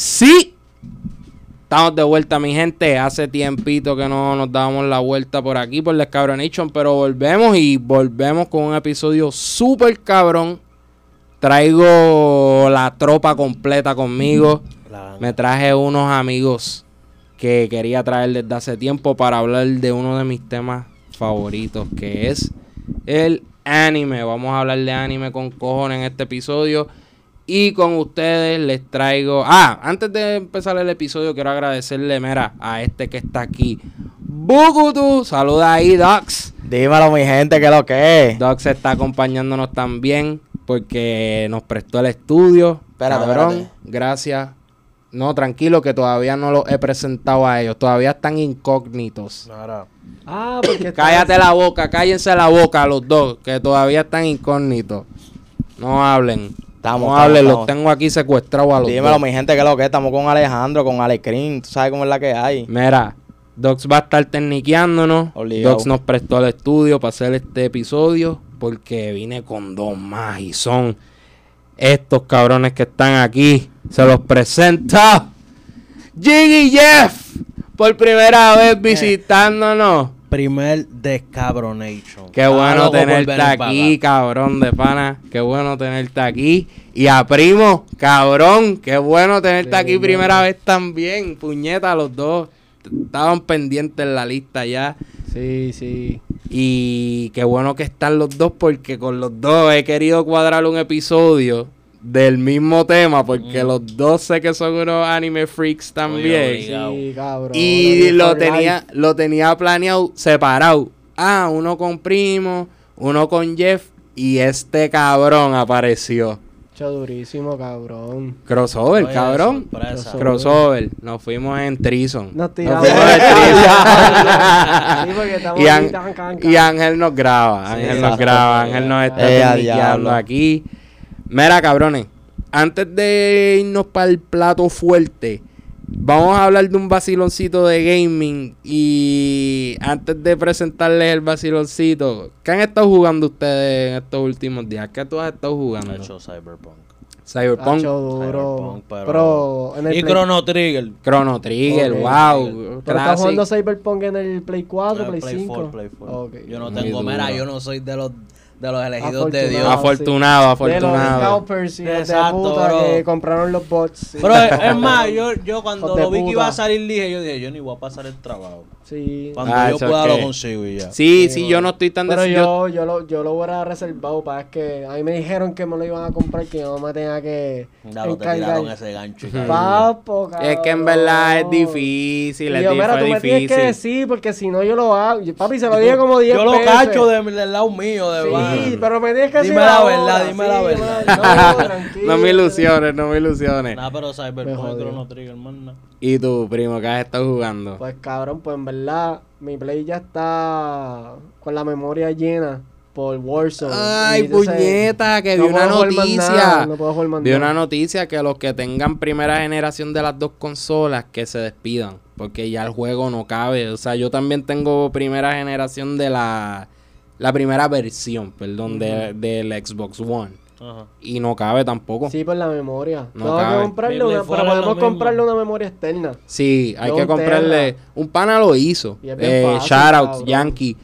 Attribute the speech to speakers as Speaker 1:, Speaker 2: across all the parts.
Speaker 1: Sí. Estamos de vuelta, mi gente. Hace tiempito que no nos dábamos la vuelta por aquí, por la Cabronation, pero volvemos y volvemos con un episodio súper cabrón. Traigo la tropa completa conmigo. Me traje unos amigos que quería traer desde hace tiempo para hablar de uno de mis temas favoritos, que es el anime. Vamos a hablar de anime con cojones en este episodio. Y con ustedes les traigo. Ah, antes de empezar el episodio, quiero agradecerle, mira, a este que está aquí. Bugutu, saluda ahí, Docs.
Speaker 2: Dímelo, mi gente, que lo que es.
Speaker 1: Docs está acompañándonos también porque nos prestó el estudio.
Speaker 2: Espérate,
Speaker 1: Cabrón,
Speaker 2: espérate.
Speaker 1: gracias. No, tranquilo, que todavía no los he presentado a ellos. Todavía están incógnitos.
Speaker 3: Ah, porque
Speaker 1: Cállate la boca, cállense la boca los dos, que todavía están incógnitos. No hablen.
Speaker 2: Estamos,
Speaker 1: no hablen, los tengo aquí secuestrados a los
Speaker 2: Dímelo,
Speaker 1: dos.
Speaker 2: mi gente, que lo que es. Estamos con Alejandro, con Alecrim. Tú sabes cómo es la que hay.
Speaker 1: Mira, Docs va a estar tecniqueándonos.
Speaker 2: Obligado.
Speaker 1: Docs nos prestó el estudio para hacer este episodio porque vine con dos más y son estos cabrones que están aquí. Se los presento. Jiggy Jeff, por primera
Speaker 2: Eh.
Speaker 1: vez visitándonos.
Speaker 4: Primer Descabronation.
Speaker 1: Qué bueno tenerte aquí, cabrón de pana. Qué bueno tenerte aquí. Y a primo, cabrón, qué bueno tenerte aquí primera vez también. Puñeta, los dos estaban pendientes en la lista ya.
Speaker 3: Sí, sí.
Speaker 1: Y qué bueno que están los dos porque con los dos he querido cuadrar un episodio del mismo tema porque los dos sé que son unos anime freaks también.
Speaker 3: Sí, cabrón.
Speaker 1: Y lo tenía,
Speaker 3: life.
Speaker 1: lo tenía planeado separado. Ah, uno con Primo, uno con Jeff y este cabrón apareció.
Speaker 3: Hecho durísimo, cabrón.
Speaker 1: Crossover,
Speaker 4: Oye,
Speaker 1: cabrón.
Speaker 4: sorpresa.
Speaker 1: Crossover. Nos fuimos en Trison.
Speaker 3: Nos tiramos
Speaker 1: fuimos en Trison. Y, Ángel nos graba. Ángel nos graba. Ángel nos está
Speaker 2: Eh, diablo.
Speaker 1: aquí. Mira, cabrones. Antes de irnos para el plato fuerte, vamos a hablar de un vaciloncito de gaming. Y antes de presentarles el vaciloncito, ¿qué han estado jugando ustedes en estos últimos días? ¿Qué tú has estado jugando?
Speaker 4: Hecho Cyberpunk.
Speaker 1: Cyberpunk.
Speaker 4: Cyberpunk, pero-
Speaker 3: pero en el
Speaker 4: Y
Speaker 3: Play-
Speaker 4: Chrono Trigger.
Speaker 1: Chrono Trigger,
Speaker 3: Ok.
Speaker 1: wow.
Speaker 3: Pero estás jugando Cyberpunk en el Play 4, Play,
Speaker 4: Play
Speaker 3: 5.
Speaker 4: 4, Play 4.
Speaker 3: Ok.
Speaker 4: Yo no
Speaker 1: Muy
Speaker 4: tengo,
Speaker 1: duro.
Speaker 4: mira, yo no soy de los de los elegidos de Dios.
Speaker 1: Afortunado,
Speaker 3: De
Speaker 1: afortunado.
Speaker 3: los scalpers y los de
Speaker 4: Exacto,
Speaker 3: puta
Speaker 4: bro.
Speaker 3: que compraron los bots. sí.
Speaker 4: Pero es, más, yo, yo cuando
Speaker 3: de
Speaker 4: lo vi que
Speaker 3: puta.
Speaker 4: iba a salir, dije, yo dije, yo ni voy a pasar el trabajo.
Speaker 3: Sí.
Speaker 4: Cuando
Speaker 1: Ah,
Speaker 4: yo pueda lo consigo y ya.
Speaker 1: Sí,
Speaker 3: Sí,
Speaker 1: yo no estoy tan
Speaker 3: Pero yo, yo, lo, yo lo hubiera reservado para es que a mí me dijeron que me lo iban a comprar, que yo no me tenía que
Speaker 4: Ya lo te
Speaker 3: encargar.
Speaker 4: tiraron ese gancho. y cabrón.
Speaker 3: Papo,
Speaker 1: Es que en verdad es difícil, es
Speaker 3: yo, mira, tú me tienes que decir, porque si no yo lo hago. Papi, se lo dije como 10
Speaker 4: Yo lo cacho de- del lado mío, de
Speaker 3: Sí, pero me tienes que decir
Speaker 4: Dime la
Speaker 3: ahora,
Speaker 4: verdad, dime la verdad.
Speaker 3: no, tranquilo.
Speaker 1: no me ilusiones, no me ilusiones.
Speaker 4: Nada, pero Cyberpunk Chrono Trigger, man. no.
Speaker 1: ¿Y tú, primo, qué has estado jugando?
Speaker 3: Pues cabrón, pues en verdad, mi play ya está con la memoria llena por Warzone.
Speaker 1: Ay, puñeta, que
Speaker 3: no
Speaker 1: vi una
Speaker 3: puedo jugar más
Speaker 1: noticia.
Speaker 3: nada, no puedo jugar más
Speaker 1: Vi una noticia que los que tengan primera generación de las dos consolas que se despidan. Porque ya el juego no cabe. O sea, yo también tengo primera generación de la. La primera versión, perdón, de, del Xbox One.
Speaker 4: Ajá.
Speaker 1: Y no cabe tampoco.
Speaker 3: Sí, por la memoria.
Speaker 1: No cabe.
Speaker 3: que comprarle una, pero podemos
Speaker 4: mismo.
Speaker 3: comprarle una memoria externa.
Speaker 1: Sí, hay
Speaker 3: Yo
Speaker 1: que comprarle.
Speaker 3: Terra.
Speaker 1: Un pana lo hizo. Eh,
Speaker 3: fácil,
Speaker 1: shout out,
Speaker 3: cabrón.
Speaker 1: Yankee.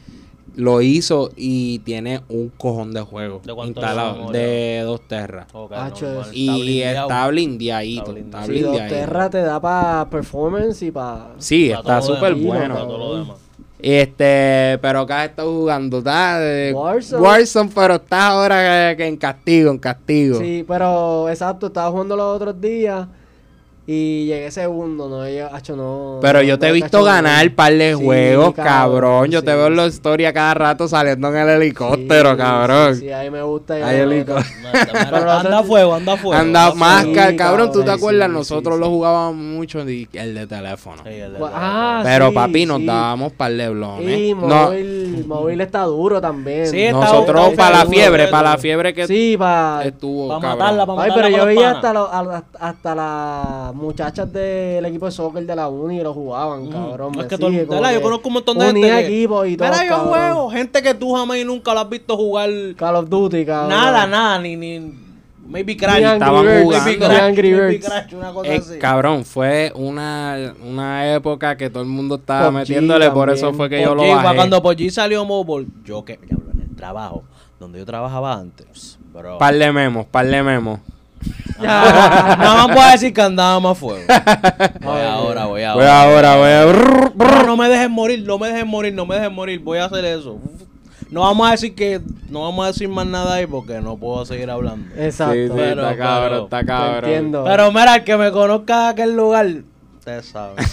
Speaker 1: Lo hizo y tiene un cojón de juego
Speaker 4: ¿De cuánto es la
Speaker 1: instalado de dos terras.
Speaker 4: Ok,
Speaker 3: Hacho,
Speaker 4: normal.
Speaker 3: es-
Speaker 1: Y está blindeadito.
Speaker 4: Está blindeado.
Speaker 3: Si dos
Speaker 1: blindeadito.
Speaker 3: Terra te da para performance y para...
Speaker 1: Sí, está
Speaker 4: todo lo
Speaker 1: súper
Speaker 4: demás,
Speaker 1: bueno. Este, pero acá está jugando, de
Speaker 3: Warzone.
Speaker 1: Warzone, pero está ahora que, que en castigo, en castigo.
Speaker 3: Sí, pero exacto, estaba jugando los otros días y llegué segundo, no llegué, hacho, no.
Speaker 1: Pero yo te he visto ganar par de
Speaker 3: Sí,
Speaker 1: juegos,
Speaker 3: cabrón,
Speaker 1: cabrón. Yo te veo en la historia cada rato saliendo en el helicóptero,
Speaker 3: Sí,
Speaker 1: cabrón.
Speaker 3: Sí, sí, ahí me gusta. y
Speaker 1: Ahí
Speaker 3: lo
Speaker 4: anda fuego, anda a fuego.
Speaker 1: Anda más,
Speaker 4: fuego.
Speaker 1: ca-
Speaker 3: Sí,
Speaker 1: cabrón, ¿tú te
Speaker 3: cabrón,
Speaker 1: acuerdas?
Speaker 3: sí,
Speaker 1: Nosotros
Speaker 3: sí,
Speaker 1: lo jugábamos mucho y el de teléfono.
Speaker 4: Sí, el de-
Speaker 3: Ah,
Speaker 1: Pero
Speaker 3: sí,
Speaker 1: papi, nos
Speaker 3: sí.
Speaker 1: dábamos par de blones. No,
Speaker 3: móvil, móvil está duro también.
Speaker 4: Sí, está
Speaker 1: nosotros para la
Speaker 4: duro,
Speaker 1: fiebre, para la fiebre que
Speaker 3: Sí, para...
Speaker 1: estuvo,
Speaker 4: Pa'
Speaker 1: cabrón.
Speaker 4: matarla, pa'
Speaker 3: Ay,
Speaker 4: matarla
Speaker 3: pero yo veía hasta, lo- hasta las muchachas del equipo de soccer de la uni y lo jugaban, cabrón.
Speaker 4: Es
Speaker 3: me
Speaker 4: que todo-
Speaker 3: sigue,
Speaker 4: yo conozco un montón de gente
Speaker 3: equipos y todo,
Speaker 4: Mira, yo
Speaker 3: cabrón.
Speaker 4: juego. Gente que tú jamás y nunca lo has visto jugar.
Speaker 3: Call of Duty, cabrón.
Speaker 4: Nada, nada, ni, ni Maybe Crash.
Speaker 1: Estaban
Speaker 3: Birds,
Speaker 1: jugando.
Speaker 4: Maybe
Speaker 3: The
Speaker 4: Crash,
Speaker 3: Angry
Speaker 4: maybe
Speaker 3: Birds.
Speaker 4: Crash, una cosa
Speaker 1: Eh,
Speaker 4: así.
Speaker 1: cabrón, fue una, una época que todo el mundo estaba metiéndole, por eso fue que yo lo bajé.
Speaker 4: Cuando PUBG salió mobile, yo que, en el trabajo, donde yo trabajaba antes, bro.
Speaker 1: Par de memos, par de memos.
Speaker 4: Nada más puedo decir que andaba más fuego. Voy ahora, voy ahora.
Speaker 1: Voy ahora, voy a...
Speaker 4: No, no me dejen morir, no me dejen morir, no me dejen morir. Voy a hacer eso. No vamos a decir que, no vamos a decir más nada ahí porque no puedo seguir hablando.
Speaker 3: Exacto.
Speaker 1: Sí, sí,
Speaker 4: Pero,
Speaker 1: está cabrón,
Speaker 4: pero,
Speaker 1: está
Speaker 3: Te
Speaker 1: cabrón.
Speaker 3: entiendo.
Speaker 4: Pero mira, el que me conozca de aquel lugar, ustedes saben.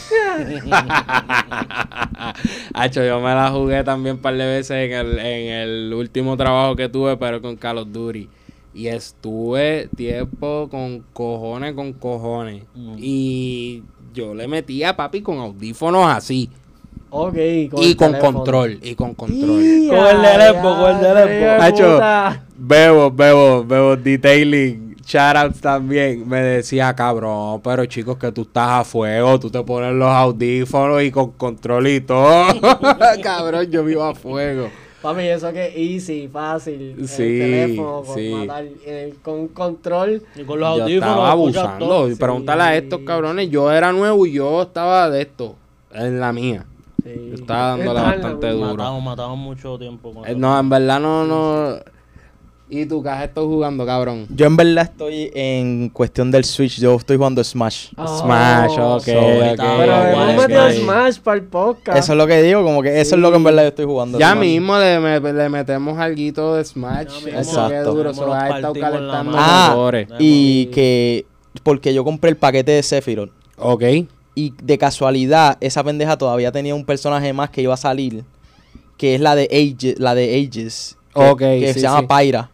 Speaker 1: Hacho, yo me la jugué también un par de veces en el, en el último trabajo que tuve, pero con Call of Duty. Y estuve tiempo con cojones, con cojones.
Speaker 4: Mm.
Speaker 1: Y yo le metía, papi, con audífonos así.
Speaker 3: Ok.
Speaker 1: y con
Speaker 3: teléfono.
Speaker 1: control, y con control.
Speaker 4: Con el Expo, con el
Speaker 3: puta.
Speaker 1: Bebo, bebo, bebo, detailing. Shoutouts también. Me decía, cabrón, pero chicos, que tú estás a fuego. Tú te pones los audífonos y con control y todo. cabrón, yo vivo a fuego.
Speaker 3: Papi, eso que es easy, fácil.
Speaker 1: Sí,
Speaker 3: el teléfono, con,
Speaker 1: sí.
Speaker 3: matar, eh, con control.
Speaker 4: Y con los
Speaker 1: Yo
Speaker 4: audífonos.
Speaker 1: estaba
Speaker 4: escuchas
Speaker 1: abusando.
Speaker 4: todo.
Speaker 1: Y pregúntale a estos cabrones. Yo era nuevo y yo estaba de esto. En la mía.
Speaker 3: Sí.
Speaker 1: Estaba dándole
Speaker 3: Está en la
Speaker 1: bastante duro.
Speaker 4: Matamos, matamos mucho tiempo con
Speaker 1: Eh. No, en verdad no, no. ¿Y tú qué has estado jugando, cabrón?
Speaker 2: Yo en verdad estoy en cuestión del Switch. Yo estoy jugando Smash.
Speaker 3: Oh.
Speaker 1: Smash, ok,
Speaker 4: so ahorita
Speaker 1: ok.
Speaker 3: Pero hemos metido
Speaker 4: Smash.
Speaker 3: Smash para el podcast.
Speaker 2: Eso es lo que digo, como que eso es lo que en verdad yo estoy jugando.
Speaker 1: Ya
Speaker 2: Smash.
Speaker 1: mismo le, me- le metemos algo de Smash.
Speaker 2: Exacto.
Speaker 1: duro. Se ha estado calentando.
Speaker 2: Ah, y que porque yo compré el paquete de Sephiroth
Speaker 1: Ok.
Speaker 2: Y de casualidad esa pendeja todavía tenía un personaje más que iba a salir, que es la de Ages, la de Ages, que,
Speaker 1: Ok,
Speaker 2: que
Speaker 1: sí,
Speaker 2: se llama
Speaker 1: sí.
Speaker 2: Pyra.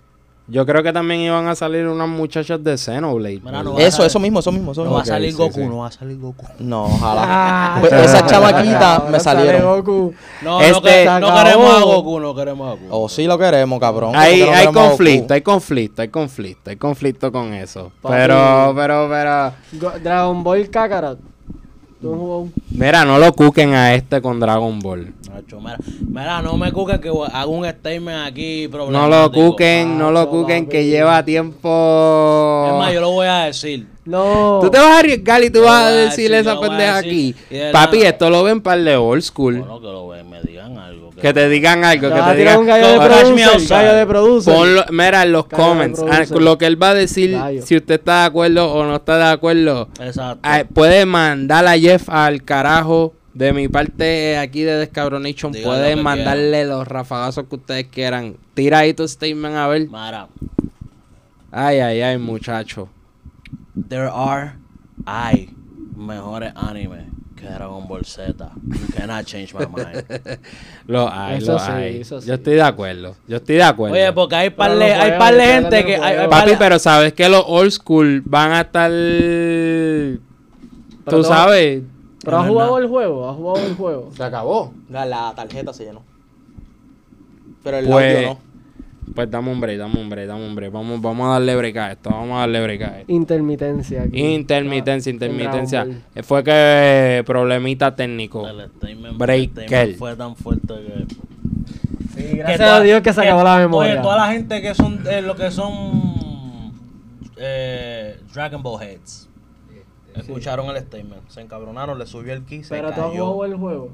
Speaker 1: Yo creo que también iban a salir unas muchachas de Xenoblade.
Speaker 4: No va a
Speaker 2: Eso, eso mismo, eso mismo, eso
Speaker 4: No
Speaker 2: mismo.
Speaker 4: va a salir
Speaker 1: sí,
Speaker 4: Goku,
Speaker 1: sí.
Speaker 4: no va a salir Goku.
Speaker 2: No, ojalá.
Speaker 3: Ah,
Speaker 2: Pues esas chamaquitas me salieron.
Speaker 3: Goku.
Speaker 4: No, no,
Speaker 1: Este-
Speaker 4: que-
Speaker 3: Se
Speaker 4: no queremos a Goku, no queremos a Goku.
Speaker 2: O sí lo queremos, cabrón.
Speaker 1: Hay,
Speaker 2: ¿Cómo que no
Speaker 1: hay conflicto, hay conflicto, hay conflicto, hay conflicto con eso.
Speaker 3: Papi.
Speaker 1: Pero, pero, pero.
Speaker 3: Go- Dragon Ball Kakarot. ¿Tú has jugado?
Speaker 1: Mira, no lo cuquen a este con Dragon Ball.
Speaker 4: Nacho, mira, mira, no me cuques que hago un statement aquí
Speaker 1: No lo cuquen, no lo cuquen, que lleva tiempo.
Speaker 4: Es más, yo lo voy a decir.
Speaker 3: No.
Speaker 1: Tú te vas a arriesgar y tú
Speaker 4: Lo
Speaker 1: vas a
Speaker 4: a
Speaker 1: decirle
Speaker 4: decir,
Speaker 1: esa
Speaker 4: lo a
Speaker 1: pendeja aquí. Papi, esto lo ven par de old school.
Speaker 4: Bueno, que lo ve- me digan algo.
Speaker 1: Que te digan algo, que
Speaker 3: vas a
Speaker 1: te digan.
Speaker 3: un gallo de producer. Gallo producer.
Speaker 1: Ponlo, mira en los
Speaker 3: Gallo
Speaker 1: comments, ah, lo que él va a decir,
Speaker 3: Gallo.
Speaker 1: si usted está de acuerdo o no está de acuerdo,
Speaker 4: Exacto.
Speaker 1: ah, puede mandar a Jeff al carajo. De mi parte, aquí de Descabronation,
Speaker 4: Digan lo
Speaker 1: pueden
Speaker 4: que
Speaker 1: mandarle los rafagazos que ustedes quieran. Tira ahí tu statement a ver.
Speaker 4: Mira,
Speaker 1: Ay, ay, ay, muchacho.
Speaker 4: There are, hay mejores animes que Dragon Ball Z. You cannot change my mind.
Speaker 1: Lo hay,
Speaker 3: Eso
Speaker 1: lo
Speaker 3: sí,
Speaker 1: hay.
Speaker 3: eso sí.
Speaker 1: Yo estoy de acuerdo. Yo estoy de acuerdo.
Speaker 4: Oye, porque hay par de, hay par de gente que... Hay, hay
Speaker 1: Papi, pero sabes que los old school van a estar.
Speaker 3: Pero
Speaker 1: Tú sabes.
Speaker 3: ¿Pero
Speaker 4: Es
Speaker 3: jugado el juego? ¿Has jugado el juego?
Speaker 1: Se acabó.
Speaker 2: La, la tarjeta se llenó. Pero el
Speaker 1: Pues,
Speaker 2: audio no.
Speaker 1: Pues dame un break, dame un break, dame un break. Vamos, vamos a darle break a esto. Vamos a darle break a esto.
Speaker 3: Intermitencia aquí.
Speaker 1: Intermitencia,
Speaker 3: Ah,
Speaker 1: intermitencia. Fue que problemita técnico.
Speaker 4: El statement,
Speaker 1: Breaker.
Speaker 4: fue tan fuerte que...
Speaker 3: Sí,
Speaker 4: que
Speaker 3: gracias
Speaker 4: toda-
Speaker 3: a Dios que se acabó la memoria.
Speaker 4: Oye, toda la gente que son... eh, lo que son... Eh, Dragon Ball Heads. Escucharon el statement. Se encabronaron, le subió el ki, se
Speaker 3: Pero tú has
Speaker 4: cayó.
Speaker 3: jugado el juego.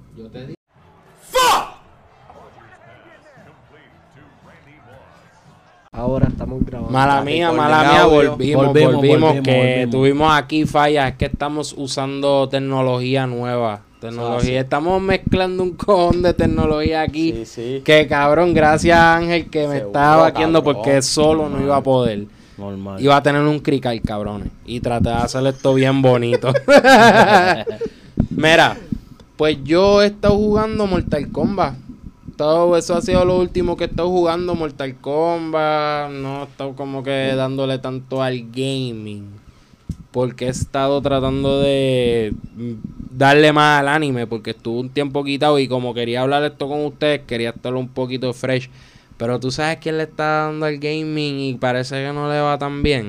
Speaker 3: Ahora estamos grabando.
Speaker 1: Mala mía, mala mía, volvimos,
Speaker 4: Volvimos,
Speaker 1: volvimos,
Speaker 4: volvimos,
Speaker 1: que
Speaker 4: volvimos.
Speaker 1: tuvimos aquí fallas, es que estamos usando tecnología nueva, tecnología, estamos mezclando un cojón de tecnología aquí,
Speaker 2: Sí, sí.
Speaker 1: que cabrón, gracias Ángel que me
Speaker 2: Seguro,
Speaker 1: estaba vaqueando porque solo no iba a poder,
Speaker 4: Normal.
Speaker 1: iba a tener un crical, cabrones, y traté de hacer esto bien bonito. Mira, pues yo he estado jugando Mortal Kombat. Todo eso ha sido lo último que he estado jugando Mortal Kombat. No he estado como que dándole tanto al gaming. Porque he estado tratando de mm, darle más al anime. Porque estuve un tiempo quitado y como quería hablar esto con ustedes, quería estarlo un poquito fresh. Pero tú sabes quién le está dando al gaming y parece que no le va tan bien.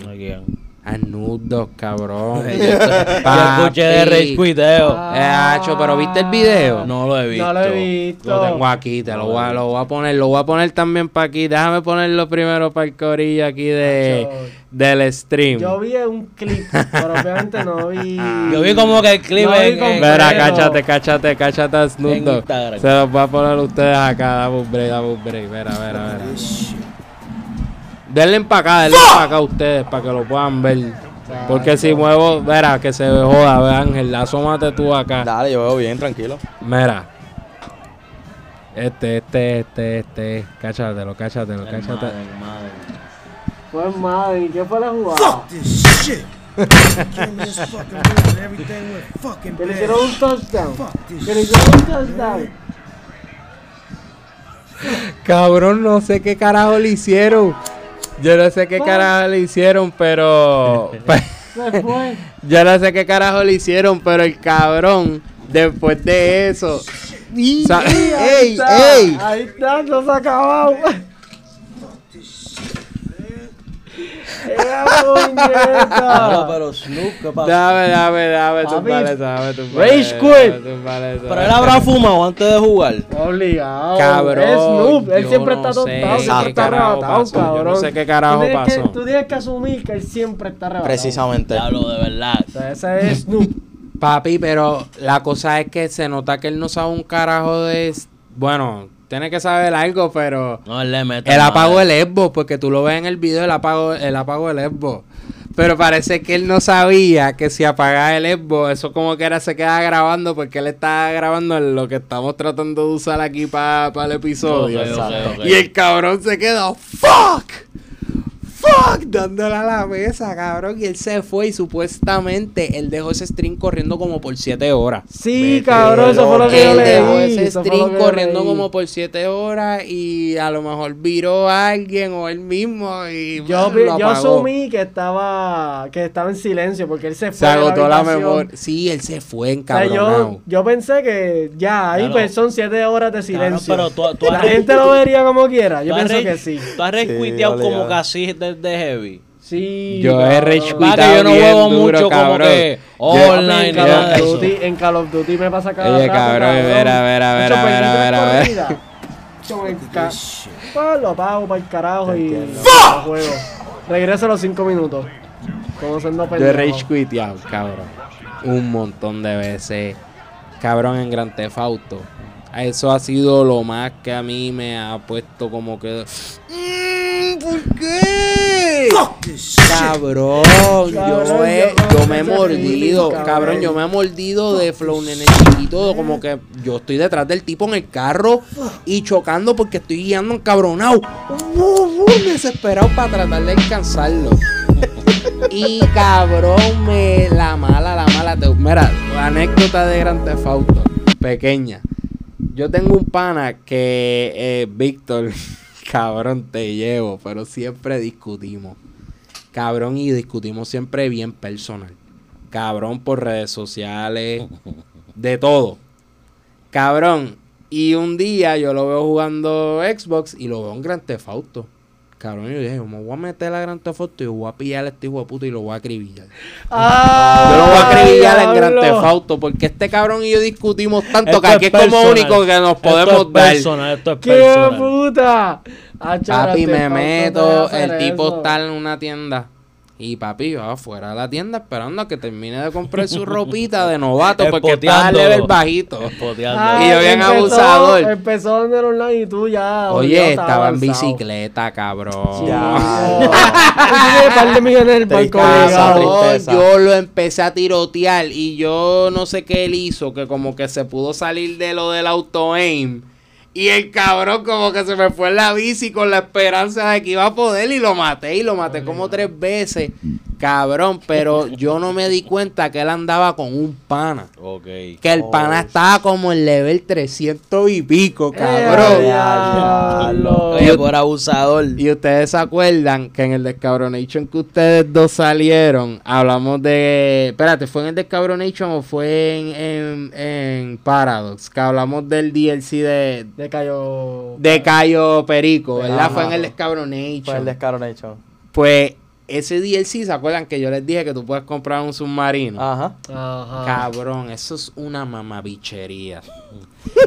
Speaker 1: A Snoop Dogg, cabrón.
Speaker 4: Yo escuché de Rage. Quiteo.
Speaker 1: Eh, hacho, pero ¿viste el video?
Speaker 4: No lo he visto.
Speaker 3: No lo he visto.
Speaker 1: Lo tengo aquí, te lo voy, a, lo voy a poner, lo voy a poner también para aquí. Déjame ponerlo primero para el corillo aquí de, del stream.
Speaker 3: Yo vi un clip, pero obviamente no vi.
Speaker 4: Yo vi como que el clip
Speaker 3: No,
Speaker 4: en,
Speaker 1: Verá, cáchate, cáchate, cáchate a Snoop Dogg. Se los voy a poner a ustedes acá, dame un break, dame un break. Verá, verá, verá. Denle para acá, denle para acá a ustedes para que lo puedan ver. Porque si muevo, verá, que se joda, ve Ángel, asómate tú acá.
Speaker 2: Dale, yo veo bien, tranquilo.
Speaker 1: Mira. Este, este, este, este. Cáchatelo, cáchatelo, cáchatelo.
Speaker 3: Fue madre, ¿y qué fue la jugada?
Speaker 5: this shit. In this fucking
Speaker 3: Que le hicieron un touchdown.
Speaker 5: Fuck
Speaker 3: Que le hicieron un touchdown.
Speaker 1: Cabrón, no sé qué carajo le hicieron. Yo no sé qué carajo le hicieron, pero. Yo no sé qué carajo le hicieron, pero el cabrón, después de eso.
Speaker 2: ¡Ey, ey!
Speaker 3: Ahí está, no se ha acabado. ¡Ea
Speaker 4: Claro,
Speaker 3: puñeta!
Speaker 4: pero Snoop, ¿qué pasó?
Speaker 1: Dame, dame, dame,
Speaker 3: Papi,
Speaker 1: tumbar eso, dame, tumbar
Speaker 3: Rage
Speaker 1: eso,
Speaker 3: quit.
Speaker 1: dame.
Speaker 4: Pero él habrá fumado antes de jugar.
Speaker 3: Obligado.
Speaker 1: Cabrón,
Speaker 3: Es Snoop. Él
Speaker 1: yo
Speaker 3: siempre
Speaker 1: no
Speaker 3: está
Speaker 1: sé
Speaker 3: tostado,
Speaker 1: qué
Speaker 3: siempre está
Speaker 1: carajo
Speaker 3: arrebatado,
Speaker 1: pasó, yo no
Speaker 3: cabrón.
Speaker 1: sé qué carajo
Speaker 3: Tú tienes que-
Speaker 1: pasó.
Speaker 3: tú tienes que asumir que él siempre está arrebatado.
Speaker 2: Precisamente.
Speaker 4: Diablo, de verdad.
Speaker 3: O sea, ese es Snoop.
Speaker 1: Papi, pero la cosa es que se nota que él no sabe un carajo de... Bueno, tiene que saber algo, pero...
Speaker 4: No, le mete.
Speaker 1: Él apagó el Xbox, porque tú lo ves en el video, él apagó, él apagó el Xbox. Pero parece que él no sabía que si apagaba el Xbox, eso como que era se queda grabando, porque él estaba grabando lo que estamos tratando de usar aquí para el episodio.
Speaker 4: Ok, ok, ok.
Speaker 1: Y el cabrón se quedó, ¡fuck! ¡Fuck! Dándole a la mesa, cabrón. Y él se fue y supuestamente él dejó ese stream corriendo como por 7 horas.
Speaker 3: Sí,
Speaker 2: Vete,
Speaker 3: cabrón, eso fue lo que yo
Speaker 1: Él dejó
Speaker 3: leí.
Speaker 1: ese stream corriendo como por 7 horas y a lo mejor viró a alguien o él mismo y
Speaker 3: Yo,
Speaker 1: bueno, lo
Speaker 3: yo asumí que estaba que estaba en silencio porque él se fue.
Speaker 1: Se agotó la memoria. Sí, él se fue
Speaker 3: O sea,
Speaker 1: encabronado.
Speaker 3: yo, yo pensé que ya, ahí
Speaker 4: Claro.
Speaker 3: pues son siete horas de silencio.
Speaker 4: pero tú- tú
Speaker 3: la gente lo vería como quiera. Yo pienso que sí.
Speaker 4: Tú has
Speaker 2: Sí,
Speaker 4: recuiteado como casi desde Heavy.
Speaker 3: Sí.
Speaker 1: Yo he rage
Speaker 4: que yo no
Speaker 1: bien
Speaker 4: juego
Speaker 1: duro,
Speaker 4: mucho como que
Speaker 1: Yo-
Speaker 4: online
Speaker 3: en Call, of. Duty, en Call of Duty me pasa cada
Speaker 1: Oye,
Speaker 3: rato,
Speaker 1: cabrón,
Speaker 3: corridas. Hacho, me ca- Pues lo apago para el carajo y lo juego. Regreso a los cinco minutos. Como siendo
Speaker 1: Yo he
Speaker 3: pendejo.
Speaker 1: rage quiteado, cabrón. Un montón de veces. Cabrón, en Gran Theft Auto. Eso ha sido lo más que a mí me ha puesto como que... Mm, ¿Por qué? Cabrón, yo,
Speaker 3: Cabrón,
Speaker 1: he-
Speaker 3: yo-
Speaker 1: yo me he mordido, cabrón,
Speaker 3: cabrón.
Speaker 1: yo me he mordido de flow nene chiquito, como que yo estoy detrás del tipo en el carro y chocando porque estoy guiando encabronado, desesperado para tratar de alcanzarlo. Y cabrón, me la mala, la mala. te- mira, anécdota de Gran Theft Auto, pequeña. Yo tengo un pana que, eh, Víctor, cabrón, te llevo, pero siempre discutimos. Cabrón, y discutimos siempre bien personal. Cabrón por redes sociales, de todo. Cabrón, y un día yo lo veo jugando Xbox y lo veo en Gran Theft Auto. Cabrón, yo dije, me voy a meter a Gran Theft Auto y voy a pillar a este hijo de puta y lo voy a acribillar.
Speaker 3: Ah,
Speaker 1: Yo lo voy a acribillar en Gran
Speaker 3: diablo.
Speaker 1: Theft Auto porque este cabrón y yo discutimos tanto
Speaker 4: Esto
Speaker 1: que aquí es como único que nos
Speaker 4: Esto
Speaker 1: podemos
Speaker 4: es
Speaker 1: dar.
Speaker 4: personal, esto es
Speaker 3: ¡Qué
Speaker 4: personal.
Speaker 3: puta!
Speaker 1: Papi, me meto, el tipo
Speaker 3: eso.
Speaker 1: está en una tienda. Y papi, yo afuera de la tienda esperando a que termine de comprar su ropita de novato porque está a
Speaker 4: Espoteándolo.
Speaker 1: level bajito.
Speaker 3: Ah,
Speaker 1: Y yo bien
Speaker 3: empezó-
Speaker 1: abusador.
Speaker 3: Empezó en el online y tú ya.
Speaker 1: Oye, estaba en bicicleta, cabrón.
Speaker 3: Ya.
Speaker 1: Yo lo empecé a tirotear y yo no sé qué él hizo, que como que se pudo salir de lo del auto aim. Y el cabrón como que se me fue en la bici con la esperanza de que iba a poder y lo maté y lo maté como tres veces. Cabrón, pero yo no me di cuenta que él andaba con un pana.
Speaker 4: Ok.
Speaker 1: Que el pana estaba como en level 300 y pico, cabrón.
Speaker 3: Eh.
Speaker 4: Oye, por abusador.
Speaker 1: Y ustedes se acuerdan que en el Descabronation que ustedes dos salieron, hablamos de. Espérate, ¿fue en el Descabronation o fue en, en, en Paradox? Que hablamos del DLC de,
Speaker 3: De Cayo.
Speaker 1: de Cayo Perico, ¿verdad?
Speaker 3: Ajá.
Speaker 1: Fue en el Descabronation.
Speaker 2: Fue el Descaronation.
Speaker 1: Pues ese DLC, ¿se acuerdan que yo les dije que tú puedes comprar un submarino?
Speaker 2: Ajá.
Speaker 3: Ajá.
Speaker 1: Cabrón, eso es una mamabichería.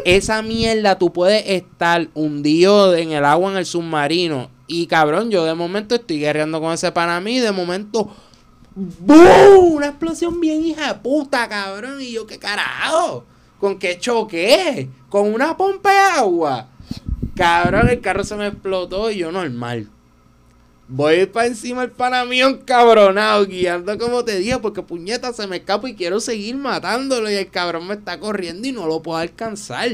Speaker 1: Esa mierda tú puedes estar hundido en el agua en el submarino. Y cabrón, yo de momento estoy guerreando con ese pana mí. De momento, ¡boom! Una explosión bien hija de puta, cabrón. Y yo, ¿qué carajo? ¿Con qué choqué? Con una pompa de agua. Cabrón, el carro se me explotó y yo normal. Voy para encima del pana mío encabronado, guiando como te dije, porque puñeta se me escapa y quiero seguir matándolo y el cabrón me está corriendo y no lo puedo alcanzar.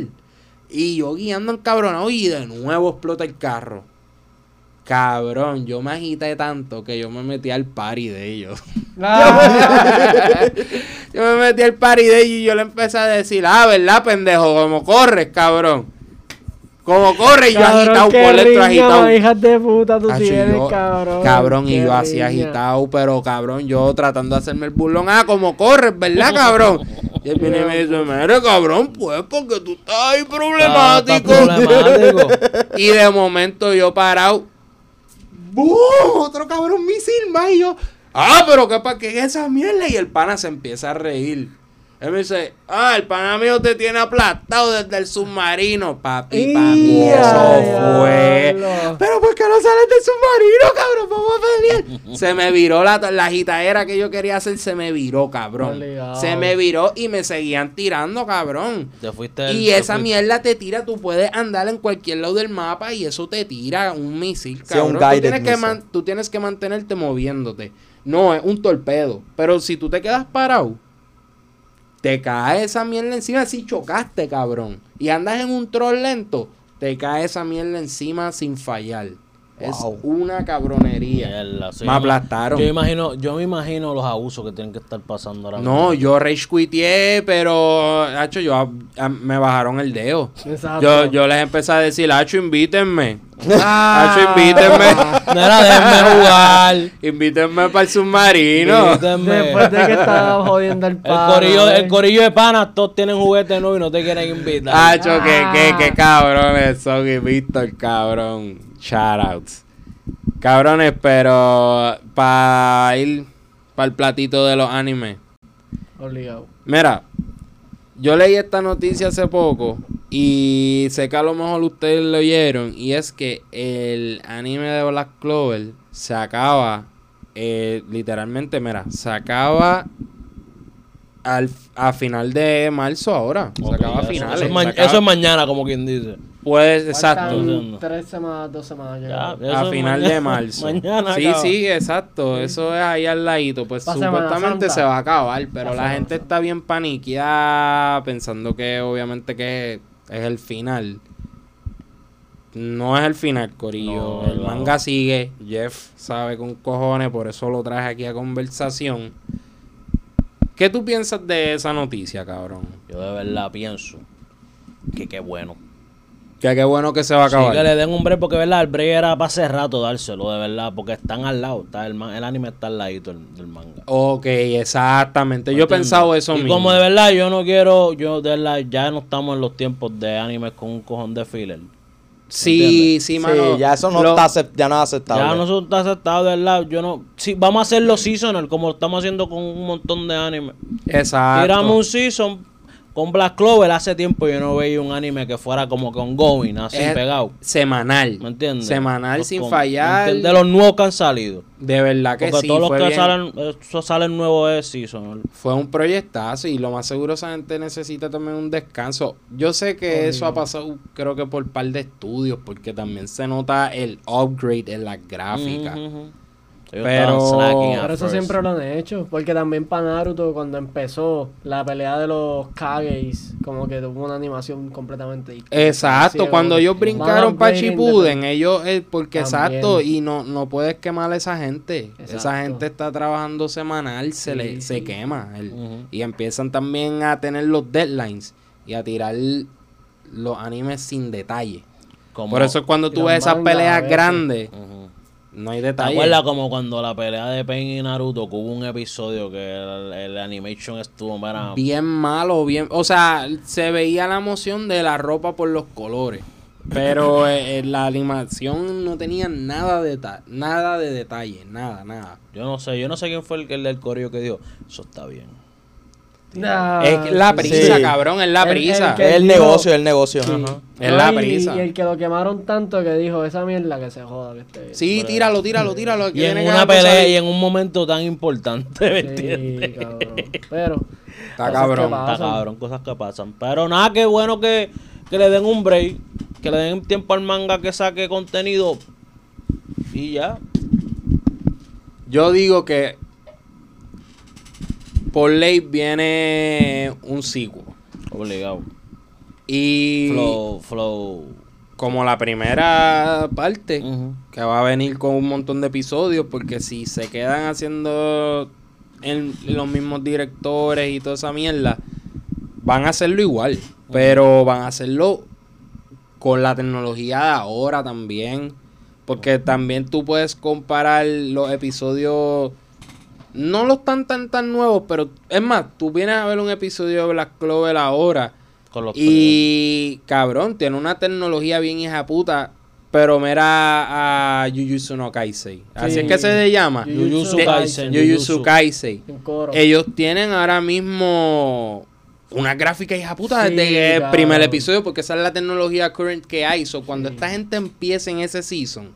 Speaker 1: Y yo guiando encabronado y de nuevo explota el carro. Cabrón, yo me agité tanto que yo me metí al party de ellos. yo me metí al party de ellos y yo le empecé a decir, ah, ¿verdad, pendejo? Como corres, cabrón. Como corres, y yo agitado por dentro, agitado.
Speaker 3: hijas de puta tú tienes,
Speaker 1: yo-
Speaker 3: cabrón.
Speaker 1: Cabrón, y yo así
Speaker 3: riña.
Speaker 1: agitado, pero cabrón, yo tratando de hacerme el burlón. Ah, como corres, ¿verdad, cabrón? Y él viene y me dice, mire, cabrón, pues, porque tú estás ahí
Speaker 4: Está- está
Speaker 1: problemático.
Speaker 4: problemático.
Speaker 1: y de momento yo parado, ¡bum! Otro cabrón misil más. Y yo, ah, pero ¿qué para qué es esa mierda? Y el pana se empieza a reír. Él me dice, ah, el pana mío te tiene aplastado desde el submarino, papi, papi.
Speaker 3: ¡Ia,
Speaker 1: Eso fue. Sales del submarino, cabrón? Vamos a pelear. Se me viró la, la agitadera que yo quería hacer, se me viró, cabrón. Se me viró y me seguían tirando, cabrón.
Speaker 4: Te fuiste
Speaker 1: Y
Speaker 4: te
Speaker 1: esa
Speaker 4: fuiste-
Speaker 1: mierda te tira, tú puedes andar en cualquier lado del mapa y eso te tira un misil,
Speaker 2: Sí, un
Speaker 1: cabrón. tú, tienes que man- tú tienes que mantenerte moviéndote. No, es un torpedo. Pero si tú te quedas parado, te cae esa mierda encima si chocaste, cabrón. Y andas en un troll lento, te cae esa mierda encima sin fallar. Es
Speaker 2: Wow.
Speaker 1: una cabronería.
Speaker 4: Mierda, sí,
Speaker 1: me
Speaker 4: yo-
Speaker 1: aplastaron.
Speaker 4: Yo imagino, yo me imagino los abusos que tienen que estar pasando ahora
Speaker 1: No,
Speaker 4: mismo.
Speaker 1: yo rage pero, hacho, yo a- a- me bajaron el dedo.
Speaker 3: Exacto.
Speaker 1: Yo, yo les empecé a decir, hacho, invítenme.
Speaker 3: Ah.
Speaker 1: Hacho, invítenme.
Speaker 4: Mira, déjenme jugar.
Speaker 1: invítenme para el submarino.
Speaker 4: Invítenme.
Speaker 3: Después de que estaba jodiendo el
Speaker 4: El
Speaker 3: pana.
Speaker 4: corillo,
Speaker 3: ¿eh?
Speaker 4: el corillo de panas, todos tienen juguetes nuevos y no te quieren invitar.
Speaker 1: Hacho, que, que,
Speaker 3: Ah.
Speaker 1: que cabrones son y Víctor, cabrón. Shoutouts. Cabrones, pero para ir para el platito de los animes.
Speaker 3: Obligado.
Speaker 1: Mira, yo leí esta noticia hace poco y sé que a lo mejor ustedes lo oyeron y es que el anime de Black Clover se acaba, eh, literalmente, mira, se acaba al, a final de marzo ahora. Se acaba a finales.
Speaker 4: Eso, es
Speaker 1: se
Speaker 4: ma-
Speaker 1: acaba-
Speaker 4: eso es mañana, como quien dice.
Speaker 1: Pues, exacto.
Speaker 3: Faltan tres semanas, dos semanas.
Speaker 4: Ya,
Speaker 1: A final
Speaker 4: mañana-
Speaker 1: de marzo.
Speaker 4: Mañana
Speaker 1: sí,
Speaker 4: acaba.
Speaker 1: sí, exacto. Eso es ahí al ladito. Pues supuestamente se va a acabar. Pero la gente
Speaker 3: Santa.
Speaker 1: está bien paniqueada pensando que obviamente que es el final. No es el final, Corillo.
Speaker 4: No,
Speaker 1: el
Speaker 4: no.
Speaker 1: manga sigue. Jeff sabe con cojones, por eso lo traje aquí a conversación. ¿Qué tú piensas de esa noticia, cabrón?
Speaker 4: Yo de verdad pienso que qué bueno.
Speaker 1: Que qué bueno que se va a
Speaker 4: Sí,
Speaker 1: acabar.
Speaker 4: que le den un break, porque verdad, el break era para hace rato dárselo, de verdad, porque están al lado, está el, el anime está al ladito del, del manga.
Speaker 1: Ok, exactamente. Yo he pensado eso
Speaker 4: y
Speaker 1: mismo.
Speaker 4: como de verdad yo no quiero, yo de verdad ya no estamos en los tiempos de animes con un cojón de filler.
Speaker 1: Sí,
Speaker 4: ¿Entiendes?
Speaker 1: sí,
Speaker 2: Sí,
Speaker 1: mano.
Speaker 2: ya eso no,
Speaker 1: Lo-
Speaker 2: está ya no es aceptable.
Speaker 4: Ya no está aceptado, de verdad, yo no, sí, vamos a hacerlo seasonal, como lo estamos haciendo con un montón de animes.
Speaker 1: Exacto.
Speaker 4: Tiramos un season con Black Clover, hace tiempo yo no veía un anime que fuera como con going, así
Speaker 1: Es
Speaker 4: pegado.
Speaker 1: Semanal.
Speaker 4: ¿Me entiendes?
Speaker 1: Semanal
Speaker 4: Pues
Speaker 1: sin fallar.
Speaker 4: De los nuevos que han salido.
Speaker 1: De verdad que
Speaker 4: Porque
Speaker 1: sí.
Speaker 4: todos los que
Speaker 1: bien.
Speaker 4: salen, eso salen nuevos es season.
Speaker 1: fue un proyectazo y lo más seguro esa gente necesita también un descanso. Yo sé que eso ha pasado creo que por par de estudios porque también se nota el upgrade en las gráficas.
Speaker 4: Ujú.
Speaker 1: Pero-
Speaker 3: Pero eso
Speaker 4: first.
Speaker 3: siempre lo han hecho. Porque también para Naruto, cuando empezó la pelea de los Kages, como que tuvo una animación completamente distinta.
Speaker 1: Exacto,
Speaker 3: Sí,
Speaker 1: cuando ellos brincaron para Chipuden,
Speaker 3: de-
Speaker 1: ellos, eh, porque
Speaker 3: También.
Speaker 1: exacto, y no, no puedes quemar a esa gente. Esa gente está trabajando semanal, se,
Speaker 3: Sí,
Speaker 1: le, se quema. el-. Y empiezan también a tener los deadlines y a tirar los animes sin detalle.
Speaker 4: Como-
Speaker 1: Por eso es cuando tú ves esas peleas grandes. No hay
Speaker 4: ¿Te
Speaker 1: detalle.
Speaker 4: acuerdas como cuando la pelea de Pain y Naruto que hubo un episodio que el, el animation estuvo mira,
Speaker 1: Bien malo, bien... O sea, se veía la emoción de la ropa por los colores. Pero eh, eh, la animación no tenía nada de nada de detalle, nada, nada.
Speaker 4: Yo no sé, yo no sé quién fue el, el del coreo que dijo, eso está bien.
Speaker 3: Nah,
Speaker 1: es la prisa,
Speaker 2: Sí.
Speaker 1: cabrón, es la
Speaker 3: El- el
Speaker 1: prisa.
Speaker 3: que-
Speaker 2: Es el
Speaker 3: dijo-
Speaker 2: negocio, el negocio.
Speaker 3: Sí.
Speaker 1: Es
Speaker 3: No,
Speaker 1: la prisa.
Speaker 3: Y el que lo quemaron tanto que dijo, esa mierda que se joda que esté.
Speaker 1: Sí, tíralo, tíralo, tíralo. que
Speaker 4: Y en una pelea y en un momento tan importante, ¿me entiendes?
Speaker 3: cabrón. Pero.
Speaker 1: Está cabrón.
Speaker 4: Está cabrón, cosas que pasan. Pero nada, que bueno que, que le den un break, que le den tiempo al manga que saque contenido. Y ya.
Speaker 1: Yo digo que por ley viene un sequel.
Speaker 4: Obligado.
Speaker 1: Y
Speaker 4: Flow, flow.
Speaker 1: como la primera parte, que va a venir con un montón de episodios, porque si se quedan haciendo en los mismos directores y toda esa mierda, van a hacerlo igual, pero van a hacerlo con la tecnología de ahora también, porque también tú puedes comparar los episodios, no los tan tan tan nuevos, pero es más, tú vienes a ver un episodio de Black Clover ahora.
Speaker 4: Con los
Speaker 1: Y cabrón, tiene una tecnología bien hija puta. Pero mira a Jujutsu no Kaisei. Así
Speaker 3: Sí.
Speaker 1: es que se le llama.
Speaker 4: Jujutsu Kaisen,
Speaker 1: Jujutsu. Kaisei. Ellos tienen ahora mismo una gráfica hija puta
Speaker 3: Sí,
Speaker 1: desde el primer episodio. Porque esa es la tecnología current que hay. So, cuando esta gente empiece en ese season.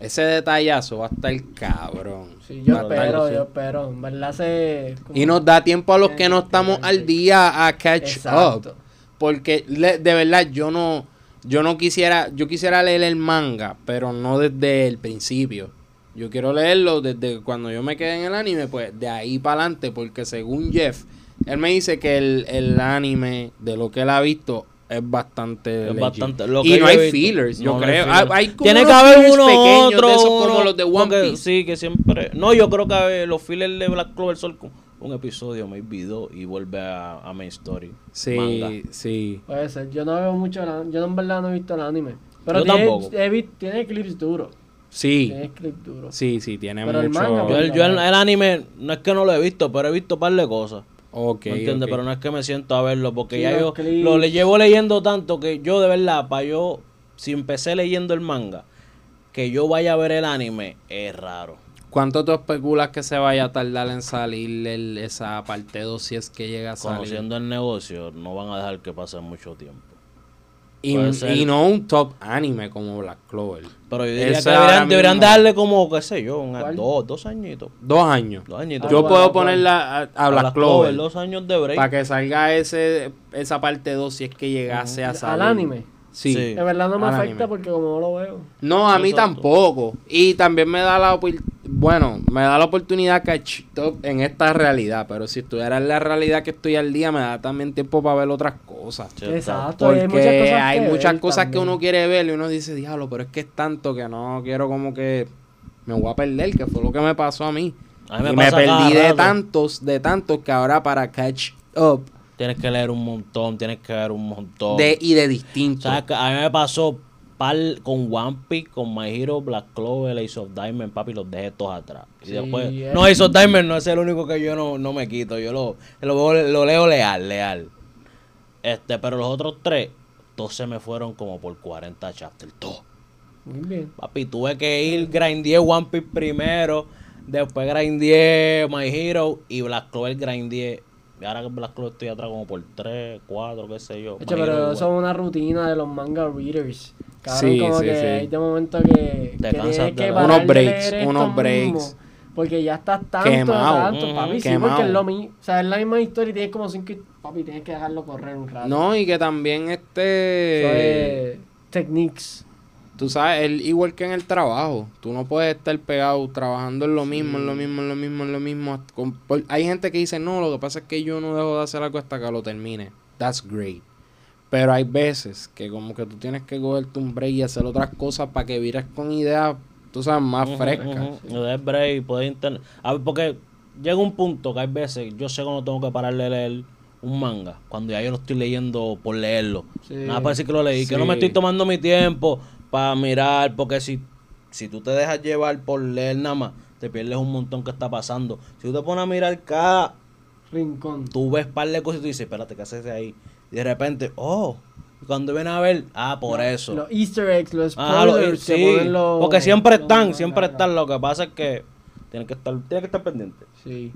Speaker 1: Ese detallazo va a estar cabrón.
Speaker 3: Sí, yo
Speaker 1: Va a estar-
Speaker 3: espero, yo espero. En verdad se.
Speaker 1: Y nos da tiempo a los que no estamos al día a catch
Speaker 3: Exacto.
Speaker 1: up. Porque le- de verdad yo no yo no quisiera yo quisiera leer el manga, pero no desde el principio. Yo quiero leerlo desde cuando yo me quedé en el anime, pues de ahí para adelante, porque según Jeff, él me dice que el, el anime de lo que él ha visto es bastante
Speaker 4: Es
Speaker 1: legit.
Speaker 4: bastante- lo
Speaker 1: y no
Speaker 4: yo
Speaker 1: hay
Speaker 4: visto.
Speaker 1: fillers, yo
Speaker 4: No, hay
Speaker 1: creo.
Speaker 4: fillers.
Speaker 1: Hay, hay como
Speaker 4: Tiene que haber uno otro.
Speaker 1: de esos como
Speaker 4: uno,
Speaker 1: los de One
Speaker 4: porque
Speaker 1: Piece.
Speaker 4: Sí, que siempre. No, yo creo que los fillers de Black Clover son un episodio, maybe dos, y vuelve a, a main story.
Speaker 1: Sí,
Speaker 4: Manga.
Speaker 1: sí.
Speaker 3: Puede ser. Yo no veo mucho. Yo en verdad no he visto el anime. Pero
Speaker 4: Yo
Speaker 3: tiene,
Speaker 4: tampoco.
Speaker 3: he tiene clips duros.
Speaker 1: Sí.
Speaker 3: Tiene clips duros.
Speaker 1: Sí, sí, tiene
Speaker 3: Pero el manga,
Speaker 4: Yo,
Speaker 3: pues,
Speaker 4: el, yo el, el anime, no es que no lo he visto, pero he visto un par de cosas.
Speaker 1: Ok,
Speaker 4: ¿Me entiendes? Pero no es que me siento a verlo, porque
Speaker 3: Sí,
Speaker 4: ya yo
Speaker 3: clips.
Speaker 4: lo le llevo leyendo tanto que yo de verdad, para yo, si empecé leyendo el manga, que yo vaya a ver el anime, es raro.
Speaker 1: ¿Cuánto tú especulas que se vaya a tardar en salir el- esa parte 2 si es que llega a salir?
Speaker 4: Conociendo el negocio, no van a dejar que pase mucho tiempo.
Speaker 1: Y, no un top anime como Black Clover.
Speaker 4: Pero yo diría que deberían, darle como, qué sé yo, un-
Speaker 3: ¿Cuál?
Speaker 4: dos, dos añitos.
Speaker 1: Dos años.
Speaker 4: Dos añitos.
Speaker 1: Yo
Speaker 3: Ah,
Speaker 1: puedo ponerla a, a Black, Clover,
Speaker 4: dos años de break.
Speaker 1: para que salga ese esa parte 2 si es que llegase a salir.
Speaker 3: Al anime.
Speaker 1: Sí.
Speaker 4: Sí.
Speaker 3: De verdad no me afecta
Speaker 1: anime.
Speaker 3: porque como no lo veo.
Speaker 1: No, a mí
Speaker 4: Exacto.
Speaker 1: tampoco. Y también me da la opor- bueno, me da la oportunidad catch up en esta realidad, pero si estuviera en la realidad que estoy al día, me da también tiempo para ver otras cosas.
Speaker 3: Exacto.
Speaker 1: Porque
Speaker 3: hay muchas cosas,
Speaker 1: hay
Speaker 3: que
Speaker 1: muchas
Speaker 3: ver
Speaker 1: cosas que
Speaker 3: también.
Speaker 1: uno quiere ver y uno dice, diablo, pero es que es tanto que no quiero como que me voy a perder, que fue lo que me pasó a mí.
Speaker 4: A mí me
Speaker 1: y me perdí de
Speaker 4: rato.
Speaker 1: tantos, de tantos que ahora para catch up
Speaker 4: Tienes que leer un montón, tienes que ver un montón.
Speaker 1: de y de distintos.
Speaker 4: ¿Sabes? A mí me pasó par con One Piece, con My Hero, Black Clover, Ace of Diamond, papi, los dejé todos atrás. Y
Speaker 3: Sí,
Speaker 4: después, no, Ace of Diamond no es el único que yo no, no me quito, yo lo, lo, lo leo leal, leal. Este, pero los otros tres, todos se me fueron como por 40 chapters, todos.
Speaker 3: Muy bien.
Speaker 4: Papi, tuve que ir, grindé One Piece primero, después grindé My Hero y Black Clover grindé. Y ahora que Black Clover estoy atrás como por 3, 4, qué sé yo.
Speaker 3: Pero eso es una rutina de los manga readers. Cabrón,
Speaker 1: Sí,
Speaker 3: como
Speaker 1: sí,
Speaker 3: que
Speaker 1: sí.
Speaker 3: hay de momento que,
Speaker 4: Te
Speaker 3: que tienes
Speaker 4: de
Speaker 3: que parar
Speaker 1: Unos breaks,
Speaker 3: leer
Speaker 1: unos
Speaker 3: esto
Speaker 1: breaks.
Speaker 3: mismo, porque ya estás tanto,
Speaker 1: Quemado.
Speaker 3: tanto, papi. Sí, porque es lo mismo. O sea, es la misma historia y tienes como cinco... Papi, tienes que dejarlo correr un rato.
Speaker 1: No, y que también
Speaker 3: Eso
Speaker 1: este
Speaker 3: es techniques.
Speaker 1: Tú sabes, el, igual que en el trabajo, tú no puedes estar pegado trabajando en lo mismo, en lo mismo, en lo mismo, en lo mismo. con- por- hay gente que dice, no, lo que pasa es que yo no dejo de hacer algo hasta que lo termine. That's great. Pero hay veces que como que tú tienes que cogerte un break y hacer otras cosas para que vires con ideas, tú sabes, más
Speaker 4: Ujú,
Speaker 1: frescas.
Speaker 4: ujú. Le des break, puedes inter- A ver, porque llega un punto que hay veces, yo sé cuando tengo que parar de leer un manga, cuando ya yo lo estoy leyendo por leerlo.
Speaker 3: Sí.
Speaker 4: Nada para decir que lo leí, que no me
Speaker 1: Sí.
Speaker 4: estoy tomando mi tiempo para mirar, porque si, si tú te dejas llevar por leer nada más, te pierdes un montón que está pasando. Si tú te pones a mirar cada,
Speaker 3: Rincón.
Speaker 4: tú ves par de cosas y tú dices, espérate, ¿qué haces ahí? Y de repente, oh, cuando viene a ver, ah, por eso.
Speaker 3: Los easter eggs, los
Speaker 4: Ah, lo-
Speaker 3: spoilers, se
Speaker 4: sí,
Speaker 3: los-
Speaker 4: porque siempre
Speaker 3: los
Speaker 4: están, siempre están. Lo que pasa es que tienen que estar, tienen que estar pendientes.
Speaker 3: Sí.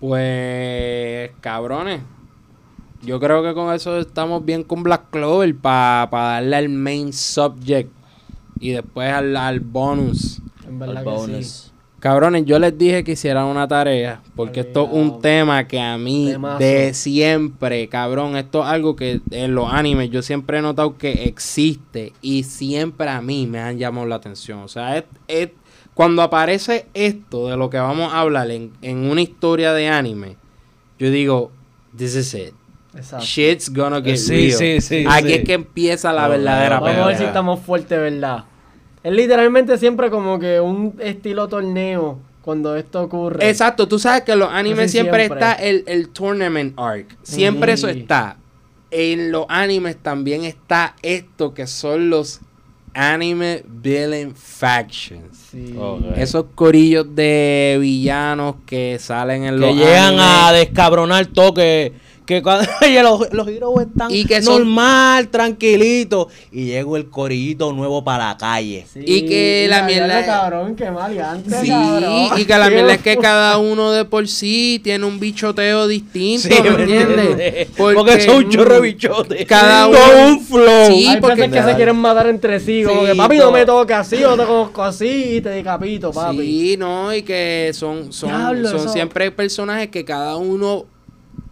Speaker 1: Pues, cabrones. Yo creo que con eso estamos bien con Black Clover para darle al main subject y después al, al bonus.
Speaker 3: En verdad
Speaker 4: Al
Speaker 3: que
Speaker 4: bonus.
Speaker 3: sí.
Speaker 1: Cabrones, yo les dije que hicieran una tarea, porque esto es un tema que a mí
Speaker 3: Temazo.
Speaker 1: de siempre, cabrón, esto es algo que en los animes yo siempre he notado que existe y siempre a mí me han llamado la atención. O sea, es, es- cuando aparece esto de lo que vamos a hablar en, en una historia de anime, yo digo, this is it.
Speaker 3: Exacto.
Speaker 1: Shit's gonna get
Speaker 4: Sí,
Speaker 1: real.
Speaker 4: sí, sí,
Speaker 1: Aquí
Speaker 4: sí.
Speaker 1: es que empieza la
Speaker 4: Ok,
Speaker 1: verdadera.
Speaker 3: Vamos a ver si estamos fuertes, ¿verdad? Es literalmente siempre como que un estilo torneo cuando esto ocurre.
Speaker 1: Exacto, tú sabes que en los animes siempre,
Speaker 3: siempre.
Speaker 1: está el, el tournament arc. Siempre eso está. En los animes también está esto que son los anime villain factions.
Speaker 3: Sí.
Speaker 1: Esos corillos de villanos que salen en
Speaker 4: Que
Speaker 1: los
Speaker 4: llegan
Speaker 1: animes.
Speaker 4: a descabronar todo, que, que cuando oye, los, los heroes están
Speaker 1: Y que son-
Speaker 4: normal, tranquilitos, y llega el corillito nuevo para la calle.
Speaker 3: Sí,
Speaker 1: Y que la mierda-
Speaker 3: cabrón, qué maleante,
Speaker 1: Sí,
Speaker 3: cabrón.
Speaker 1: y que la mierda es que cada uno de por sí tiene un bichoteo distinto,
Speaker 4: Sí,
Speaker 1: ¿me
Speaker 4: ¿me
Speaker 1: entiendes?
Speaker 4: Porque, son un chorro de bichotes.
Speaker 1: Cada
Speaker 4: Con
Speaker 1: uno-
Speaker 4: un flow.
Speaker 1: Sí,
Speaker 3: Hay
Speaker 1: porque-
Speaker 3: veces que se quieren matar entre sí, como que papi no me toca así, yo te conozco así y te decapito, papi.
Speaker 1: Sí, no, y que son, son,
Speaker 3: Diablo,
Speaker 1: son
Speaker 3: eso-
Speaker 1: siempre personajes que cada uno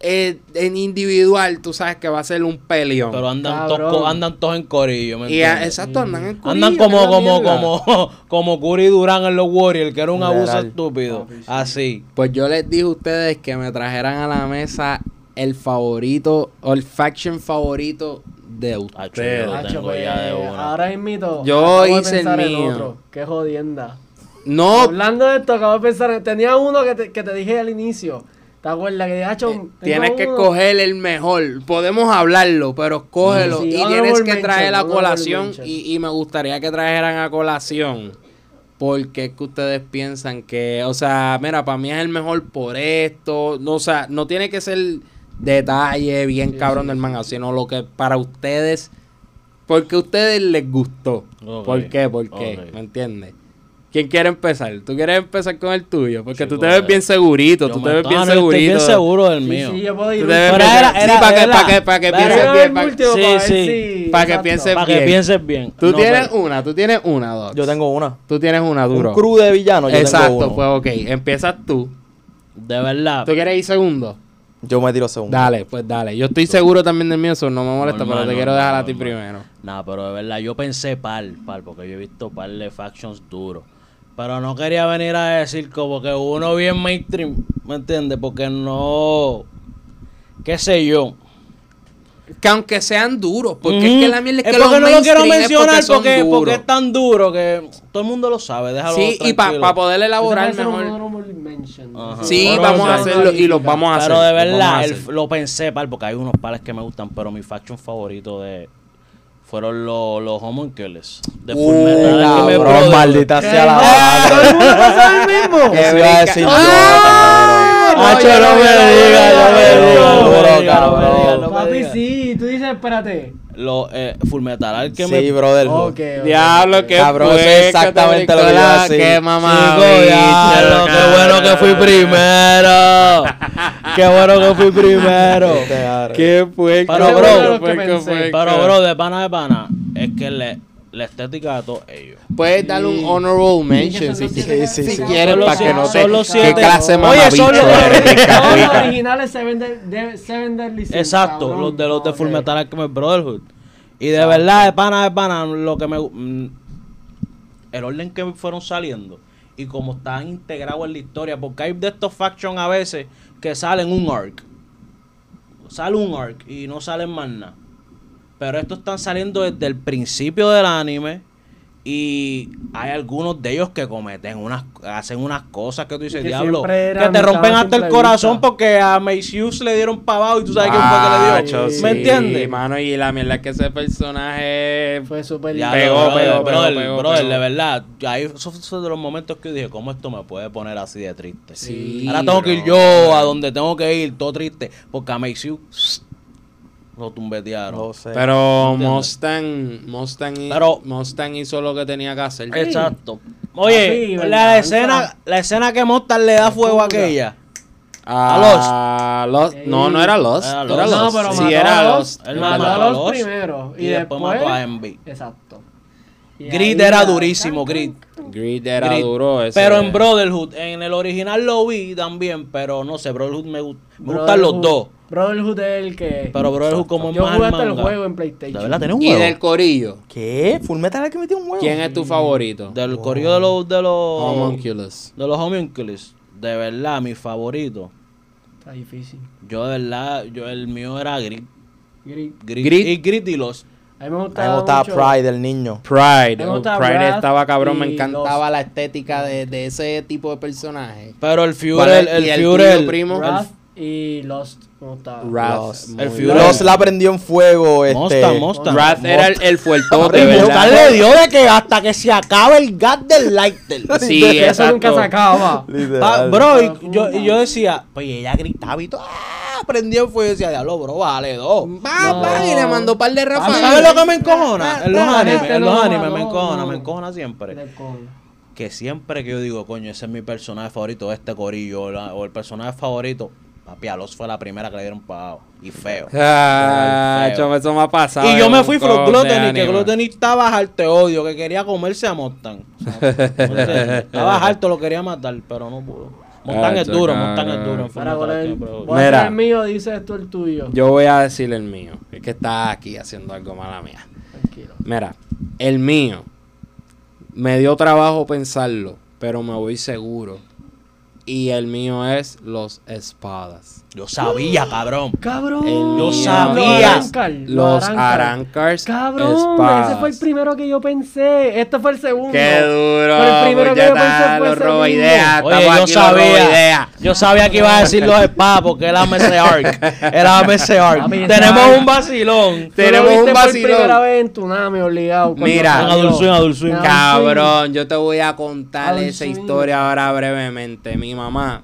Speaker 1: eh, en individual, tú sabes que va a ser un peleón.
Speaker 4: Pero andan todos andan todos en corillo, ¿me
Speaker 1: y a-
Speaker 4: entiendes?
Speaker 1: exacto, andan en
Speaker 4: Andan
Speaker 1: corillo,
Speaker 4: como,
Speaker 1: la
Speaker 4: como,
Speaker 1: mierda.
Speaker 4: como, como Curry Durán en los Warriors, que era un abuso estúpido.
Speaker 3: Papi, sí.
Speaker 4: Así.
Speaker 1: Pues yo les dije a ustedes que me trajeran a la mesa el favorito, o el faction favorito de ustedes.
Speaker 4: Tengo
Speaker 3: pues,
Speaker 4: ya de una.
Speaker 3: Ahora mismo.
Speaker 1: Yo hice el
Speaker 3: pensar en
Speaker 1: mío.
Speaker 3: otro. Qué jodienda.
Speaker 1: No,
Speaker 3: Hablando de esto, acabo de pensar en. Tenía uno que te, que te dije al inicio. ¿Te acuerdas? Que dije, "Hacho, tengo
Speaker 1: tienes que
Speaker 3: uno".
Speaker 1: escoger el mejor. Podemos hablarlo, pero cógelo.
Speaker 3: Sí,
Speaker 1: y tienes que traer a colación. Y, y me gustaría que trajeran a colación. Porque es que ustedes piensan que, o sea, mira, para mí es el mejor por esto. No, o sea, no tiene que ser detalle bien cabrón del manga, sino lo que para ustedes, porque a ustedes les gustó.
Speaker 4: Ok,
Speaker 1: ¿Por qué? ¿Por qué? ¿Me entiendes? ¿Quién quiere empezar? ¿Tú quieres empezar con el tuyo? Porque
Speaker 4: Sí,
Speaker 1: tú te ves bien segurito,
Speaker 4: Yo
Speaker 1: tú te ves
Speaker 4: no,
Speaker 1: bien
Speaker 4: no, estoy
Speaker 1: segurito.
Speaker 4: bien seguro del
Speaker 3: Sí,
Speaker 4: mío.
Speaker 3: sí, yo puedo ir.
Speaker 1: bien- sí, para que, para que, que pienses bien. para-
Speaker 3: el último
Speaker 4: Sí, sí.
Speaker 1: Para que pienses
Speaker 4: Para que
Speaker 1: bien.
Speaker 4: pienses bien.
Speaker 1: Tú
Speaker 4: No,
Speaker 1: tienes
Speaker 4: pero-
Speaker 1: una, tú tienes una, dos.
Speaker 2: Yo tengo una.
Speaker 1: Tú tienes una, duro.
Speaker 2: Un crew de villanos, yo
Speaker 1: Exacto,
Speaker 2: tengo uno.
Speaker 1: pues ok. Empiezas tú.
Speaker 4: De verdad.
Speaker 1: ¿Tú quieres ir segundo?
Speaker 2: Yo me tiro segundo.
Speaker 1: Dale, pues dale. Yo estoy seguro también del mío, eso no me molesta, pero te quiero dejar a ti primero.
Speaker 4: Nah, pero de verdad, yo pensé par, par, porque yo he visto par de factions duros. Pero no quería venir a decir como que uno bien mainstream, ¿me entiendes? Porque no. ¿Qué sé yo?
Speaker 1: Que aunque sean duros, porque
Speaker 4: Ujú.
Speaker 1: es que la mierda es que
Speaker 4: es
Speaker 1: los
Speaker 4: porque no lo quiero
Speaker 1: es
Speaker 4: mencionar
Speaker 1: son
Speaker 4: porque, porque, es tan duro que todo el mundo lo sabe. Déjalo
Speaker 1: Sí, y para poder elaborar mejor.
Speaker 4: Ajá.
Speaker 1: Sí, vamos a hacerlo y los vamos a hacer.
Speaker 4: Pero de
Speaker 1: los
Speaker 4: verdad, el- lo pensé, par, porque hay unos pares que me gustan, pero mi faction favorito de fueron los, los homunculus de
Speaker 1: Uh,
Speaker 4: Alchemist
Speaker 2: Cabrón,
Speaker 4: Brotherhood.
Speaker 2: maldita sea la
Speaker 3: Ah, ¿Todo el mundo pasa el mismo?
Speaker 2: Eso iba a decir yo, cabrón.
Speaker 4: Hacho, no me digas, no me digas, no me
Speaker 2: Duro,
Speaker 4: digas, no me
Speaker 2: cabrón.
Speaker 4: digas, no me
Speaker 3: Papi,
Speaker 4: digas.
Speaker 3: sí. Tú dices, espérate.
Speaker 4: Los eh, Fullmetal Alchemist
Speaker 2: Sí, brother.
Speaker 3: Ok, ok,
Speaker 1: Diablo,
Speaker 3: ok.
Speaker 1: qué
Speaker 2: Cabrón,
Speaker 1: fue,
Speaker 2: eso es
Speaker 1: que
Speaker 2: exactamente
Speaker 1: te
Speaker 2: lo que iba a decir.
Speaker 1: Qué mamá.
Speaker 4: Chico, diablo, qué bueno que fui primero. Qué bueno que fui primero.
Speaker 1: Qué fue,
Speaker 4: Pero, bro,
Speaker 3: que
Speaker 4: Pero, bro, de pana de pana, es que le- la estética de todos ellos.
Speaker 1: Puedes darle un honorable mention si, quieres, si para que no te... ¿Qué clase
Speaker 4: Oye, son los-
Speaker 3: originales Seven Deadly Sins,
Speaker 4: Exacto, los de los de
Speaker 3: Ok.
Speaker 4: Fullmetal Alchemist Brotherhood. Y de verdad, de pana, de pana, lo que me... mm, el orden que fueron saliendo y como están integrados en la historia, porque hay de estos factions a veces que salen un arc. Sale un arc y no salen más nada. Pero estos están saliendo desde el principio del anime y hay algunos de ellos que cometen unas, hacen unas cosas que tú dices,
Speaker 3: Que
Speaker 4: diablo, que te rompen hasta el corazón
Speaker 3: vista".
Speaker 4: porque a Macius le dieron para abajo y tú sabes quién fue que le dio.
Speaker 3: Sí,
Speaker 4: ¿Me
Speaker 1: sí,
Speaker 4: entiendes?
Speaker 1: mano, y la mierda es que ese personaje...
Speaker 3: Fue súper
Speaker 4: Ya,
Speaker 1: Pegó,
Speaker 4: brother,
Speaker 1: pegó,
Speaker 4: brother,
Speaker 1: pegó, pegó,
Speaker 4: brother,
Speaker 1: pegó.
Speaker 4: de verdad, ahí esos son de los momentos que yo dije, ¿cómo esto me puede poner así de triste?
Speaker 1: Sí,
Speaker 4: Ahora tengo que ir yo a donde tengo que ir, todo triste, porque a Macius Lo tumbetearon.
Speaker 2: No sé.
Speaker 1: Pero. Mustang, Mustang,
Speaker 4: Pero-
Speaker 1: Mustang hizo lo que tenía que hacer.
Speaker 4: Exacto. Oye, la escena, la escena que Mostar le da fuego a aquella.
Speaker 1: A Lost. No, no era Lost.
Speaker 4: Era
Speaker 1: Era
Speaker 4: Lost.
Speaker 3: No, pero
Speaker 1: Sí,
Speaker 3: mató
Speaker 1: era
Speaker 3: a
Speaker 1: Lost.
Speaker 4: Él
Speaker 3: mató a
Speaker 4: a
Speaker 3: Lost
Speaker 4: Lost
Speaker 3: primero.
Speaker 4: y después mató a Envy.
Speaker 3: Exacto. Y
Speaker 4: Grid
Speaker 3: ahí
Speaker 4: era durísimo, Grid.
Speaker 1: Greed era duro. ese-
Speaker 4: Pero en Brotherhood, en el original lo vi también, pero no sé, Brotherhood me, gu- me gustan los dos.
Speaker 3: Brotherhood es el que.
Speaker 4: Pero Brotherhood como
Speaker 3: Yo
Speaker 4: más
Speaker 3: jugué hasta el
Speaker 4: manga.
Speaker 3: juego en
Speaker 2: ¿De
Speaker 3: PlayStation.
Speaker 2: verdad tenés un
Speaker 1: Y
Speaker 2: huevo?
Speaker 1: del corillo.
Speaker 2: ¿Qué? Full Metal es que metió un huevo.
Speaker 1: ¿Quién es tu favorito?
Speaker 4: Del corrido de los de los
Speaker 1: Homunculus.
Speaker 4: de los homunculus. De verdad, mi favorito.
Speaker 3: Está difícil.
Speaker 4: Yo de verdad, yo el mío era Grit.
Speaker 3: Grid.
Speaker 4: Grit,
Speaker 1: Grit.
Speaker 4: y Grit y los.
Speaker 3: A mí me
Speaker 2: A mí
Speaker 3: gustaba,
Speaker 2: me gustaba
Speaker 3: mucho-
Speaker 2: Pride, el niño.
Speaker 1: Pride.
Speaker 3: Me
Speaker 1: oh,
Speaker 3: gusta
Speaker 1: Pride estaba cabrón. Me encantaba la estética de, de ese tipo de personaje.
Speaker 4: Pero el
Speaker 1: ¿Cuál
Speaker 4: Führer, el,
Speaker 1: ¿Y el
Speaker 4: Führer,
Speaker 1: tuyo, primo?
Speaker 3: Wrath y Lost.
Speaker 1: Wrath.
Speaker 4: El
Speaker 2: la prendió en fuego. Este.
Speaker 1: Wrath era el, el fuertote,
Speaker 4: Y
Speaker 1: ¿verdad?
Speaker 4: Le dio de que hasta que se acabe el gas del lighter.
Speaker 1: Sí,
Speaker 3: Eso nunca
Speaker 1: exacto.
Speaker 3: se acaba.
Speaker 4: Pa- bro, y yo, y yo decía, pues ella gritaba y todo, ¡ah! prendió el fuego y decía, diablo, bro, vale dos.
Speaker 1: Pa, y le mandó un par de
Speaker 4: ¿Tú
Speaker 1: ráfagas.
Speaker 4: ¿Sabes lo que me encojona? En los animes, en los animes me encojona, me encojona siempre. Que siempre que yo digo, coño, ese es mi personaje favorito este corillo, o, la- o el personaje favorito, papi, fue la primera que le dieron pagado. Y feo.
Speaker 1: Ah,
Speaker 4: Feo.
Speaker 1: eso me ha pasado.
Speaker 4: Y yo me fui
Speaker 1: de
Speaker 4: Gluttony, que. Gluttony estaba harto odio, que quería comerse a Mustang. estaba harto, lo quería matar, pero no pudo. Mustang
Speaker 1: Ah,
Speaker 4: es duro. Mustang es duro. en
Speaker 3: Ahora,
Speaker 4: Fullmetal
Speaker 3: ¿cuál es el-
Speaker 4: Alchemist,
Speaker 3: voy a
Speaker 1: Mira.
Speaker 3: el mío, dices tú el tuyo.
Speaker 1: Yo voy a decir el mío. Es que está aquí haciendo algo mala mía.
Speaker 3: Tranquilo.
Speaker 1: Mira, el mío. Me dio trabajo pensarlo, pero me voy seguro. Y el mío es los espadas.
Speaker 4: Yo sabía, cabrón.
Speaker 3: Cabrón.
Speaker 1: El
Speaker 4: Yo sabía.
Speaker 1: es Los Arancars
Speaker 3: Cabrón, ese fue el primero que yo pensé. Este fue el segundo.
Speaker 1: Qué duro.
Speaker 3: Pero el primero que yo pensé fue
Speaker 1: robo ideas.
Speaker 4: Oye, yo sabía. Yo sabía que iba a decir los espadas porque él ama ese arc. Él ama ese arc. Tenemos un vacilón.
Speaker 1: Tenemos un vacilón.
Speaker 3: primera vez en Tsunami, obligado.
Speaker 1: Mira.
Speaker 4: En
Speaker 1: Cabrón, yo te voy a contar esa historia ahora brevemente. Mi mamá,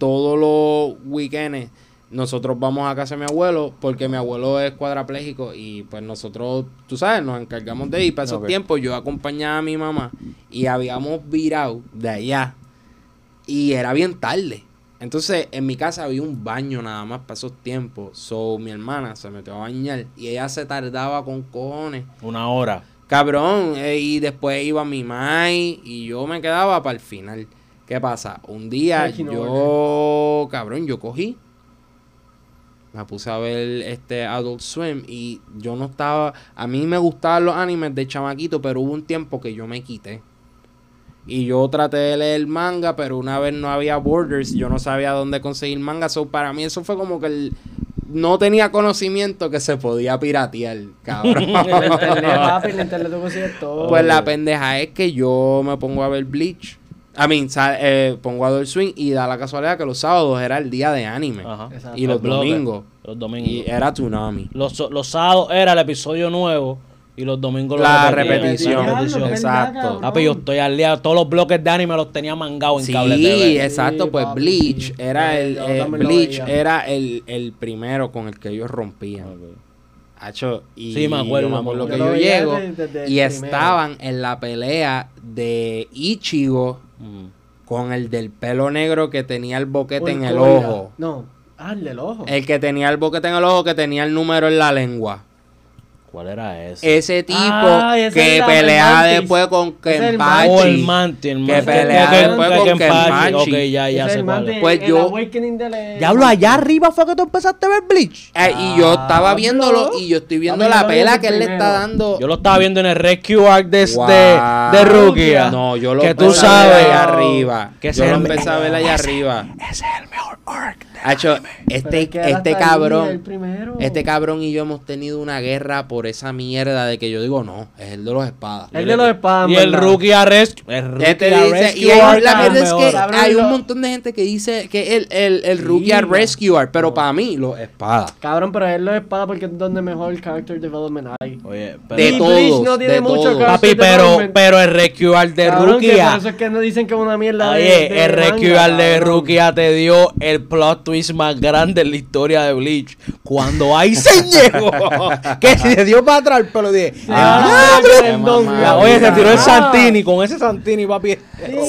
Speaker 1: todos los weekends, nosotros vamos a casa de mi abuelo porque mi abuelo es cuadrapléjico y pues nosotros, tú sabes, nos encargamos de ir. Para esos tiempos yo acompañaba a mi mamá y habíamos virado de allá y era bien tarde. Entonces en mi casa había un baño nada más para esos tiempos. So mi hermana se metió a bañar y ella se tardaba con cojones.
Speaker 4: Una hora.
Speaker 1: Cabrón, eh, y después iba mi mai y yo me quedaba para el final. ¿Qué pasa? Un día yo, cabrón, yo cogí. Me puse a ver este Adult Swim y yo no estaba... A mí me gustaban los animes de chamaquito, pero hubo un tiempo que yo me quité. Y yo traté de leer manga, pero una vez no había borders, yo no sabía dónde conseguir manga. So, para mí eso fue como que el- no tenía conocimiento que se podía piratear, cabrón. Pues la pendeja es que yo me pongo a ver Bleach. I mean, eh, pongo a Swing y da la casualidad que los sábados era el día de anime.
Speaker 4: Ajá.
Speaker 1: Y los
Speaker 4: bloque.
Speaker 1: domingos.
Speaker 4: Los domingos.
Speaker 1: Y era Tsunami.
Speaker 4: Los, los sábados era el episodio nuevo y los domingos lo
Speaker 1: La repetición.
Speaker 4: La repetición.
Speaker 1: Exacto.
Speaker 3: ¿verdad, cabrón?
Speaker 4: Papi, yo estoy al día. Todos los bloques de anime los tenía mangados en
Speaker 1: Sí,
Speaker 4: cable TV.
Speaker 1: exacto.
Speaker 3: Sí,
Speaker 1: Pues
Speaker 3: papi,
Speaker 1: Bleach era
Speaker 3: Sí,
Speaker 1: el eh,
Speaker 3: lo
Speaker 1: Bleach era el, el primero con el que ellos rompían.
Speaker 4: Ok.
Speaker 1: Hacho, y
Speaker 4: Sí, me acuerdo,
Speaker 1: yo me acuerdo que
Speaker 3: Yo lo
Speaker 1: llego
Speaker 3: desde- desde
Speaker 1: y
Speaker 3: primero.
Speaker 1: estaban en la pelea de Ichigo
Speaker 4: Mm.
Speaker 1: con el del pelo negro que tenía el boquete en el ojo.
Speaker 3: No, ah, el del ojo.
Speaker 1: El que tenía el boquete en el ojo, que tenía el número en la lengua.
Speaker 4: ¿Cuál era ese?
Speaker 1: Ese tipo
Speaker 3: Ah, ese
Speaker 1: que pelea después con
Speaker 3: el
Speaker 1: Kenpachi.
Speaker 4: Oh, el Manti, el
Speaker 1: Que
Speaker 4: Manti.
Speaker 1: pelea
Speaker 4: Que- que-
Speaker 1: después
Speaker 4: que-
Speaker 1: con.
Speaker 4: Kenpachi. Ok, ya, ya sé cuál es.
Speaker 1: Pues
Speaker 3: el
Speaker 1: yo-
Speaker 3: la-
Speaker 4: Diablo, allá arriba fue que tú empezaste a ver Bleach.
Speaker 1: Eh, y yo estaba viéndolo y yo estoy viendo la pela
Speaker 3: el
Speaker 1: que él le está dando.
Speaker 4: Yo lo estaba viendo en el Rescue Arc de,
Speaker 1: Wow.
Speaker 4: de, de Rukia.
Speaker 1: No, yo lo
Speaker 4: Que tú
Speaker 1: empecé a ver
Speaker 4: sabes.
Speaker 1: allá arriba.
Speaker 4: Que
Speaker 1: yo lo empecé a ver allá arriba.
Speaker 4: Ese es el mejor arc. De
Speaker 1: Hacho, este,
Speaker 3: que
Speaker 1: este
Speaker 3: el
Speaker 1: cabrón, este cabrón y yo hemos tenido una guerra por esa mierda de que yo digo, no, es el de los espadas.
Speaker 3: El de los espadas,
Speaker 4: Y el. Rookie Rescue. El
Speaker 1: Este
Speaker 4: Rookie
Speaker 1: dice,
Speaker 4: Rescue
Speaker 1: y hay- la
Speaker 4: es
Speaker 1: verdad es que
Speaker 3: Cabrón,
Speaker 1: hay un montón de gente que dice que el, el, el Rookie
Speaker 3: Sí,
Speaker 1: a
Speaker 3: no.
Speaker 1: Rescue Art, pero para mí, los espadas.
Speaker 3: Cabrón, pero es los espadas porque es donde mejor character development hay.
Speaker 4: Oye, pero-
Speaker 1: De
Speaker 3: Bleach no tiene
Speaker 1: de
Speaker 3: mucho
Speaker 4: Papi, pero, pero el Rescue Arc de
Speaker 3: Cabrón, que
Speaker 4: Rukia.
Speaker 3: por eso es que no dicen que es una mierda de-
Speaker 4: Oye,
Speaker 3: de
Speaker 4: el Rescue
Speaker 3: manga,
Speaker 4: Arc de. Rukia te dio el plot twist más grande en la historia de Bleach. Cuando Aizen llegó, que se dio para atrás el pelo. Dije,
Speaker 3: Ah,
Speaker 4: oye, se tiró el. Santini. Con ese Santini, papi.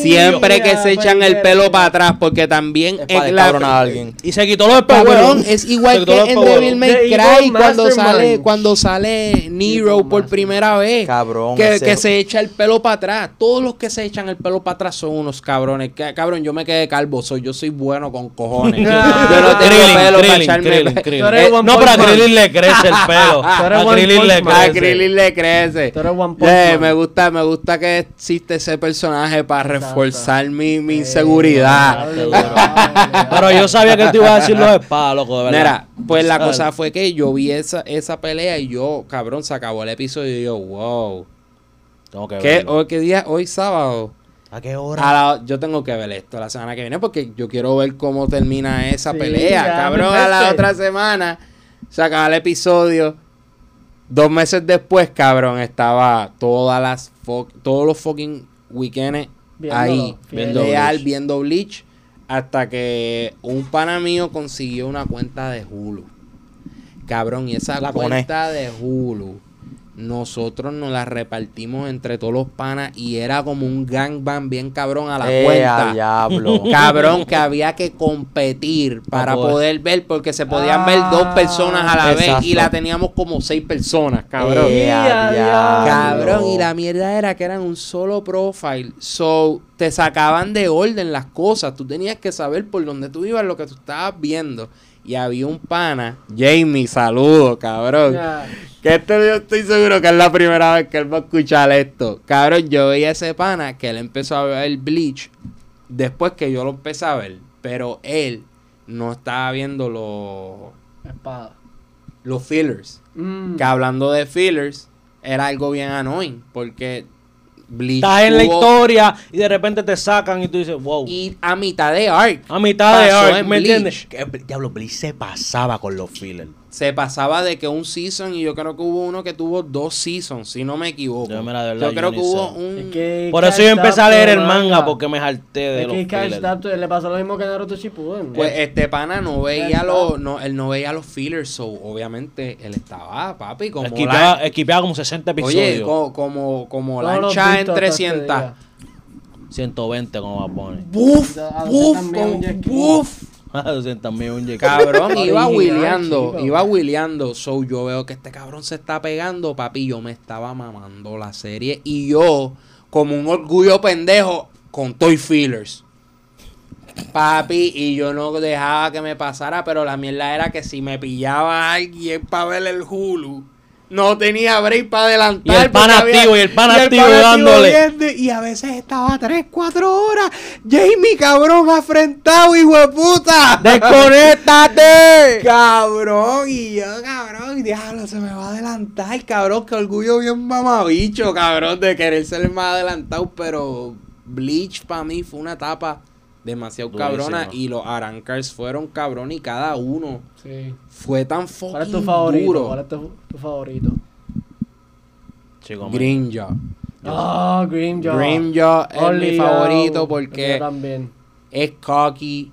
Speaker 1: Siempre que se echan el pelo para atrás, porque también
Speaker 2: Es
Speaker 1: la-
Speaker 2: a alguien.
Speaker 4: Y se quitó los
Speaker 1: Cabrón,
Speaker 4: espejuelos.
Speaker 1: es
Speaker 4: Se
Speaker 1: igual que en. Devil May Cry cuando sale cuando sale Nero por primera vez.
Speaker 2: Cabrón,
Speaker 1: Que, que se echa el pelo para atrás. Todos los que se echan el pelo para atrás son unos cabrones. Cabrón, yo me quedé calvo, soy yo soy bueno con cojones. yo no tengo
Speaker 4: Krillin,
Speaker 1: pelo para
Speaker 4: Krillin,
Speaker 1: echarme
Speaker 4: Krillin,
Speaker 1: pe-
Speaker 4: Krillin.
Speaker 3: Tú eres
Speaker 1: Eh,
Speaker 3: One
Speaker 4: No, pero a
Speaker 3: Punch Man.
Speaker 4: Krillin le crece el pelo.
Speaker 3: Tú eres
Speaker 4: A
Speaker 3: One
Speaker 4: Krillin le
Speaker 3: Punch Man.
Speaker 1: A
Speaker 4: crece.
Speaker 1: Krillin le crece.
Speaker 3: Tú eres One Punch
Speaker 1: Eh,
Speaker 3: Man.
Speaker 1: me gusta, me gusta que existe ese personaje para
Speaker 3: Exacto.
Speaker 1: reforzar mi, mi inseguridad.
Speaker 4: Pero yo sabía que te iba a decir los espadas, loco, de verdad.
Speaker 1: Mira, pues la cosa fue que yo vi esa, esa pelea y yo, cabrón, se acabó el episodio y yo, wow.
Speaker 4: Tengo que
Speaker 1: ¿Qué,
Speaker 4: verlo.
Speaker 1: hoy, ¿qué día? Hoy sábado.
Speaker 4: ¿A qué hora?
Speaker 1: A la- yo tengo que ver esto la semana que viene porque yo quiero ver cómo termina esa
Speaker 3: Sí,
Speaker 1: pelea.
Speaker 3: ya,
Speaker 1: Cabrón, a la otra semana se acaba el episodio. Dos meses después, cabrón, estaba todas las todos los fucking weekends
Speaker 3: Viéndolo,
Speaker 1: ahí,
Speaker 3: viendo
Speaker 1: leal,
Speaker 4: Bleach.
Speaker 1: viendo Bleach, hasta que un pana mío consiguió una cuenta de Hulu. Cabrón, y esa
Speaker 2: La pone.
Speaker 1: cuenta de Hulu, nosotros nos la repartimos entre todos los panas y era como un gangbang bien cabrón a la
Speaker 2: Eh,
Speaker 1: cuenta.
Speaker 2: diablo.
Speaker 1: Cabrón, que había que competir para
Speaker 4: poder.
Speaker 1: poder ver, porque se podían ver dos personas a la vez y la teníamos como seis personas, cabrón.
Speaker 2: Eh.
Speaker 1: Cabrón, y la mierda era que eran un solo profile. So, te sacaban de orden las cosas. Tú tenías que saber por dónde tú ibas, lo que tú estabas viendo. Y había un pana, Jamie, saludo, cabrón. Que este yo estoy seguro que es la primera vez que él va a escuchar esto. Cabrón, yo veía a ese pana que él empezó a ver Bleach después que yo lo empecé a ver. Pero él no estaba viendo los,
Speaker 3: Espada.
Speaker 1: los fillers.
Speaker 3: Mm.
Speaker 1: Que hablando de fillers, era algo bien annoying. Porque Bleach.
Speaker 4: Estás en la historia y de repente te sacan y tú dices, wow.
Speaker 1: Y a mitad de arc.
Speaker 4: a mitad de
Speaker 1: pasó
Speaker 4: arc,
Speaker 1: en
Speaker 4: ¿me
Speaker 1: Bleach.
Speaker 4: entiendes? Que, diablo, Bleach se pasaba con los fillers.
Speaker 1: Se pasaba de que un season, y yo creo que hubo uno que tuvo dos seasons, si no me equivoco.
Speaker 4: Yo, mira, de verdad,
Speaker 1: Yo creo
Speaker 4: yo
Speaker 1: que hubo
Speaker 4: sé.
Speaker 1: un.
Speaker 3: Es que
Speaker 4: Por eso yo empecé a leer el manga porque me harté de
Speaker 3: Es
Speaker 4: los
Speaker 3: que
Speaker 4: fillers.
Speaker 3: Le pasó lo mismo que Naruto Shippuden.
Speaker 1: Pues este pana no veía los, no, él no veía los fillers, so obviamente él estaba, papi, como
Speaker 4: Esquipeaba,
Speaker 1: la-
Speaker 4: esquipeaba como 60 episodios.
Speaker 1: Oye, co- como, como lancha en
Speaker 3: visto hasta este
Speaker 1: 300.
Speaker 3: día.
Speaker 4: 120 como va a poner.
Speaker 1: Buf,
Speaker 3: a
Speaker 1: buf,
Speaker 3: ski.
Speaker 1: buf.
Speaker 4: 200 mil un.
Speaker 1: Cabrón, iba wheeleando, iba wheeleando. So yo veo que este cabrón se está pegando, papi. Yo me estaba mamando la serie. Y yo, como un orgullo pendejo, con Toy Feelers. Papi, y yo no dejaba que me pasara, pero la mierda era que si me pillaba alguien para ver el Hulu, no tenía break para adelantar.
Speaker 4: Y el
Speaker 1: porque
Speaker 4: activo, y el pana
Speaker 1: y
Speaker 4: activo dándole.
Speaker 1: viendo, y a veces estaba 3, 4 horas. Jamie, cabrón, afrentado, hijo de puta.
Speaker 4: ¡Desconéctate!
Speaker 1: Cabrón, y yo, cabrón, diablo, se me va a adelantar, cabrón, que orgullo bien mamabicho, cabrón, de querer ser el más adelantado, pero Bleach para mí fue una etapa demasiado cabrona y los Arancars fueron cabrón y cada uno
Speaker 3: Sí.
Speaker 1: fue tan
Speaker 3: ¿Cuál es
Speaker 1: fucking
Speaker 3: tu favorito?
Speaker 1: duro.
Speaker 3: ¿Cuál es tu, tu favorito?
Speaker 4: Chico.
Speaker 1: Grimjaw.
Speaker 3: Ah, Grimjaw.
Speaker 1: Grimjaw es mi favorito porque
Speaker 3: también.
Speaker 1: es cocky,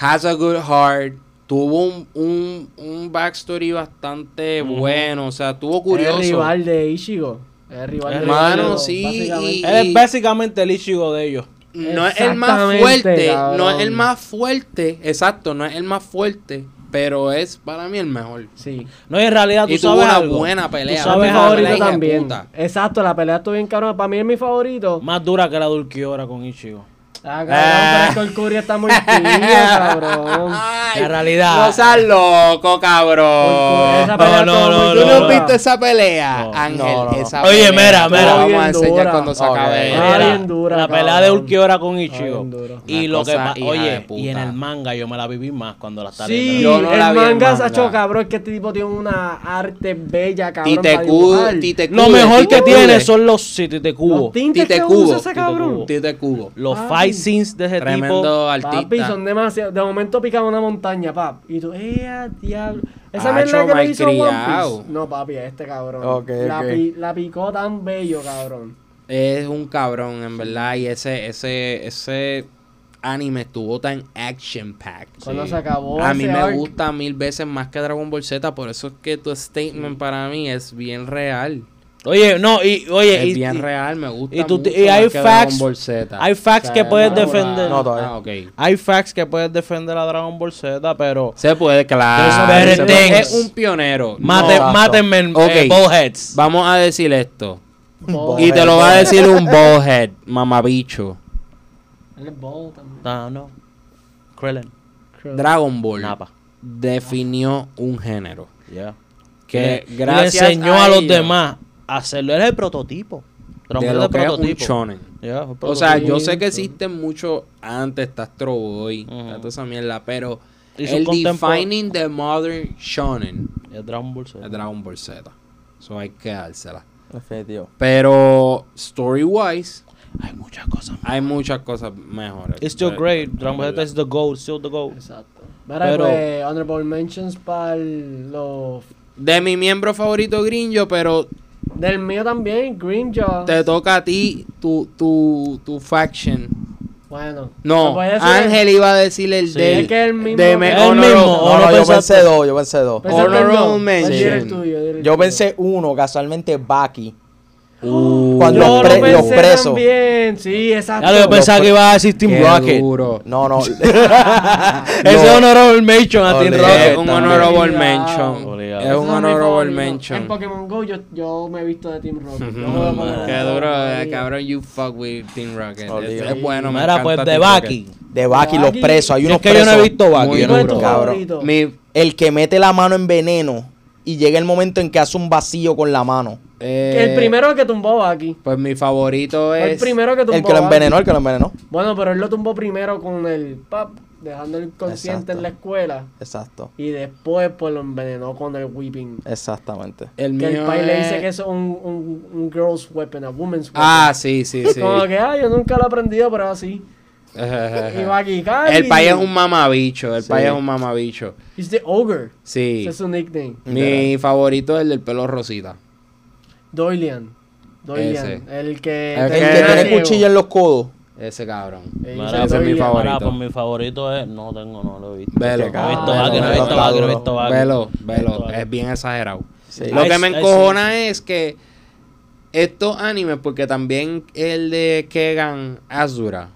Speaker 1: has a good heart, tuvo un, un, un backstory bastante bueno, o sea, tuvo
Speaker 3: Es
Speaker 1: curioso.
Speaker 3: el rival de Ichigo. Es el rival de
Speaker 1: Hermano,
Speaker 3: Ichigo,
Speaker 1: sí,
Speaker 3: básicamente.
Speaker 1: y-
Speaker 4: Él es básicamente el Ichigo de ellos.
Speaker 1: No es el más fuerte, no es el más fuerte, exacto, no es el más fuerte, pero es para mí el mejor.
Speaker 3: Sí.
Speaker 4: No, y en realidad tú
Speaker 1: Y tuvo
Speaker 4: sabes
Speaker 1: una
Speaker 4: algo.
Speaker 1: buena pelea.
Speaker 4: Tú
Speaker 3: Es mi
Speaker 4: sabes
Speaker 1: Una
Speaker 3: favorito
Speaker 1: de
Speaker 3: también.
Speaker 1: puta.
Speaker 3: Exacto, la pelea estuvo bien cabrón. Para mí es mi favorito.
Speaker 4: Más dura que la Dulquiora con Ichigo.
Speaker 3: Ah,
Speaker 1: Ah.
Speaker 3: pero el Curry está muy cabrón.
Speaker 1: Ay,
Speaker 4: La realidad.
Speaker 1: No seas loco, cabrón.
Speaker 3: Esa pelea
Speaker 4: no, no,
Speaker 3: muy
Speaker 1: ¿Tú
Speaker 4: no,
Speaker 1: no has visto esa pelea,
Speaker 4: No.
Speaker 1: Ángel?
Speaker 2: No, no, no.
Speaker 1: Esa
Speaker 4: Oye,
Speaker 1: pelea,
Speaker 4: mira, mira.
Speaker 1: Vamos
Speaker 3: Bien
Speaker 1: a enseñar
Speaker 3: dura.
Speaker 1: cuando se acabe.
Speaker 3: Ah,
Speaker 4: la pelea de Ulquiora con
Speaker 3: Ah,
Speaker 4: Ichigo. y lo que oye, y en el manga yo me la viví más cuando la estaba
Speaker 3: Sí,
Speaker 4: viendo.
Speaker 1: No la
Speaker 3: el
Speaker 1: vi
Speaker 3: manga se hecho cabrón, es que este tipo tiene una arte bella, cabrón,
Speaker 1: Tite
Speaker 4: Lo mejor que tiene son los sí, Tite
Speaker 3: Los
Speaker 4: Cubo.
Speaker 1: Tite Cubo,
Speaker 3: usa ese
Speaker 4: Tite
Speaker 3: cabrón.
Speaker 4: Cubo.
Speaker 1: Tite Cubo.
Speaker 4: Los
Speaker 3: Papi.
Speaker 4: Fight scenes de ese tipo.
Speaker 1: Tremendo artista.
Speaker 3: Papi, son demasiado. De momento picaba una montaña, pap. Y tú, ¡eh, a diablo! Esa mierda que le hizo One. Piece. No, papi, este cabrón.
Speaker 2: Ok,
Speaker 3: la,
Speaker 2: ok.
Speaker 3: pi- la picó tan bello, cabrón.
Speaker 1: Es un cabrón, en verdad. Y ese, ese, ese anime estuvo tan action packed.
Speaker 3: Cuando se acabó
Speaker 1: A mí me
Speaker 3: arc,
Speaker 1: gusta mil veces más que Dragon Ball Z, por eso es que tu statement para mí es bien real.
Speaker 4: Oye, no, y oye,
Speaker 1: es
Speaker 4: y,
Speaker 1: bien
Speaker 4: y-
Speaker 1: real, me gusta
Speaker 4: y tú-
Speaker 1: mucho
Speaker 4: y hay facts-
Speaker 1: Dragon Ball Z.
Speaker 4: hay facts
Speaker 3: O
Speaker 4: que puedes
Speaker 3: no,
Speaker 4: defender.
Speaker 2: No, todavía.
Speaker 1: Ah.
Speaker 4: Hay facts que puedes defender a Dragon Ball Z, pero
Speaker 1: Se puede, claro. Se puede. Es un pionero.
Speaker 4: mate, mátenme en
Speaker 1: Ok.
Speaker 4: eh, bullheads.
Speaker 1: Vamos a decir esto.
Speaker 3: Ball.
Speaker 1: Y te lo va a decir un ballhead, mamabicho.
Speaker 3: Él es Ball también.
Speaker 4: No, no. Krillin.
Speaker 1: Dragon Ball
Speaker 4: Napa.
Speaker 1: definió un género.
Speaker 4: Yeah.
Speaker 1: Que
Speaker 4: Le-
Speaker 1: gracias
Speaker 4: le enseñó a, los demás hacerlo. Él es el prototipo. Dragon
Speaker 1: de
Speaker 4: Ball
Speaker 1: lo que es un
Speaker 4: prototipo.
Speaker 1: shonen.
Speaker 4: Yeah,
Speaker 1: O sea, yo sé que existen muchos antes, está Astro Boy, está toda esa mierda, pero el defining the modern shonen
Speaker 4: Es Dragon Ball Z.
Speaker 1: es Dragon Ball Z. Eso hay que dársela.
Speaker 2: Definitivo.
Speaker 1: Pero story wise,
Speaker 4: Hay muchas cosas.
Speaker 1: hay muchas cosas mejores.
Speaker 4: It's still great. Dragon Ball Z is the goal, still the goal.
Speaker 3: Exacto.
Speaker 4: Pero-
Speaker 3: pues, honorable mentions para los...
Speaker 1: De mi miembro favorito Grinjo, pero
Speaker 3: Del mío también, Green Jaw.
Speaker 1: te toca a ti tu, tu, tu faction.
Speaker 3: Bueno.
Speaker 1: No,
Speaker 3: decir-
Speaker 1: Ángel iba a decirle el
Speaker 4: Sí.
Speaker 1: del
Speaker 3: Es que el mismo
Speaker 1: de
Speaker 3: que-
Speaker 1: me-
Speaker 3: El
Speaker 1: honorable-
Speaker 4: mismo,
Speaker 2: No,
Speaker 4: ¿O
Speaker 2: no,
Speaker 4: no
Speaker 2: yo pensé dos, yo pensé dos.
Speaker 1: Honorable mention.
Speaker 3: Pues
Speaker 2: Yo pensé uno, casualmente Baki.
Speaker 1: Uh,
Speaker 2: Cuando
Speaker 3: Yo
Speaker 2: los,
Speaker 3: lo
Speaker 2: pre- los
Speaker 3: pensé
Speaker 2: presos.
Speaker 3: también, sí, exacto.
Speaker 4: Ya yo pensaba que iba a decir Team Rocket.
Speaker 1: duro.
Speaker 2: No, no.
Speaker 4: Ese es honorable mention a Team. Rocket.
Speaker 1: Es un honorable mention. Es un honorable mention.
Speaker 3: En Pokémon Go yo, yo me he visto de Team Rocket.
Speaker 1: Qué duro, eh, cabrón, you fuck with Team Rocket.
Speaker 2: Olé.
Speaker 1: Es, es bueno, me
Speaker 4: Mira, pues de Baki.
Speaker 2: De Baki, los
Speaker 3: Baki.
Speaker 2: presos. Hay
Speaker 4: Es
Speaker 2: unos
Speaker 4: que yo no
Speaker 2: presos.
Speaker 4: he visto Baki.
Speaker 1: Muy
Speaker 4: yo no
Speaker 3: ¿Cuál
Speaker 4: he
Speaker 3: es
Speaker 4: visto.
Speaker 1: Rocket. Mi,
Speaker 2: El que mete la mano en veneno y llega el momento en que hace un vacío con la mano.
Speaker 1: eh,
Speaker 3: El primero que tumbó aquí.
Speaker 1: Pues mi favorito es...
Speaker 3: el primero que tumbó
Speaker 2: El que lo envenenó, el que lo envenenó.
Speaker 3: Bueno, pero él lo tumbó primero con el pap, dejando el consciente
Speaker 2: Exacto.
Speaker 3: en la escuela.
Speaker 2: Exacto.
Speaker 3: Y después pues lo envenenó con el whipping.
Speaker 2: Exactamente.
Speaker 1: El
Speaker 3: Que el pai le dice que eso es un, un, un girl's weapon, a woman's weapon.
Speaker 1: Ah, sí, sí, sí.
Speaker 3: Como que, ah, yo nunca lo he aprendido, pero así.
Speaker 1: el país es un mamabicho, el
Speaker 2: Sí.
Speaker 1: país es un mamabicho.
Speaker 3: He's the ogre.
Speaker 1: Sí.
Speaker 3: Ese es su nickname.
Speaker 1: Mi favorito es el del pelo rosita.
Speaker 3: Doylian. Doylian.
Speaker 1: Ese.
Speaker 3: El que...
Speaker 1: El
Speaker 2: El
Speaker 1: que
Speaker 2: que
Speaker 1: tiene
Speaker 3: ciego.
Speaker 2: cuchillo en los codos.
Speaker 1: Ese cabrón.
Speaker 3: Ese
Speaker 1: es mi favorito.
Speaker 4: Pues mi favorito es. No tengo, no lo he visto.
Speaker 1: Velo.
Speaker 2: Qué
Speaker 4: No he visto
Speaker 3: Ah,
Speaker 4: Baki, no he
Speaker 3: velo,
Speaker 4: visto
Speaker 3: velo,
Speaker 4: no he visto.
Speaker 1: Es bien exagerado.
Speaker 2: Sí.
Speaker 1: Lo que me encojona es que estos animes, porque también el de Kegan Azura,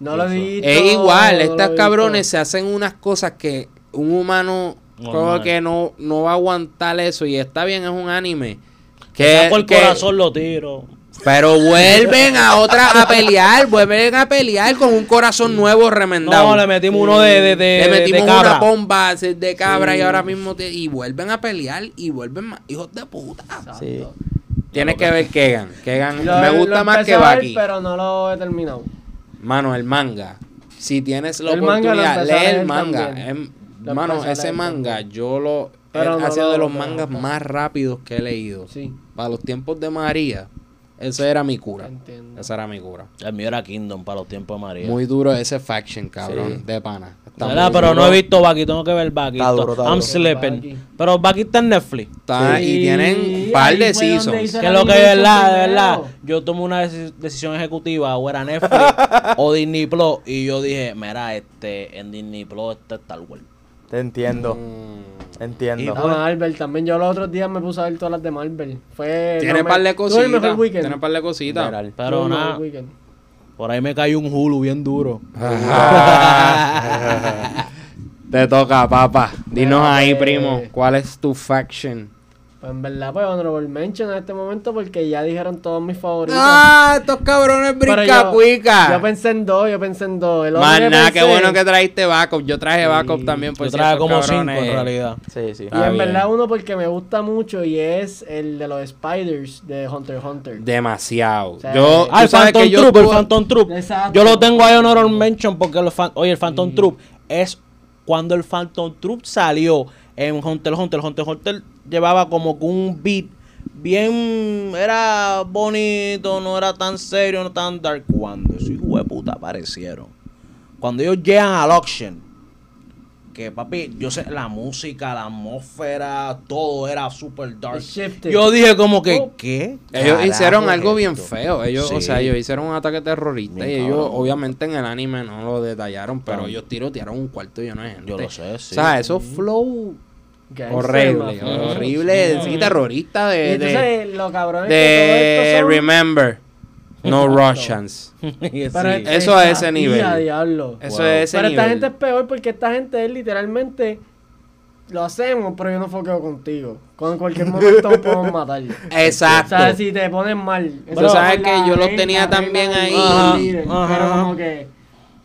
Speaker 3: No lo he visto.
Speaker 1: es igual.
Speaker 3: no visto.
Speaker 1: cabrones se hacen unas cosas que un humano
Speaker 4: Normal.
Speaker 1: como que no, no va a aguantar eso. Y está bien, es un anime.
Speaker 4: Que saco el
Speaker 1: que-
Speaker 4: corazón lo tiro.
Speaker 1: Pero vuelven a otra a pelear, vuelven a pelear con un corazón nuevo remendado.
Speaker 4: No, le metimos uno de, de, de,
Speaker 1: Le metimos
Speaker 4: de cabra.
Speaker 1: una bomba de cabra y ahora mismo te- y vuelven a pelear y vuelven más hijos de puta.
Speaker 2: Sí.
Speaker 1: Tienes que ver Kegan. Kegan
Speaker 3: Lo-
Speaker 1: me
Speaker 3: lo
Speaker 1: gusta más que Baki.
Speaker 3: pero no lo he terminado.
Speaker 1: Mano, el manga. Si tienes la
Speaker 3: El
Speaker 1: oportunidad, lee
Speaker 3: leer
Speaker 1: el manga. Em- mano, ese manga
Speaker 3: también.
Speaker 1: yo lo
Speaker 3: Pero
Speaker 1: ha
Speaker 3: no
Speaker 1: sido
Speaker 3: lo-
Speaker 1: de los
Speaker 3: no,
Speaker 1: mangas más rápidos que he leído.
Speaker 3: Sí,
Speaker 1: Para los tiempos de María, esa era mi cura.
Speaker 3: entiendo.
Speaker 1: Esa era mi cura.
Speaker 4: El mío era Kingdom para los tiempos de María.
Speaker 1: Muy duro ese faction, cabrón,
Speaker 2: Sí.
Speaker 1: de pana.
Speaker 4: ¿Verdad? Pero
Speaker 1: duro.
Speaker 4: no he visto Baki, tengo que ver Baki.
Speaker 2: Está duro, está
Speaker 4: I'm
Speaker 2: duro.
Speaker 4: sleeping.
Speaker 3: Baki.
Speaker 4: Pero Baki está en Netflix.
Speaker 1: Está-
Speaker 3: Sí,
Speaker 1: y tienen un par de seasons.
Speaker 4: Que lo que es verdad, de verdad. Yo tomé una deci- decisión ejecutiva, o era Netflix o Disney Plus. Y yo dije, mira, este, en Disney Plus está Star Wars.
Speaker 2: Te entiendo.
Speaker 1: Mm.
Speaker 2: Entiendo.
Speaker 3: Ah, Marvel también. Yo los otros días me puse a ver todas las de Marvel. Fue.
Speaker 1: Tiene
Speaker 3: no
Speaker 1: par de cositas. Tiene par de cositas.
Speaker 4: Pero nada. Por ahí me cayó un Hulu bien duro.
Speaker 1: Te toca, papá. Dinos ahí, primo, ¿cuál es tu faction?
Speaker 3: Pues en verdad, pues honorable mention en este momento porque ya dijeron todos mis favoritos.
Speaker 1: ¡Ah! Estos cabrones
Speaker 3: Pero
Speaker 1: brinca
Speaker 3: yo-
Speaker 1: cuica.
Speaker 3: Yo pensé en dos, yo pensé en dos. El que
Speaker 1: nada, qué bueno que trajiste backup. Yo traje backup
Speaker 3: Sí.
Speaker 1: también. Por
Speaker 4: Yo traje como cinco en realidad.
Speaker 2: Sí, sí.
Speaker 3: Y
Speaker 1: Ah,
Speaker 3: en
Speaker 1: bien.
Speaker 3: verdad uno porque me gusta mucho y es el de los Spiders de Hunter x Hunter.
Speaker 1: Demasiado.
Speaker 3: O sea,
Speaker 1: yo,
Speaker 3: Ah,
Speaker 4: el Phantom
Speaker 1: que yo
Speaker 4: Troop, el Phantom Troop.
Speaker 3: Exacto.
Speaker 4: Yo lo tengo ahí honorable mention porque el fan- oye, el Phantom Troop es cuando el Phantom Troop salió en Hunter x Hunter. Hunter x Hunter llevaba como que un beat bien, era bonito, no era tan serio, no tan dark. Cuando esos hijos de puta aparecieron, cuando ellos llegan al auction, que papi, yo sé, la música, la atmósfera, todo era super dark. Yo dije como que,
Speaker 3: Oh.
Speaker 4: ¿qué?
Speaker 1: Ellos hicieron algo bien feo. Ellos, o sea, ellos hicieron un ataque terrorista
Speaker 4: Bien
Speaker 1: y ellos,
Speaker 4: cabrón.
Speaker 1: obviamente, en el anime no lo detallaron, pero ellos tirotearon un cuarto lleno de gente.
Speaker 4: Yo lo sé, sí.
Speaker 1: O sea, eso flow
Speaker 3: Gangster,
Speaker 1: horrible,
Speaker 3: mafioso.
Speaker 1: horrible, sí, terrorista
Speaker 3: Y
Speaker 1: de, de,
Speaker 3: entonces, lo cabrón es que
Speaker 1: de
Speaker 3: todo esto son...
Speaker 1: Remember, no Russians.
Speaker 3: Pero
Speaker 4: Sí.
Speaker 1: Eso a ese nivel.
Speaker 3: diablo.
Speaker 1: Eso
Speaker 4: Wow.
Speaker 1: es ese
Speaker 3: Pero esta gente es peor porque esta gente es literalmente... Lo hacemos, pero yo no foqueo contigo. Con cualquier momento podemos matar.
Speaker 1: Exacto.
Speaker 3: O sea, si te ponen mal.
Speaker 1: Pero sabes
Speaker 3: es
Speaker 1: que yo los tenía también ahí.
Speaker 3: Pero como que,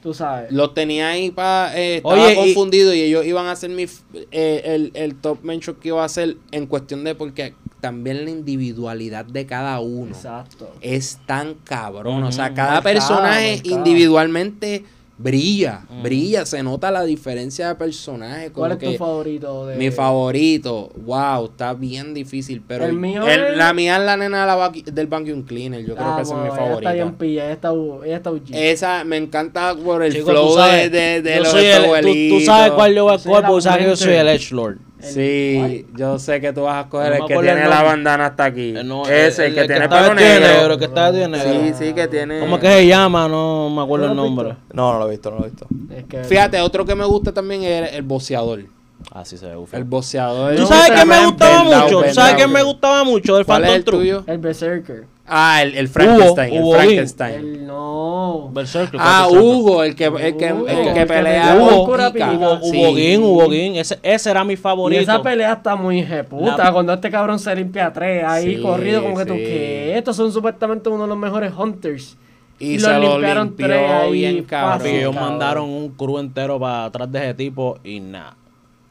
Speaker 3: tú sabes.
Speaker 1: Los tenía ahí para. Eh, estaba
Speaker 4: Oye,
Speaker 1: confundido y... ellos iban a hacer mi. eh, el, el top mention que iba a hacer en cuestión de. Porque también la individualidad de cada uno
Speaker 3: Exacto.
Speaker 1: es tan cabrón. O sea, cada
Speaker 3: Marcado,
Speaker 1: personaje
Speaker 3: marcado.
Speaker 1: individualmente brilla. Brilla. Se nota la diferencia de personaje. Como
Speaker 3: ¿Cuál es
Speaker 1: que
Speaker 3: tu favorito? De...
Speaker 1: Mi favorito. Wow, está bien difícil. Pero
Speaker 3: El mío
Speaker 1: el-
Speaker 3: es-
Speaker 1: la mía es la nena de la del vacuum cleaner. Yo creo
Speaker 3: Ah,
Speaker 1: que esa es mi
Speaker 3: bueno, Ella está bien
Speaker 1: favorita.
Speaker 3: pilla, ella está, u- ella está UG.
Speaker 1: Esa me encanta por el
Speaker 4: Chico,
Speaker 1: flow
Speaker 4: tú sabes,
Speaker 1: de, de, de
Speaker 4: yo
Speaker 1: los
Speaker 4: soy el- tú- tú, sabes cuál yo voy a porque sabes que yo soy el. Edge Lord.
Speaker 1: Sí, yo sé que tú vas a coger
Speaker 4: No
Speaker 1: el que
Speaker 4: el
Speaker 1: tiene la bandana hasta aquí.
Speaker 4: No,
Speaker 1: Ese, el, que tiene pelo negro.
Speaker 4: negro, que está de negro.
Speaker 1: Sí, sí, que tiene.
Speaker 4: ¿Cómo que se llama? No me acuerdo
Speaker 3: ¿No
Speaker 4: el nombre.
Speaker 3: visto?
Speaker 2: No, no lo he visto, no lo he visto.
Speaker 3: Es que-
Speaker 1: Fíjate, otro que me gusta también es el boceador.
Speaker 4: Así se ve. uf.
Speaker 1: El boceador.
Speaker 4: ¿Tú sabes que me gustaba mucho? ¿Tú sabes que me gustaba mucho del
Speaker 1: ¿Cuál es
Speaker 4: Phantom
Speaker 1: tuyo?
Speaker 3: El Berserker.
Speaker 1: Ah, el, el Frankenstein.
Speaker 4: Hugo, Hugo
Speaker 1: el
Speaker 4: Bean.
Speaker 1: Frankenstein.
Speaker 3: El no.
Speaker 4: Berserker,
Speaker 1: Ah,
Speaker 4: Berserker.
Speaker 1: Hugo, el que, el que,
Speaker 3: Hugo,
Speaker 1: el que
Speaker 3: el que
Speaker 1: pelea
Speaker 3: pelea
Speaker 1: con
Speaker 4: Hugo. Hugo,
Speaker 1: Sí.
Speaker 4: Hugo Hugo. Ese, ese era mi
Speaker 3: Y
Speaker 4: favorito.
Speaker 3: esa pelea está muy jeputa.
Speaker 4: La-
Speaker 3: Cuando este cabrón se limpia a tres ahí
Speaker 1: Sí,
Speaker 3: corrido, como que tú, que estos son supuestamente uno de los mejores hunters.
Speaker 1: Y,
Speaker 3: Y
Speaker 1: se
Speaker 3: lo limpiaron
Speaker 1: limpió
Speaker 3: tres ahí
Speaker 1: bien cabrón.
Speaker 4: Papi, ellos
Speaker 3: cabrón.
Speaker 4: mandaron un crew entero para atrás de ese tipo y nada.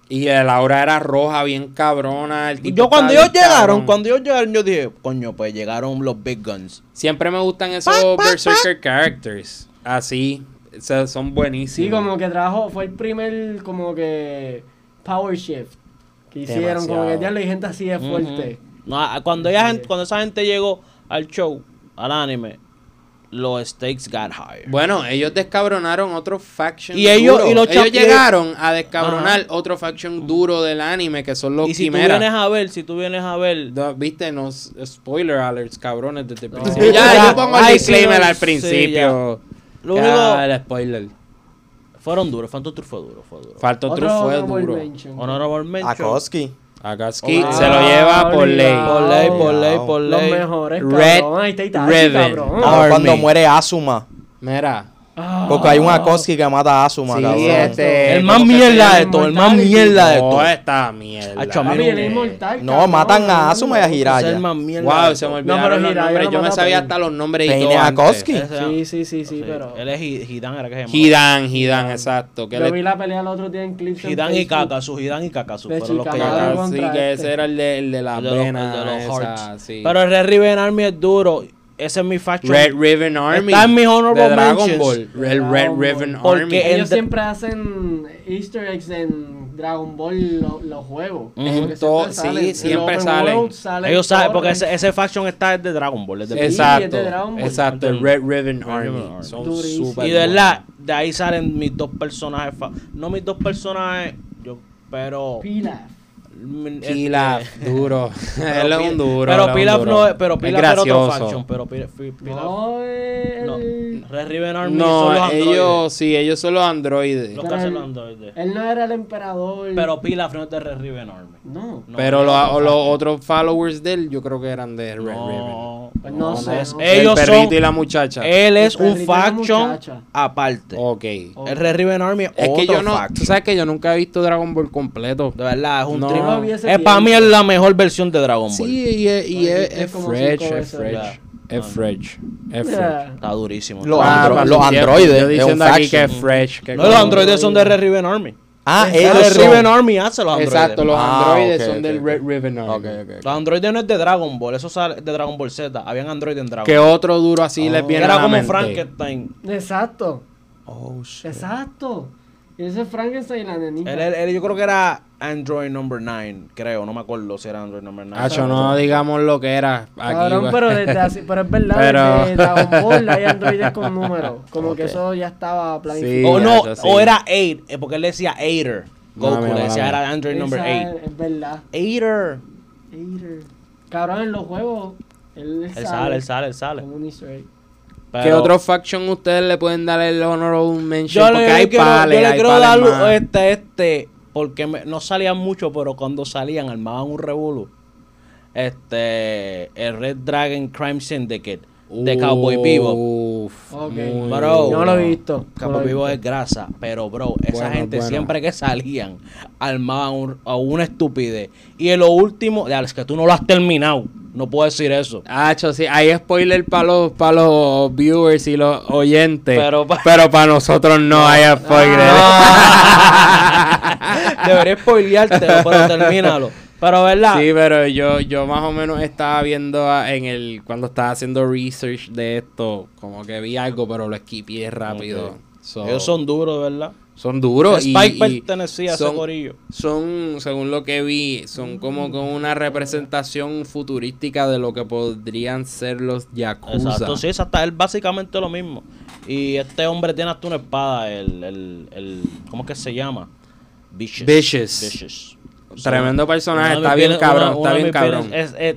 Speaker 1: Y el aura era roja, bien cabrona. El
Speaker 4: Y
Speaker 1: tipo
Speaker 4: yo cuando ellos llegaron,
Speaker 1: cabrón.
Speaker 4: cuando ellos llegaron, yo dije, coño, pues llegaron los big guns.
Speaker 1: Siempre me gustan esos Berserker characters. Así. o sea, son buenísimos.
Speaker 3: Sí, como que trajo, fue el primer como que power shift que hicieron, como que ya hay gente así de fuerte.
Speaker 4: No, cuando, ella, cuando esa gente llegó al show, al anime, los stakes got higher.
Speaker 1: Bueno, ellos descabronaron otro faction
Speaker 4: Y ellos-
Speaker 1: duro.
Speaker 4: y los
Speaker 1: ellos llegaron a descabronar
Speaker 4: Ajá.
Speaker 1: otro faction duro del anime, que son los
Speaker 4: y si tú vienes a ver, si tú vienes a ver,
Speaker 1: No, Viste, nos spoiler alerts, cabrones, desde el principio. Ya,
Speaker 4: Ya,
Speaker 1: yo pongo el
Speaker 4: ay, sí,
Speaker 1: disclaimer al
Speaker 4: sí,
Speaker 1: principio. Ya,
Speaker 4: único,
Speaker 1: el spoiler.
Speaker 4: fueron duros, Phantom Troop fue duro, fue duro.
Speaker 1: Otro fue
Speaker 3: honorable
Speaker 1: duro.
Speaker 3: mention.
Speaker 4: Honorable mention.
Speaker 3: Oh,
Speaker 1: se lo lleva por ley.
Speaker 4: Por ley, por ley, por
Speaker 3: Los
Speaker 4: ley.
Speaker 3: mejores,
Speaker 1: Red
Speaker 3: cabrón. Ahí está Itachi,
Speaker 1: Ribbon.
Speaker 3: cabrón.
Speaker 4: Army.
Speaker 2: cuando muere Asuma.
Speaker 1: Mira.
Speaker 3: Ah.
Speaker 2: Porque hay un Akotsuki que mata a Asuma,
Speaker 1: Sí,
Speaker 2: cabrón.
Speaker 1: este,
Speaker 4: El más
Speaker 1: ¿cómo que se
Speaker 4: mierda de todo, el más mierda de todo.
Speaker 1: esta mierda.
Speaker 4: A mí no
Speaker 3: el
Speaker 4: me-
Speaker 3: inmortal,
Speaker 2: No,
Speaker 3: cabrón.
Speaker 2: matan a Asuma y a
Speaker 4: Ese es el más mierda
Speaker 1: Wow, se me olvidaron
Speaker 3: pero
Speaker 1: los nombres. Yo me sabía hasta los nombres y todo.
Speaker 4: Ese-
Speaker 3: Sí, sí, sí, sí, pero...
Speaker 4: Él es Hi- Hidan, era que se llama.
Speaker 1: Hidan, Hidan, exacto. Que
Speaker 3: Yo
Speaker 1: le-
Speaker 3: vi la pelea el otro día en clips
Speaker 4: Hidan y. Kakasu, Hidan y Kakasu fueron los que.
Speaker 1: Sí, que
Speaker 3: este.
Speaker 1: ese era el de, el de la sí.
Speaker 4: Pero el Red Ribbon Army es duro. Ese es mi faction.
Speaker 1: Red Ribbon Army.
Speaker 4: Está en mis honorable
Speaker 1: de Dragon
Speaker 4: mentions.
Speaker 1: Ball. El Red
Speaker 3: Dragon
Speaker 1: Ribbon
Speaker 3: Ball.
Speaker 4: Porque
Speaker 1: Army.
Speaker 4: el-
Speaker 3: Ellos siempre hacen easter eggs en Dragon Ball lo- los juegos. Como que
Speaker 1: En todo-
Speaker 3: siempre
Speaker 1: sí,
Speaker 3: salen. En
Speaker 1: siempre salen.
Speaker 3: Salen
Speaker 4: Ellos saben, porque ese, ese faction está de Dragon Ball. es de-
Speaker 3: Sí, es
Speaker 1: Exacto.
Speaker 3: de Dragon Ball.
Speaker 1: Exacto. El Red Ribbon Army.
Speaker 4: Army.
Speaker 1: Son súper
Speaker 4: Y de verdad, de ahí salen mis dos personajes. No mis dos personajes, yo, pero.
Speaker 3: Pilaf.
Speaker 4: Mm,
Speaker 1: Pilaf,
Speaker 4: este-
Speaker 1: duro.
Speaker 4: pero
Speaker 1: Él es un duro.
Speaker 4: Pero
Speaker 1: es
Speaker 4: Pilaf
Speaker 1: duro.
Speaker 4: no es. Pero
Speaker 1: Es
Speaker 4: Pilaf era otro
Speaker 1: gracioso.
Speaker 4: faction. Pero Pilaf. Pilaf
Speaker 3: No, el...
Speaker 4: no. Red Ribbon Army son
Speaker 1: No,
Speaker 4: los androides.
Speaker 1: ellos, sí, ellos son los androides.
Speaker 4: Los que hacen
Speaker 3: él-
Speaker 4: los androides.
Speaker 3: Él no era el emperador.
Speaker 4: Pero Pilaf no es de Red Ribbon Army.
Speaker 3: No.
Speaker 4: No,
Speaker 1: Pero los, otros followers de él, yo creo que eran de Red Ribbon.
Speaker 4: No,
Speaker 3: Pues no no sé.
Speaker 4: Ellos
Speaker 1: el perrito
Speaker 4: son.
Speaker 1: y la muchacha.
Speaker 4: Él es un faction aparte.
Speaker 1: ok.
Speaker 3: Oh.
Speaker 4: El Red Ribbon Army es
Speaker 1: Es que
Speaker 4: otro
Speaker 1: yo no,
Speaker 4: faction.
Speaker 1: tú sabes que yo nunca he visto Dragon Ball completo.
Speaker 4: De verdad, es un
Speaker 1: No.
Speaker 4: Es para mí es la mejor versión de Dragon Ball.
Speaker 1: Sí, y, es- y es, es fresh, es fresh,
Speaker 4: Ya.
Speaker 1: es
Speaker 4: No,
Speaker 1: fresh, es fresh.
Speaker 3: Yeah.
Speaker 4: Está durísimo.
Speaker 2: Los
Speaker 1: Ah,
Speaker 2: andro- los androides,
Speaker 1: Yo
Speaker 2: es un
Speaker 1: diciendo aquí que
Speaker 2: faction.
Speaker 1: es fresh. que
Speaker 4: No, los androides son de Red Ribbon Army.
Speaker 2: Ah,
Speaker 4: El
Speaker 2: ellos
Speaker 4: Red
Speaker 2: son.
Speaker 4: Ribbon Army hace los androides.
Speaker 1: Exacto, los
Speaker 2: Ah,
Speaker 1: androides son
Speaker 2: ok,
Speaker 1: del
Speaker 2: ok.
Speaker 1: Red Ribbon Army.
Speaker 4: Los androides no es de Dragon Ball, eso sale de Dragon Ball Z. Habían androides en Dragon
Speaker 1: Que
Speaker 4: Ball.
Speaker 1: otro duro así les
Speaker 2: Oh.
Speaker 1: viene a
Speaker 4: Era
Speaker 1: la
Speaker 4: como
Speaker 1: mente.
Speaker 4: Frankenstein.
Speaker 3: Exacto.
Speaker 2: Oh, shit.
Speaker 3: Exacto. Y ese es Frankenstein y la nenita.
Speaker 4: Él, él- él- yo creo que era Android number 9, creo. No me acuerdo si era Android number 9.
Speaker 1: Hacho, no digamos lo que era. Aquí,
Speaker 3: Cabrón,
Speaker 1: pues.
Speaker 3: pero, desde así, pero es verdad,
Speaker 1: Pero-
Speaker 3: desde Dragon Ball hay androides con números. Como que eso ya estaba planificado.
Speaker 4: O no,
Speaker 1: sí.
Speaker 4: o era 8, porque él decía 8er. Goku,
Speaker 1: Mami,
Speaker 4: le decía
Speaker 1: mami.
Speaker 4: era Android number
Speaker 3: Esa
Speaker 4: 8.
Speaker 3: Es, verdad.
Speaker 4: Aider.
Speaker 3: Hater. Cabrón, en los juegos. Él,
Speaker 4: Él sale, él sale, él sale.
Speaker 3: Como un easter egg.
Speaker 1: ¿Qué otro faction ustedes le pueden dar el honorable mention?
Speaker 4: Yo
Speaker 1: Porque
Speaker 4: le,
Speaker 1: hay
Speaker 4: quiero,
Speaker 1: pales,
Speaker 4: yo le
Speaker 1: hay
Speaker 4: quiero
Speaker 1: pales
Speaker 4: dar este, este, porque me- no salían mucho, pero cuando salían armaban un revolú. Este, el Red Dragon Crime Syndicate de Cowboy Vivo.
Speaker 1: Uf,
Speaker 3: Ok.
Speaker 1: muy
Speaker 4: Bro.
Speaker 3: No lo he visto.
Speaker 4: Cowboy Vivo
Speaker 3: visto.
Speaker 4: es grasa, pero bro, esa
Speaker 1: Bueno,
Speaker 4: gente
Speaker 1: bueno.
Speaker 4: siempre que salían armaban un- a una estupidez. Y en lo último, ya, es que tú no lo has terminado, no puedo decir eso.
Speaker 1: Hacho, sí, hay spoiler para los, para los viewers y los oyentes.
Speaker 4: Pero
Speaker 1: Pero,
Speaker 4: pa-
Speaker 1: para nosotros no hay spoiler.
Speaker 4: Debería spoilearte, pero termínalo. Pero verdad,
Speaker 1: Sí, pero yo, yo más o menos estaba viendo en el cuando estaba haciendo research de esto, como que vi algo, pero lo esquipié rápido. So,
Speaker 4: ellos son duros, ¿verdad?
Speaker 1: son duros y,
Speaker 4: Spike
Speaker 1: y
Speaker 4: pertenecía a ese
Speaker 1: son,
Speaker 4: corillo.
Speaker 1: son, según lo que vi, son como con una representación futurística de lo que podrían ser los Yakuza.
Speaker 4: Exacto, sí, es hasta él básicamente lo mismo. Y este hombre tiene hasta una espada, el, el, el ¿cómo es que se llama? Vicious.
Speaker 1: Vicious.
Speaker 4: Vicious.
Speaker 1: Tremendo personaje, está bien cabrón, está bien cabrón.
Speaker 4: Es, es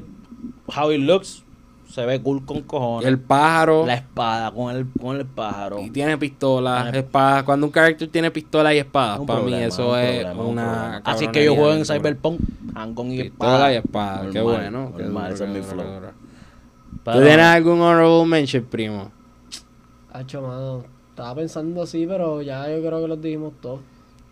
Speaker 4: how it looks, se ve cool con cojones.
Speaker 1: El pájaro
Speaker 4: la espada con el, con el pájaro.
Speaker 1: y tiene pistola,
Speaker 4: Tiene-
Speaker 1: espada. Cuando un character tiene pistola y espada,
Speaker 4: Un
Speaker 1: para mí
Speaker 4: problema,
Speaker 1: eso
Speaker 4: un
Speaker 1: es
Speaker 4: problema,
Speaker 1: una.
Speaker 4: Así que yo juego en. Cyberpunk, handgun y
Speaker 1: Pistola
Speaker 4: espada.
Speaker 1: y espada, qué
Speaker 4: Normal,
Speaker 1: bueno. qué
Speaker 4: normal,
Speaker 1: duro,
Speaker 4: ese es mi flow.
Speaker 1: ¿Tú tienes algún honorable mention, primo?
Speaker 3: Hacho, mano. Estaba pensando así, pero ya yo creo que los dijimos todos.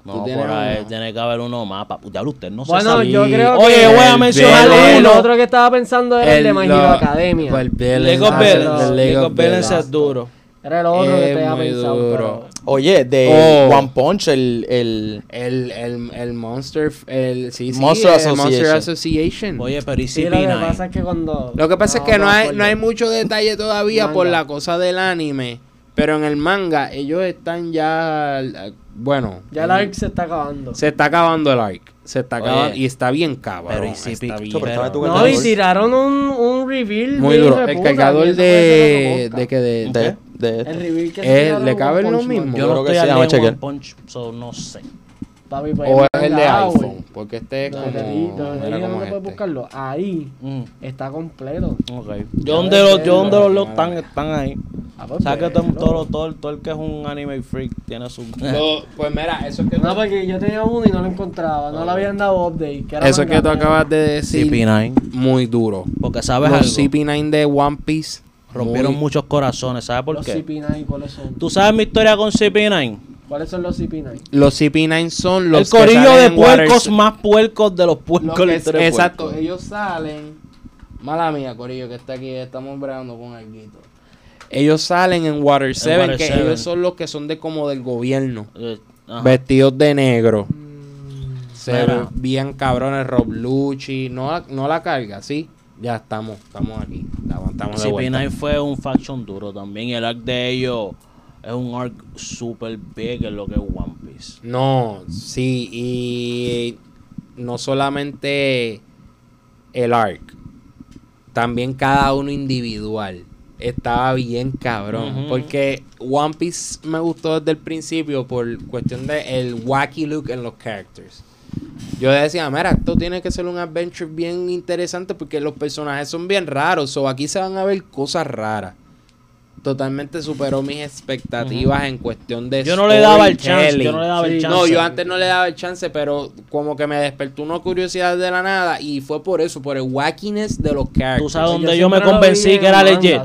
Speaker 4: No,
Speaker 1: ¿Tú tienes
Speaker 4: por ahí
Speaker 1: uno?
Speaker 4: tiene que haber uno más. pa- Ya usted no se
Speaker 3: Bueno,
Speaker 4: sabe.
Speaker 3: yo creo
Speaker 4: Oye,
Speaker 3: que.
Speaker 4: voy a mencionar uno.
Speaker 3: otro que estaba pensando era el, de My Hero
Speaker 1: lo-
Speaker 3: Academia.
Speaker 1: pues, el
Speaker 4: League of
Speaker 1: el
Speaker 4: League Villains. es duro.
Speaker 3: Era el otro que te había pensado.
Speaker 1: duro.
Speaker 2: Oye, de
Speaker 1: Oh.
Speaker 2: One Punch, el, el
Speaker 1: El, el, el Monster, el, sí, sí,
Speaker 2: Monster
Speaker 1: el
Speaker 2: Association.
Speaker 1: Monster Association.
Speaker 4: Oye, pero y
Speaker 3: Sí, lo que
Speaker 4: CP9.
Speaker 3: pasa es que cuando.
Speaker 1: Lo que pasa es que no hay, no hay mucho detalle todavía por la cosa del anime. Pero en el manga, ellos están ya. Bueno.
Speaker 3: Ya el arc se está acabando.
Speaker 1: Se está acabando el arc. Se está
Speaker 4: Oye,
Speaker 1: acabando. Y está bien cabrón.
Speaker 4: pero y si
Speaker 1: está bien.
Speaker 2: Pero
Speaker 3: No, y tiraron un, un reveal.
Speaker 1: Muy duro. El cargador
Speaker 3: que
Speaker 1: de. ¿De qué? De,
Speaker 2: de,
Speaker 1: de-
Speaker 2: de
Speaker 3: El reveal que se
Speaker 1: Eh, ¿le cabe lo mismo?
Speaker 4: Yo
Speaker 2: Yo
Speaker 4: no
Speaker 2: creo que
Speaker 4: estoy
Speaker 2: sí,
Speaker 4: al
Speaker 2: vamos a
Speaker 4: día en One
Speaker 2: chequear.
Speaker 4: Punch, so no sé.
Speaker 3: Papi, pues,
Speaker 1: o es el de iPhone. Porque este es como.
Speaker 3: no,
Speaker 1: es
Speaker 3: puedes
Speaker 1: este.
Speaker 3: buscarlo. Ahí
Speaker 4: Mm,
Speaker 3: está completo.
Speaker 4: ok. Yo donde los, yo donde los están, están ahí.
Speaker 3: Ah, pues,
Speaker 4: ¿Sabes que todo, todo, todo, todo el que es un anime freak tiene su...
Speaker 1: Pues mira, eso es que.
Speaker 3: No, porque yo tenía uno y no lo encontraba. No le habían dado update. que era
Speaker 1: Eso que tú acabas de decir.
Speaker 4: CP9.
Speaker 1: Muy duro.
Speaker 4: Porque sabes
Speaker 1: Los
Speaker 4: algo,
Speaker 1: CP9 de One Piece.
Speaker 4: rompieron
Speaker 1: muy-
Speaker 4: muchos corazones. ¿Sabes por
Speaker 3: Los
Speaker 4: qué?
Speaker 3: CP9, ¿cuáles son?
Speaker 4: ¿Tú sabes mi historia con CP9?
Speaker 3: ¿Cuáles son los CP9?
Speaker 1: Los CP9 son los
Speaker 4: el
Speaker 1: que
Speaker 4: corillo
Speaker 1: salen
Speaker 4: de puercos más puercos de los
Speaker 1: Lo
Speaker 4: puercos. la
Speaker 1: es- exacto,
Speaker 4: puercos.
Speaker 1: ellos salen. Mala mía, Corillo, que está aquí, estamos bregando con algo. Ellos salen en Water 7,
Speaker 4: Water
Speaker 1: que
Speaker 4: Seven.
Speaker 1: ellos son los que son de como del gobierno.
Speaker 4: Eh, ajá.
Speaker 1: Vestidos de negro. Se
Speaker 4: Mira.
Speaker 1: ven bien cabrones, Rob Lucci. No, la- no la carga, ¿sí? Ya estamos, estamos aquí. Estamos de vuelta.
Speaker 4: CP9 fue un faction duro también. El arc de ellos es un arc super big en lo que es One Piece.
Speaker 1: No, sí, y no solamente el arc, también cada uno individual. Estaba bien cabrón. Porque One Piece me gustó desde el principio por cuestión de el wacky look en los characters. Yo decía, mira, esto tiene que ser un adventure bien interesante porque los personajes son bien raros. O aquí se van a ver cosas raras. Totalmente superó mis expectativas en cuestión de
Speaker 4: Yo no le daba el chance. Yo no le daba el chance.
Speaker 1: No, yo antes no le daba el chance, pero como que me despertó una curiosidad de la nada y fue por eso, por el wackiness de los characters.
Speaker 4: Tú sabes
Speaker 3: Yo
Speaker 4: dónde yo me convencí que era legit.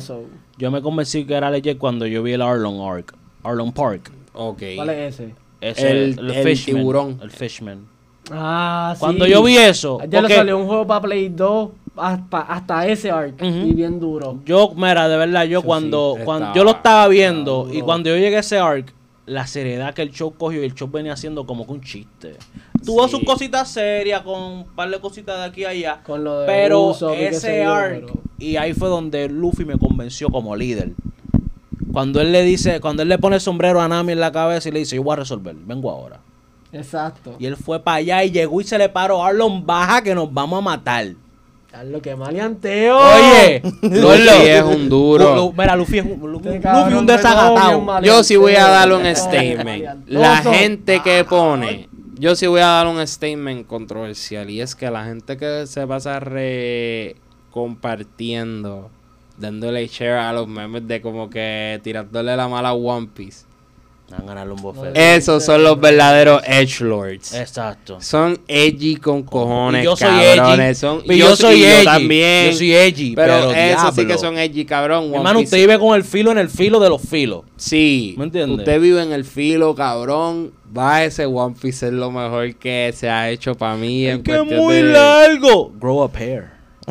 Speaker 4: Yo me convencí que era legit cuando yo vi el Arlong Arc. Arlong Park.
Speaker 1: Ok.
Speaker 3: ¿Cuál es ese?
Speaker 4: Ese,
Speaker 1: El- el tiburón.
Speaker 4: El Fishman.
Speaker 3: Ah, sí.
Speaker 4: Cuando yo vi eso,
Speaker 3: Ya le salió un juego para Play 2 hasta, hasta ese arc. Y bien duro.
Speaker 4: yo, mira, de verdad, yo
Speaker 1: Eso
Speaker 4: cuando,
Speaker 1: sí,
Speaker 4: cuando
Speaker 1: estaba-
Speaker 4: yo lo estaba viendo
Speaker 3: estaba
Speaker 4: y cuando yo llegué a ese arc, la seriedad que el show cogió y el show venía haciendo como que un chiste. Tuvo
Speaker 1: Sí.
Speaker 4: sus cositas serias con un par de cositas de aquí y allá.
Speaker 3: Con lo de
Speaker 4: Pero ese arc,
Speaker 3: pero-
Speaker 4: y ahí fue donde Luffy me convenció como líder. Cuando él le dice, cuando él le pone el sombrero a Nami en la cabeza y le dice, yo voy a resolver, vengo ahora.
Speaker 3: Exacto.
Speaker 4: Y él fue para allá y llegó y se le paró, Arlon, baja que nos vamos a matar.
Speaker 3: Carlos, que maleanteo.
Speaker 4: Oye,
Speaker 1: Luffy es un duro.
Speaker 4: Lu- Lu- mira, Luffy es un,
Speaker 3: Este
Speaker 4: Luffy un desagatado.
Speaker 1: Yo sí voy a dar un
Speaker 3: Oh,
Speaker 1: statement. La gente que pone Yo sí voy a dar un statement controversial y es que la gente que se pasa re compartiendo, dándole share a los memes de como que tirándole la mala a One Piece.
Speaker 4: Van a ganarle un buffet.
Speaker 3: Eh,
Speaker 1: Esos son los verdaderos edge lords.
Speaker 4: Exacto.
Speaker 1: Son edgy con cojones,
Speaker 4: Y yo soy
Speaker 1: cabrones.
Speaker 4: edgy.
Speaker 1: Son,
Speaker 4: Y yo soy
Speaker 1: y
Speaker 4: edgy.
Speaker 1: también.
Speaker 4: Yo soy edgy,
Speaker 1: pero,
Speaker 4: pero
Speaker 1: esos sí que son edgy, cabrón. One
Speaker 4: hermano,
Speaker 1: Piece-
Speaker 4: usted vive con el filo en el filo de los filos.
Speaker 1: Sí.
Speaker 4: ¿Me entiende?
Speaker 1: Usted vive en el filo, cabrón. Va ese One Piece es lo mejor que se ha hecho para mí. en
Speaker 4: ¡Que
Speaker 1: cuestión
Speaker 4: muy
Speaker 1: de-
Speaker 4: largo! Grow up hair.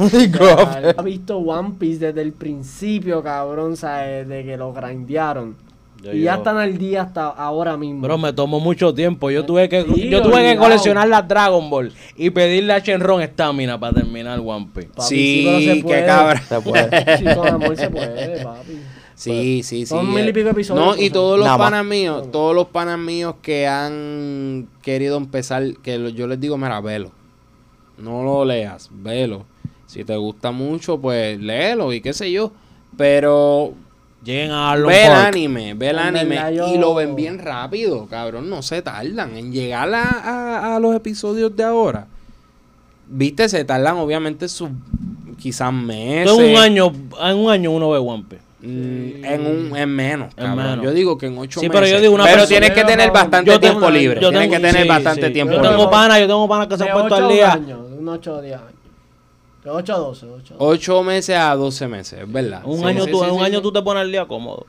Speaker 3: Ha visto One Piece desde el principio, cabrón, ¿sabes? De que lo grindearon.
Speaker 4: Yo-
Speaker 3: y ya están al día hasta ahora mismo.
Speaker 4: Bro, me tomó mucho tiempo. Yo tuve que,
Speaker 3: Sí,
Speaker 4: yo tuve que
Speaker 3: obligado.
Speaker 4: coleccionar las Dragon Ball y pedirle a Shenron estamina para terminar One Piece.
Speaker 3: Papi,
Speaker 1: Sí,
Speaker 3: pero se
Speaker 1: qué
Speaker 3: puede.
Speaker 1: cabra.
Speaker 2: Se puede.
Speaker 3: Sí, con amor se puede, papi.
Speaker 1: Sí, sí, sí.
Speaker 3: Son mil y
Speaker 1: eh.
Speaker 3: pico episodios,
Speaker 1: No, y
Speaker 3: pues,
Speaker 1: todos los
Speaker 2: nada más.
Speaker 1: panas míos, todos los panas míos que han querido empezar, que lo- yo les digo, mira, velo. No lo leas, velo. Si te gusta mucho, pues léelo y qué sé yo. Pero
Speaker 4: Lleguen a Arlong
Speaker 1: ve el
Speaker 4: Park.
Speaker 1: anime, ve el
Speaker 3: En
Speaker 1: anime
Speaker 3: verdad, yo-
Speaker 1: y lo ven bien rápido, cabrón. No se tardan en llegar a, a- a los episodios de ahora. Viste, se tardan obviamente sus quizás meses.
Speaker 4: En un año, en un año uno ve One Piece.
Speaker 1: Mm, en un en menos,
Speaker 4: En
Speaker 1: cabrón.
Speaker 4: menos.
Speaker 1: Yo digo que en ocho
Speaker 4: Sí,
Speaker 1: meses.
Speaker 4: pero yo digo una
Speaker 1: Pero
Speaker 4: persona-
Speaker 1: tienes que tener bastante
Speaker 4: Yo tengo-
Speaker 1: tiempo libre.
Speaker 4: yo
Speaker 1: Tienes
Speaker 4: tengo-
Speaker 1: que tener
Speaker 4: sí,
Speaker 1: bastante
Speaker 4: sí.
Speaker 1: tiempo
Speaker 4: Yo
Speaker 1: libre.
Speaker 4: tengo panas, yo tengo panas que se han puesto
Speaker 3: 8 a
Speaker 4: al
Speaker 3: un
Speaker 4: día.
Speaker 3: año, de un 8 a 10 años. De 8 a 12, 8 a 12.
Speaker 1: Ocho meses a 12 meses, es verdad.
Speaker 4: Un
Speaker 1: Sí,
Speaker 4: año,
Speaker 1: sí,
Speaker 4: tú,
Speaker 1: sí,
Speaker 4: en un
Speaker 1: sí,
Speaker 4: año
Speaker 1: sí.
Speaker 4: tú te pones al día cómodo.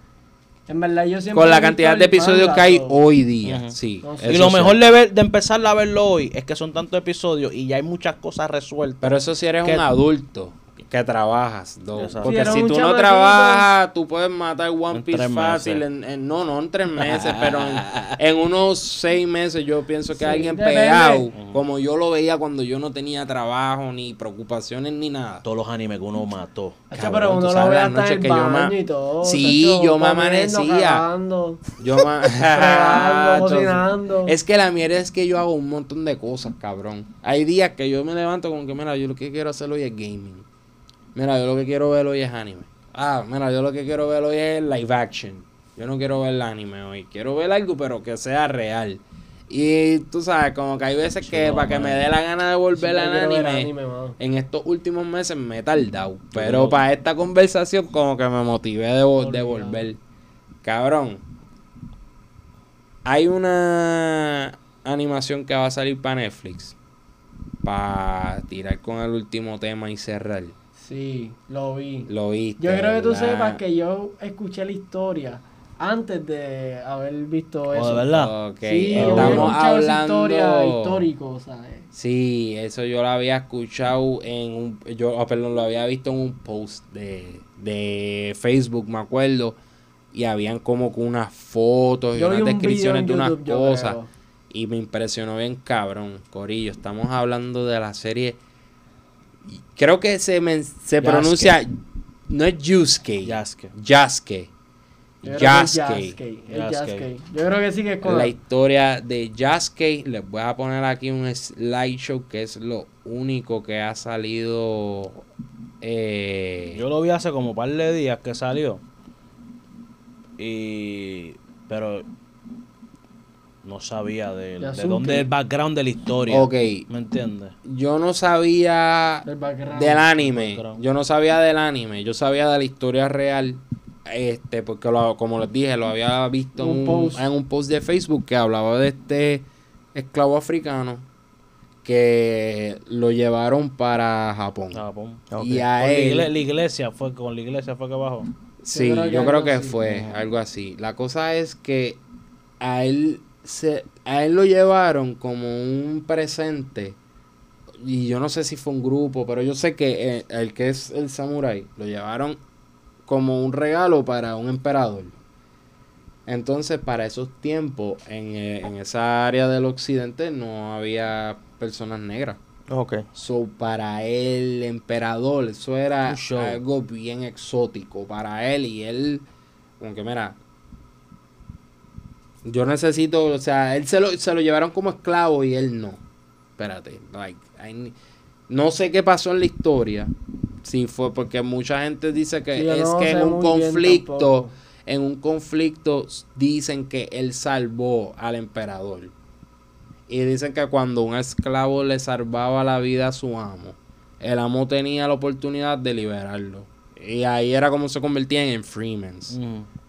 Speaker 3: En verdad, yo siempre.
Speaker 1: Con la cantidad de episodios
Speaker 3: manga,
Speaker 1: que hay hoy día.
Speaker 4: Ujú.
Speaker 1: Sí.
Speaker 3: No sé.
Speaker 1: eso
Speaker 4: y lo
Speaker 1: sí.
Speaker 4: mejor de, ver, de empezar a verlo hoy es que son tantos episodios y ya hay muchas cosas resueltas.
Speaker 1: Pero eso si eres
Speaker 4: que-
Speaker 1: un adulto que trabajas. do-
Speaker 4: Exacto.
Speaker 1: Porque
Speaker 3: Si
Speaker 1: si tú no trabajas, tú puedes matar One
Speaker 4: En
Speaker 1: Piece fácil. En, en- no, no en tres meses, pero en, en unos seis meses yo pienso que
Speaker 3: Sí,
Speaker 1: alguien pegado, como yo lo veía cuando yo no tenía trabajo, ni preocupaciones, ni nada.
Speaker 4: Todos los animes que uno mató.
Speaker 1: Cabrón,
Speaker 3: pero uno lo ve hasta el
Speaker 1: yo ma-
Speaker 3: baño y todo.
Speaker 1: Sí, yo me amanecía.
Speaker 3: cagando,
Speaker 1: Yo
Speaker 3: fregando, cocinando.
Speaker 1: Es que la mierda es que yo hago un montón de cosas, cabrón. Hay días que yo me levanto como que, mira, yo lo que quiero hacer hoy es gaming. Mira, yo lo que quiero ver hoy es anime. Ah, mira, yo lo que quiero ver hoy es live action. Yo no quiero ver el anime hoy. Quiero ver algo, pero que sea real. Y tú sabes, como que hay veces que
Speaker 4: no,
Speaker 1: para que me dé la gana de volver
Speaker 3: Sí,
Speaker 1: al anime, en estos últimos meses me he tardado. Pero
Speaker 4: no.
Speaker 1: para esta conversación como que me motivé de, vo- de volver. Cabrón. Hay una animación que va a salir para Netflix. Para tirar con el último tema y cerrar.
Speaker 3: Sí, lo vi.
Speaker 1: Lo viste.
Speaker 3: Yo creo que tú
Speaker 1: ¿verdad?
Speaker 3: sepas que yo escuché la historia antes de haber visto
Speaker 4: Oh,
Speaker 3: eso.
Speaker 4: de verdad.
Speaker 3: Sí,
Speaker 1: estamos hablando.
Speaker 3: historia histórico, ¿sabes?
Speaker 1: Sí, eso yo lo había escuchado en un. Yo, ah, perdón, lo había visto en un post de, de Facebook, me acuerdo. Y habían como que unas fotos y
Speaker 3: Yo
Speaker 1: unas descripciones de unas
Speaker 3: YouTube,
Speaker 1: cosas. Y me impresionó bien cabrón, Corillo. Estamos hablando de la serie. Creo que se, men- se pronuncia. No es Yusuke.
Speaker 4: Yasuke.
Speaker 1: Yasuke.
Speaker 3: Yo creo que es
Speaker 1: Yasuke.
Speaker 3: Yo creo que sí que es con
Speaker 1: La historia de Yasuke. Les voy a poner aquí un slideshow que es lo único que ha salido. eh,
Speaker 4: Yo lo vi hace como un par de días que salió. Y. Pero. No sabía de, de dónde es el background de la historia.
Speaker 1: ok.
Speaker 4: ¿Me entiendes?
Speaker 1: Yo no sabía
Speaker 3: del
Speaker 1: anime. Yo no sabía del anime. Yo sabía de la historia real. Este, porque lo- como les dije, lo había visto en
Speaker 3: Un post.
Speaker 1: en un post de Facebook que hablaba de este esclavo africano que lo llevaron para Japón.
Speaker 4: Ah, pum.
Speaker 2: Ok.
Speaker 1: Y a él.
Speaker 4: la iglesia fue con la iglesia fue que bajó.
Speaker 1: Sí,
Speaker 3: Yo creo que
Speaker 1: yo creo
Speaker 3: algo
Speaker 1: que
Speaker 3: así.
Speaker 1: fue algo así. La cosa es que a él se a él lo llevaron como un presente y yo no sé si fue un grupo, pero yo sé que eh, el que es el samurái lo llevaron como un regalo para un emperador. Entonces, para esos tiempos, en, eh, en esa área del occidente no había personas negras.
Speaker 2: Ok.
Speaker 1: So, para el emperador, eso era algo bien exótico para él. Y él, como que, mira, yo necesito, o sea, él se lo, se lo llevaron como esclavo y él no. Espérate, like, I no sé qué pasó en la historia. Si fue porque mucha gente dice que
Speaker 3: Sí,
Speaker 1: es
Speaker 3: no
Speaker 1: que en un conflicto, en un conflicto dicen que él salvó al emperador. Y dicen que cuando un esclavo le salvaba la vida a su amo, el amo tenía la oportunidad de liberarlo. Y ahí era como se convertían en freemans.
Speaker 4: Mm.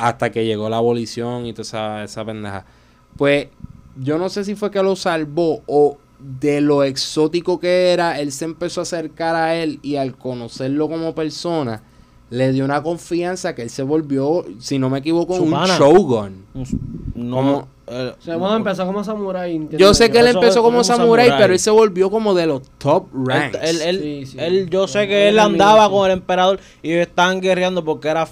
Speaker 1: Hasta que llegó la abolición y toda esa, esa pendeja. Pues yo no sé si fue que lo salvó o de lo exótico que era, él se empezó a acercar a él y al conocerlo como persona, le dio una confianza que él se volvió, si no me equivoco,
Speaker 4: Su
Speaker 1: un
Speaker 4: pana.
Speaker 1: shogun.
Speaker 4: No,
Speaker 1: Como-
Speaker 4: eh,
Speaker 3: O sea, bueno, empezó como entiendo
Speaker 1: Yo sé que él empezó como samurái. pero él se volvió como de los top ranks.
Speaker 4: él, él-
Speaker 3: Sí, sí.
Speaker 4: él- yo sé que él andaba con el emperador y estaban guerreando porque era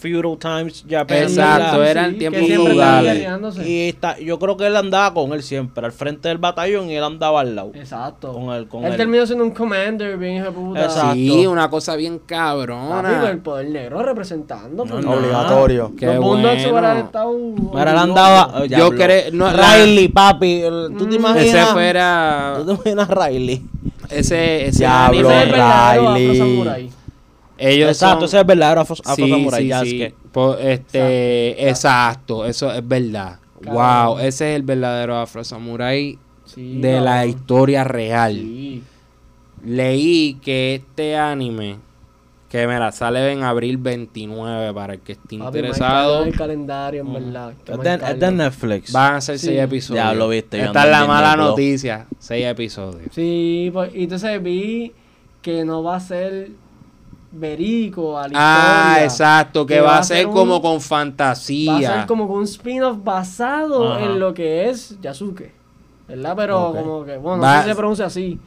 Speaker 4: feudal times Japan.
Speaker 1: Exacto, eran
Speaker 3: que
Speaker 1: tiempos feudales.
Speaker 4: Y está, yo creo que él andaba con él siempre, al frente del batallón y él andaba al lado.
Speaker 3: Exacto.
Speaker 4: Con el- con
Speaker 3: él
Speaker 4: el-
Speaker 3: terminó siendo un commander bien hijo de puta.
Speaker 4: Exacto.
Speaker 1: Sí, una cosa bien
Speaker 3: Papi,
Speaker 1: cabrona.
Speaker 3: el poder negro representando.
Speaker 4: No,
Speaker 3: pues,
Speaker 4: no.
Speaker 2: Obligatorio.
Speaker 1: Qué
Speaker 3: Los
Speaker 1: bueno.
Speaker 3: estado.
Speaker 4: Mira, él andaba. oh,
Speaker 1: Yo creo- no,
Speaker 4: Riley, papi. el- ¿Tú te
Speaker 3: Mm.
Speaker 4: imaginas?
Speaker 1: Ese fuera.
Speaker 4: ¿Tú te imaginas Riley?
Speaker 1: Ese, ese
Speaker 2: Diablo, Riley.
Speaker 1: Ellos
Speaker 4: Exacto,
Speaker 1: son-
Speaker 4: ese es el verdadero afro, afro
Speaker 1: Sí,
Speaker 4: samurai.
Speaker 1: sí,
Speaker 4: que-
Speaker 1: este, exacto, eso es verdad. Wow, ese es el verdadero Afro Samurai
Speaker 3: Sí,
Speaker 1: de la historia real.
Speaker 3: Sí.
Speaker 1: Leí que este anime, que mira, sale en abril 29 para el que esté
Speaker 3: Papi,
Speaker 1: interesado,
Speaker 3: el calendario, en verdad. que
Speaker 4: Es de, es de
Speaker 3: marcarlo.
Speaker 4: Netflix.
Speaker 1: van a ser
Speaker 3: Sí.
Speaker 1: seis episodios.
Speaker 4: Ya lo viste,
Speaker 1: Esta es la mala noticia, seis episodios.
Speaker 3: Sí, pues, y entonces vi que no va a ser verídico a la
Speaker 1: Ah,
Speaker 3: historia.
Speaker 1: exacto, que, va, a ser
Speaker 3: un-
Speaker 1: como con
Speaker 3: Va a
Speaker 1: fantasía.
Speaker 3: ser como que un spin-off basado
Speaker 4: Ajá.
Speaker 3: en lo que es Yasuke. ¿Verdad? Pero como que, bueno,
Speaker 1: Va-
Speaker 3: no sé si se pronuncia así.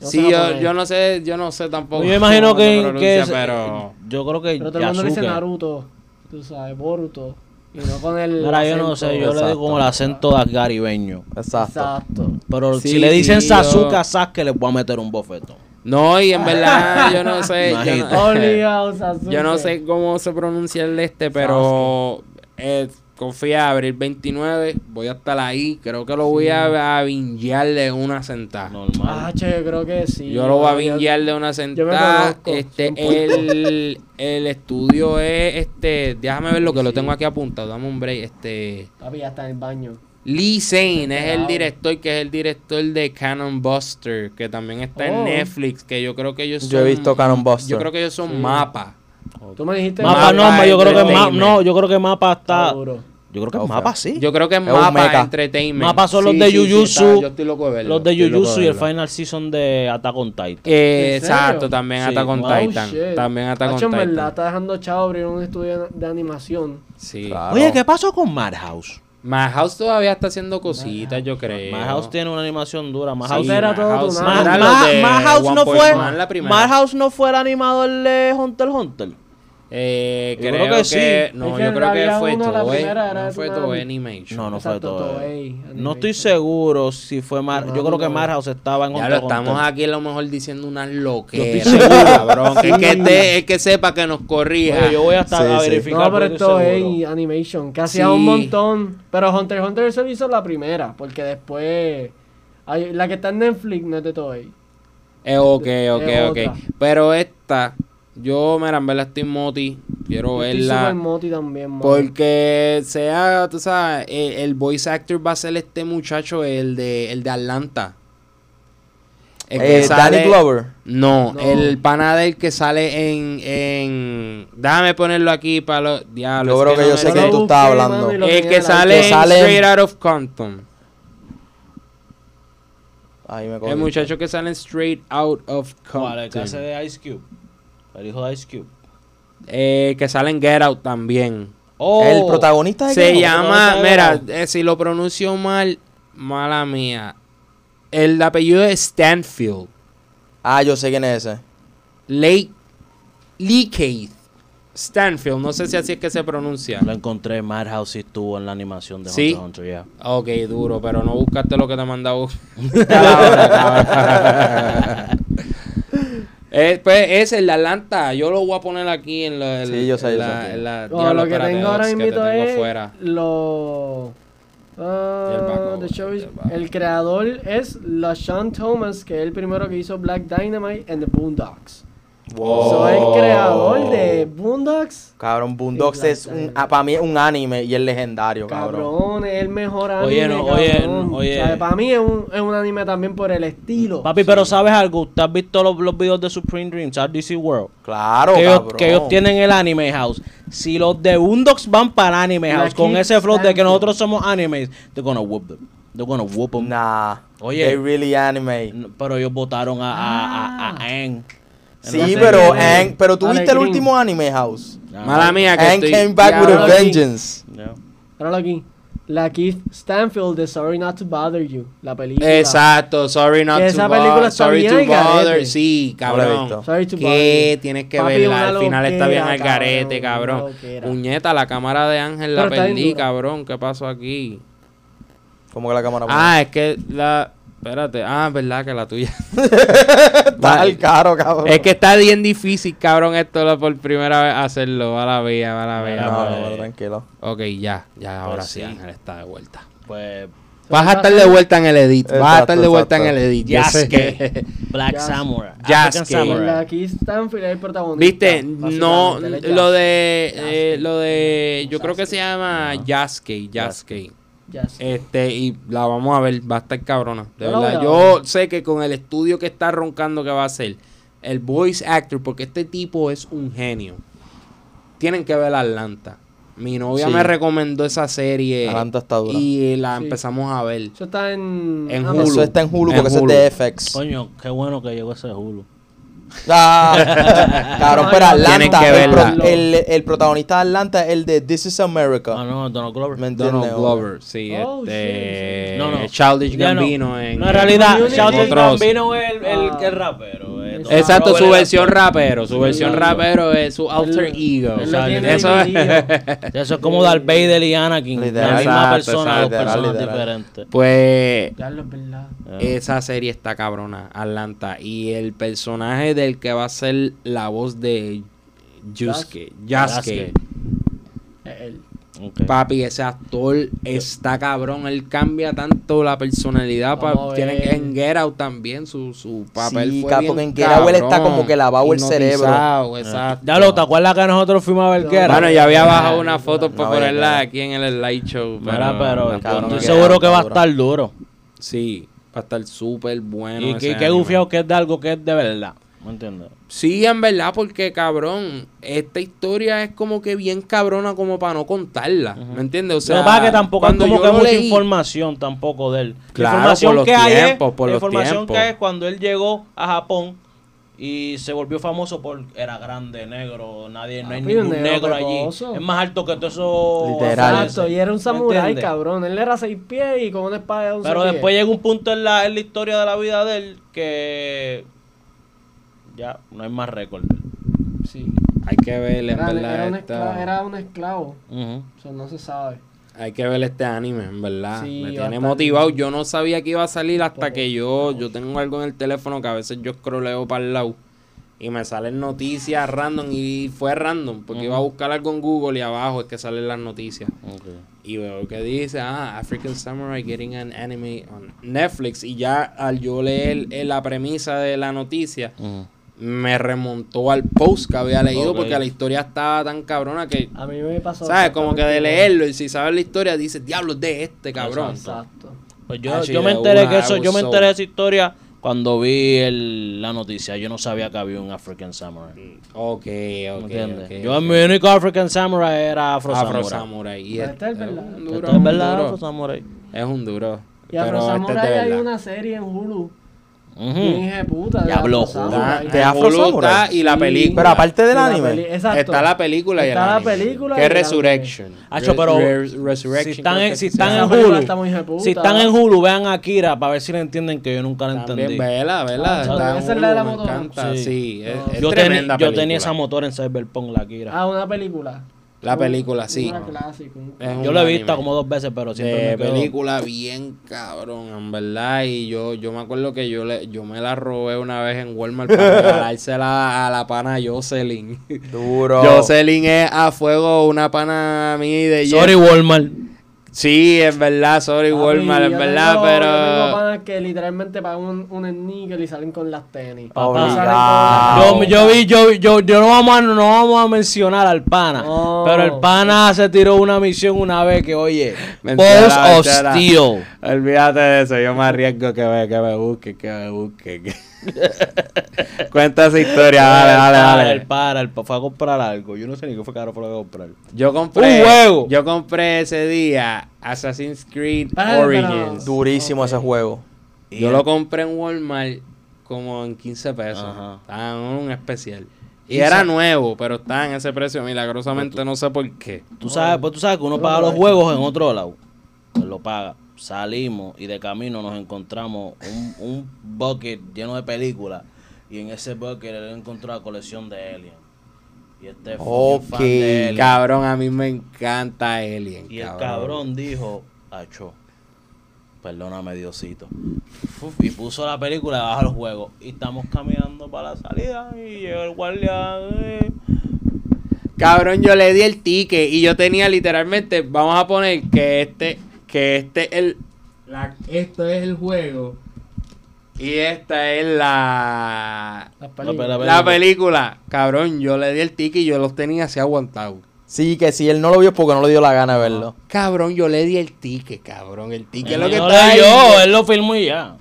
Speaker 3: No
Speaker 1: sí, yo, yo no sé, yo no sé tampoco.
Speaker 4: Yo imagino
Speaker 1: cómo se
Speaker 4: que,
Speaker 1: pronuncia,
Speaker 4: que es-
Speaker 1: pero
Speaker 4: yo creo que
Speaker 3: Pero todo el mundo le dice. Naruto, tú sabes, Boruto. Y no con el.
Speaker 4: Mira, yo no
Speaker 3: acento.
Speaker 4: sé, yo le
Speaker 2: Exacto.
Speaker 4: digo como el acento de caribeño.
Speaker 2: Exacto.
Speaker 3: Exacto.
Speaker 4: Pero
Speaker 1: Sí,
Speaker 4: si le dicen
Speaker 1: sí,
Speaker 4: Sasuke
Speaker 1: yo-
Speaker 4: a Sasuke, le voy a meter un bofetón.
Speaker 1: No, y en verdad yo no sé, yo no, yo sé cómo se pronuncia el este, pero eh, confía abril 29, voy a estar ahí, creo que lo voy a, a bingear de una sentada.
Speaker 3: Ah,
Speaker 4: Normal.
Speaker 3: che, yo creo que sí.
Speaker 1: Yo lo voy a bingear de una sentada. Este,
Speaker 3: 100%.
Speaker 1: el, el estudio es este, déjame ver lo que lo tengo aquí apuntado, dame un break, este
Speaker 3: Papi, ya está en el baño.
Speaker 1: Lee Zane es el director, que es el director de Cannon Buster, que también está
Speaker 3: Oh.
Speaker 1: en Netflix, que yo creo que ellos son...
Speaker 2: Yo he visto Cannon Buster.
Speaker 1: Yo creo que ellos son
Speaker 3: Sí.
Speaker 1: mapa.
Speaker 3: Tú me dijiste.
Speaker 4: Mapa
Speaker 1: Mapa
Speaker 4: no, yo creo que ma- no, yo creo que Mapa está.
Speaker 3: Seguro.
Speaker 4: Yo creo que. Mapa sí.
Speaker 1: Yo creo que es Mapa. Entertainment.
Speaker 4: Mapa son los de Jujutsu,
Speaker 1: está- yo estoy loco de verlo.
Speaker 4: Los de Jujutsu y el final season de Attack on Titan.
Speaker 1: Eh, exacto, también
Speaker 4: Sí.
Speaker 1: Attack on
Speaker 3: Wow,
Speaker 1: Titan.
Speaker 3: shit.
Speaker 1: También Attack on
Speaker 3: en verdad,
Speaker 1: Titan.
Speaker 3: está dejando chavo abrir un estudio de animación.
Speaker 1: Sí.
Speaker 2: Claro.
Speaker 4: Oye, ¿qué pasó con Madhouse?
Speaker 1: Madhouse todavía está haciendo cositas, yo creo.
Speaker 4: Madhouse tiene una animación dura.
Speaker 1: Sí,
Speaker 4: Madhouse,
Speaker 3: todo
Speaker 1: One
Speaker 4: no fue. Madhouse no fue el animador de Hunter x Hunter.
Speaker 1: Eh,
Speaker 4: Yo
Speaker 1: creo,
Speaker 4: creo
Speaker 1: que,
Speaker 4: que sí.
Speaker 1: No,
Speaker 3: Es que
Speaker 1: yo creo que fue Toei. No fue. Toei Animation.
Speaker 4: No, no fue
Speaker 3: Exacto,
Speaker 4: todo.
Speaker 3: Toei,
Speaker 4: No estoy seguro si fue Mar. Yo creo que Madhouse estaba en
Speaker 1: Ya
Speaker 4: Hunter
Speaker 1: lo
Speaker 4: x
Speaker 1: estamos
Speaker 4: Hunter.
Speaker 1: aquí a lo mejor diciendo unas loqueras,
Speaker 4: estoy seguro.
Speaker 1: cabrón. Que, te- el que sepa que nos corrija.
Speaker 4: Oye, yo voy a estar
Speaker 2: Sí,
Speaker 4: a
Speaker 2: sí.
Speaker 4: verificar.
Speaker 3: No, pero es Animation, que hacía
Speaker 1: Sí.
Speaker 3: un montón. Pero Hunter x Hunter se hizo la primera, porque después. hay- la que está en Netflix no es de Toei.
Speaker 1: Eh, ok, ok,
Speaker 3: Es
Speaker 1: ok.
Speaker 3: otra.
Speaker 1: Pero esta, yo, mira, en verdad estoy moti. Quiero
Speaker 3: Estoy super
Speaker 1: verla.
Speaker 3: moti también, mano.
Speaker 1: Porque sea, tú sabes, el, el voice actor va a ser este muchacho, el de, el de Atlanta. El
Speaker 2: Eh, Danny Glover.
Speaker 1: No,
Speaker 3: No.
Speaker 1: el pana del que sale en, en... Déjame ponerlo aquí para los... Diablo,
Speaker 2: Yo creo que
Speaker 1: no
Speaker 2: yo sé quién tú estás hablando.
Speaker 1: El que sale,
Speaker 2: Que
Speaker 1: en
Speaker 2: sale en-
Speaker 1: Straight Out of Compton.
Speaker 2: Ahí me
Speaker 1: El muchacho que sale en Straight Out of
Speaker 4: ¿Cuál? El que hace
Speaker 1: Compton.
Speaker 4: de Ice Cube. El hijo de Ice Cube.
Speaker 1: Eh, que sale en Get Out también.
Speaker 4: Oh,
Speaker 2: El protagonista de
Speaker 1: Se llama, mira, eh, si lo pronuncio mal, mala mía. El apellido es Stanfield.
Speaker 2: Ah, yo sé quién es ese.
Speaker 1: Lake Lee Keith. Stanfield, no sé si así es que se pronuncia.
Speaker 4: Lo encontré. Madhouse sí estuvo en la animación de
Speaker 1: ¿Sí?
Speaker 4: Hunter Hunter, ya.
Speaker 1: Ok, duro, pero no buscaste lo que te mandaba. eh, pues es el de Atlanta. Yo lo voy a poner aquí en la.
Speaker 2: Sí, yo sé, yo
Speaker 1: la-
Speaker 2: sé.
Speaker 1: la-
Speaker 3: No,
Speaker 1: diablo,
Speaker 3: lo que
Speaker 1: espérate,
Speaker 3: tengo ahora
Speaker 1: te
Speaker 3: mismo
Speaker 1: tengo
Speaker 3: es
Speaker 1: fuera.
Speaker 3: lo ah,
Speaker 1: Y el
Speaker 3: the show is-
Speaker 1: el
Speaker 3: el creador es LaShawn Thomas, que es el primero que hizo Black Dynamite and the Boondocks.
Speaker 2: Wow.
Speaker 3: Soy el creador de Boondocks.
Speaker 2: Cabrón, Boondocks es un, para mí es un anime y es legendario, cabrón.
Speaker 3: Cabrón, es el mejor anime.
Speaker 4: Oye, no, oye, oye.
Speaker 3: O sea, para mí es un, es un anime también por el estilo.
Speaker 4: Papi, pero ¿sabes algo? ¿Usted has visto los, los videos de Supreme Dreams, a DC World?
Speaker 2: Claro,
Speaker 4: que, ellos,
Speaker 2: cabrón.
Speaker 4: que ellos tienen el Anime House. Si los de Boondocks van para el Anime
Speaker 3: La
Speaker 4: House con ese flow de que nosotros somos animes, they're gonna whoop them. They're gonna whoop them.
Speaker 2: Nah.
Speaker 4: Oye.
Speaker 2: They really anime.
Speaker 4: Pero ellos votaron a, a, a, a Aang.
Speaker 2: Sí, pero pero tú
Speaker 3: Ale
Speaker 2: viste el último anime house.
Speaker 1: Mala mía que
Speaker 2: Aang
Speaker 1: estoy...
Speaker 2: came back with a vengeance.
Speaker 3: Ahora aquí. La Keith Stanfield de Sorry Not to Bother You. La película.
Speaker 1: Exacto, sorry not
Speaker 3: Que
Speaker 1: to
Speaker 3: esa
Speaker 1: bother,
Speaker 3: película está
Speaker 1: sorry
Speaker 3: bien
Speaker 1: to bother, sí,
Speaker 2: No la he
Speaker 1: cabrón.
Speaker 2: visto.
Speaker 3: Sorry to you.
Speaker 1: tienes que
Speaker 3: Papi,
Speaker 1: verla, al final está bien al garete,
Speaker 3: cabrón.
Speaker 1: Puñeta, la cámara de Ángel la perdí, cabrón, ¿qué pasó aquí?
Speaker 2: Como que la cámara.
Speaker 1: Ah, es que la espérate, ah, verdad que la tuya.
Speaker 2: está al caro, cabrón.
Speaker 1: es que está bien difícil, cabrón, esto lo- por primera vez hacerlo, va la vía, va la
Speaker 2: No,
Speaker 1: vía.
Speaker 2: no, no, tranquilo.
Speaker 1: Ok, ya, ya ahora
Speaker 4: Pues
Speaker 1: sí,
Speaker 4: sí.
Speaker 1: Ángel está de vuelta.
Speaker 4: Pues
Speaker 1: Vas a estar de vuelta en el edit, vas a estar de vuelta en el edit.
Speaker 4: Yasuke. Black Samurai.
Speaker 1: Yasuke.
Speaker 3: Keith Stanfield es el protagonista.
Speaker 1: Viste, no, lo de, eh, lo de, yo creo que se llama Yasuke, Yasuke. Este, y la vamos a ver, va a estar cabrona. De verdad, yo sé que con el estudio que está roncando que va a hacer, el voice actor, porque este tipo es un genio. Tienen que ver Atlanta. Mi novia
Speaker 2: Sí.
Speaker 1: me recomendó esa serie
Speaker 2: Atlanta está dura.
Speaker 1: y la
Speaker 3: Sí.
Speaker 1: empezamos a ver.
Speaker 3: Eso está en.
Speaker 1: En. Hulu.
Speaker 2: Eso está en Hulu
Speaker 1: En
Speaker 2: porque eso es de FX.
Speaker 4: Coño, qué bueno que llegó ese Hulu.
Speaker 2: Ah, cabrón, pero Atlanta,
Speaker 1: que
Speaker 2: el,
Speaker 1: verla.
Speaker 2: el, el protagonista de Atlanta es el de This is America.
Speaker 4: Ah, no, Donald Glover.
Speaker 2: ¿Me entiendes?
Speaker 1: Donald Glover, sí,
Speaker 3: Oh,
Speaker 1: este,
Speaker 4: No, no.
Speaker 1: Childish
Speaker 4: Ya no.
Speaker 1: Gambino en,
Speaker 4: No, en realidad. Childish
Speaker 1: Otros.
Speaker 4: Gambino es el, el,
Speaker 3: Ah.
Speaker 4: es rapero.
Speaker 1: Exacto,
Speaker 4: Glover
Speaker 1: su versión rapero, su versión rapero es su alter ego. Eso es.
Speaker 4: Eso es como Darth Vader y Anakin.
Speaker 2: Literal.
Speaker 4: la misma
Speaker 1: Exacto,
Speaker 4: persona,
Speaker 1: exacto.
Speaker 4: dos personas
Speaker 2: Literal,
Speaker 4: diferentes.
Speaker 1: Pues.
Speaker 4: Eh.
Speaker 1: esa serie está cabrona, Atlanta. Y el personaje del que va a ser la voz de Yusuke, Yasuke. Papi, ese actor está cabrón. Él cambia tanto la personalidad. pa-
Speaker 3: Vamos a
Speaker 1: tiene
Speaker 3: ver.
Speaker 1: que en Get Out también su, su papel
Speaker 2: Sí,
Speaker 1: fue
Speaker 2: capo,
Speaker 1: bien
Speaker 2: en Get Out él está
Speaker 1: cabrón,
Speaker 2: como que lavado el cerebro.
Speaker 1: hipnotizado, Exacto.
Speaker 4: Ya lo, ¿te acuerdas que nosotros fuimos a ver qué era?
Speaker 1: Bueno, ya había bajado una foto para
Speaker 2: No,
Speaker 1: ponerla aquí en el light show.
Speaker 4: Mira, pero
Speaker 1: la
Speaker 2: cabrón,
Speaker 4: estoy seguro que va a estar duro.
Speaker 1: Sí, va a estar súper bueno.
Speaker 4: y que, qué gufiado que es de algo que es de verdad. ¿Me entiendes?
Speaker 1: Sí, en verdad, porque cabrón, esta historia es como que bien cabrona como para no contarla. ¿Me entiendes? O sea,
Speaker 4: pasa es que tampoco hay
Speaker 1: cuando
Speaker 4: como
Speaker 1: yo
Speaker 4: que
Speaker 1: lo
Speaker 4: mucha
Speaker 1: leí-
Speaker 4: información tampoco de él.
Speaker 1: Claro,
Speaker 4: la información
Speaker 1: por los
Speaker 4: que hay
Speaker 1: tiempos,
Speaker 4: es,
Speaker 1: por
Speaker 4: la
Speaker 1: los
Speaker 4: información
Speaker 1: tiempos.
Speaker 4: que hay es cuando él llegó a Japón y se volvió famoso por era grande, negro, nadie, no hay
Speaker 3: un
Speaker 4: ningún
Speaker 3: negro
Speaker 4: negro allí. Es más alto que todo eso.
Speaker 2: Literal.
Speaker 3: Exacto, y era un
Speaker 4: ¿Me
Speaker 3: samurái, cabrón. Él era seis pies y con una espada de 11
Speaker 4: Pero después llega un punto en la, en la historia de la vida de él que ya no hay más récord.
Speaker 3: Sí.
Speaker 1: Hay que ver, en
Speaker 3: Era,
Speaker 1: verdad.
Speaker 3: era un
Speaker 1: esta-
Speaker 3: esclavo, era un esclavo.
Speaker 4: Ujú.
Speaker 3: Eso no se sabe.
Speaker 1: Hay que ver este anime, en verdad.
Speaker 3: Sí,
Speaker 1: Me tiene motivado.
Speaker 3: bien.
Speaker 1: Yo no sabía que iba a salir hasta que yo, yo tengo algo en el teléfono que a veces yo scrolleo para el lado y me salen noticias random y fue random porque iba a buscar algo en Google y abajo es que salen las noticias. Y veo que dice, ah, African Samurai getting an anime on Netflix. Y ya al yo leer eh, la premisa de la noticia. Me remontó al post que había leído porque la historia estaba tan cabrona que,
Speaker 3: A mí me pasó.
Speaker 1: ¿sabes? Como que de leerlo y si sabes la historia, dices, diablo, es de este cabrón.
Speaker 3: Exacto.
Speaker 4: Pues yo,
Speaker 1: Ah,
Speaker 4: yo me enteré que eso,
Speaker 1: I
Speaker 4: yo me enteré de esa historia cuando vi el- la noticia. Yo no sabía que había un African Samurai.
Speaker 1: Ok,
Speaker 4: ¿Me
Speaker 1: ok,
Speaker 4: entiendes?
Speaker 1: ok.
Speaker 4: yo mi único African Samurai era Afro,
Speaker 1: Afro
Speaker 4: Samurai.
Speaker 1: Samurai. Y es,
Speaker 3: este es verdad.
Speaker 1: un
Speaker 4: Esto
Speaker 1: duro,
Speaker 4: es verdad,
Speaker 1: duro.
Speaker 4: Afro Samurai.
Speaker 1: Es un duro.
Speaker 3: Y Afro
Speaker 1: Pero este
Speaker 3: Samurai hay una serie en Hulu. Hija de puta. de
Speaker 4: Diablo,
Speaker 3: Afro
Speaker 4: Hulu.
Speaker 3: Samurai.
Speaker 2: De Afro Samurai.
Speaker 1: está y la película.
Speaker 2: Pero aparte del
Speaker 3: la
Speaker 2: anime.
Speaker 3: Exacto.
Speaker 1: Está la película y
Speaker 3: Está la película
Speaker 1: Que es Resurrection.
Speaker 4: Hacho, pero
Speaker 1: Re- Resurrection.
Speaker 4: si están en- si están en Hulu,
Speaker 3: está muy hija de puta.
Speaker 4: Si están en Hulu, vean Akira para ver si le entienden que yo nunca la
Speaker 1: También,
Speaker 4: entendí.
Speaker 1: vela, vela.
Speaker 3: Ah, esa es la de la
Speaker 1: encanta.
Speaker 4: Sí.
Speaker 1: Sí, es,
Speaker 3: No.
Speaker 1: es
Speaker 4: yo, tenía-
Speaker 1: tremenda
Speaker 4: yo
Speaker 1: película.
Speaker 4: tenía esa motor en Cyberpunk, la Akira.
Speaker 3: Ah, una película.
Speaker 1: La película, sí.
Speaker 3: Una clásica. un-
Speaker 1: Es
Speaker 4: yo la he
Speaker 1: anime.
Speaker 4: visto como dos veces, pero siempre
Speaker 1: de
Speaker 4: me quedo.
Speaker 1: película bien cabrón, en verdad. Y yo, yo me acuerdo que yo le, yo me la robé una vez en Walmart para regalársela a la pana Jocelyn.
Speaker 2: Duro.
Speaker 1: Jocelyn es a fuego una pana a mí de
Speaker 4: Sorry, Walmart.
Speaker 1: Sí, es verdad, sorry
Speaker 3: Papi,
Speaker 1: Walmart, es
Speaker 3: yo
Speaker 1: verdad,
Speaker 3: tengo-
Speaker 1: pero...
Speaker 3: Yo tengo panas personas que literalmente pagan un, un sneaker y salen con las tenis.
Speaker 2: Obligado.
Speaker 3: Salen con-
Speaker 4: Yo, yo vi, yo, yo, yo no vamos a, no vamos a mencionar al pana,
Speaker 3: No.
Speaker 4: pero el pana se tiró una misión una vez que, oye,
Speaker 1: Mentira,
Speaker 4: Balls of
Speaker 1: mentira.
Speaker 4: Steel.
Speaker 1: Olvídate de eso, yo me arriesgo que me, que me busque, que me busque. que- Cuenta esa historia, dale, dale,
Speaker 4: El
Speaker 1: dale.
Speaker 4: para, el pa- fue a comprar algo. Yo no sé ni qué fue caro fue a comprar.
Speaker 1: Yo compré,
Speaker 4: Un juego.
Speaker 1: yo compré ese día Assassin's Creed
Speaker 3: pero-
Speaker 1: Origins.
Speaker 2: Durísimo ese juego.
Speaker 1: Yo lo compré en Walmart como en 15 pesos.
Speaker 4: Ajá.
Speaker 1: Estaba en un especial. Y era nuevo, pero estaba en ese precio milagrosamente, no sé por qué.
Speaker 4: Tú sabes, pues tú sabes que uno paga los juegos en otro lado. Pues lo paga. Salimos y de camino nos encontramos un, un bucket lleno de películas. Y en ese bucket le encontró la colección de Alien. Y este es fucking fan
Speaker 2: Ok,
Speaker 4: de Alien.
Speaker 1: Cabrón, a mí me encanta Alien.
Speaker 4: Y el cabrón dijo, Acho, perdóname Diosito. Uf, y puso la película debajo del juego. Y estamos caminando para la salida y llega el guardia. eh.
Speaker 1: Cabrón, yo le di el ticket y yo tenía literalmente, vamos a poner que este, que este el, la, esto es el juego y esta es la,
Speaker 4: La
Speaker 3: películas.
Speaker 4: pela-
Speaker 1: la película. Cabrón, yo le di el ticket y yo los tenía así aguantados.
Speaker 2: Sí, que si él no lo vio es porque no le dio la gana de verlo.
Speaker 1: Cabrón, yo le di el ticket, cabrón. El ticket es lo que
Speaker 4: no
Speaker 1: está ahí.
Speaker 4: leyó, él lo filmó y ya.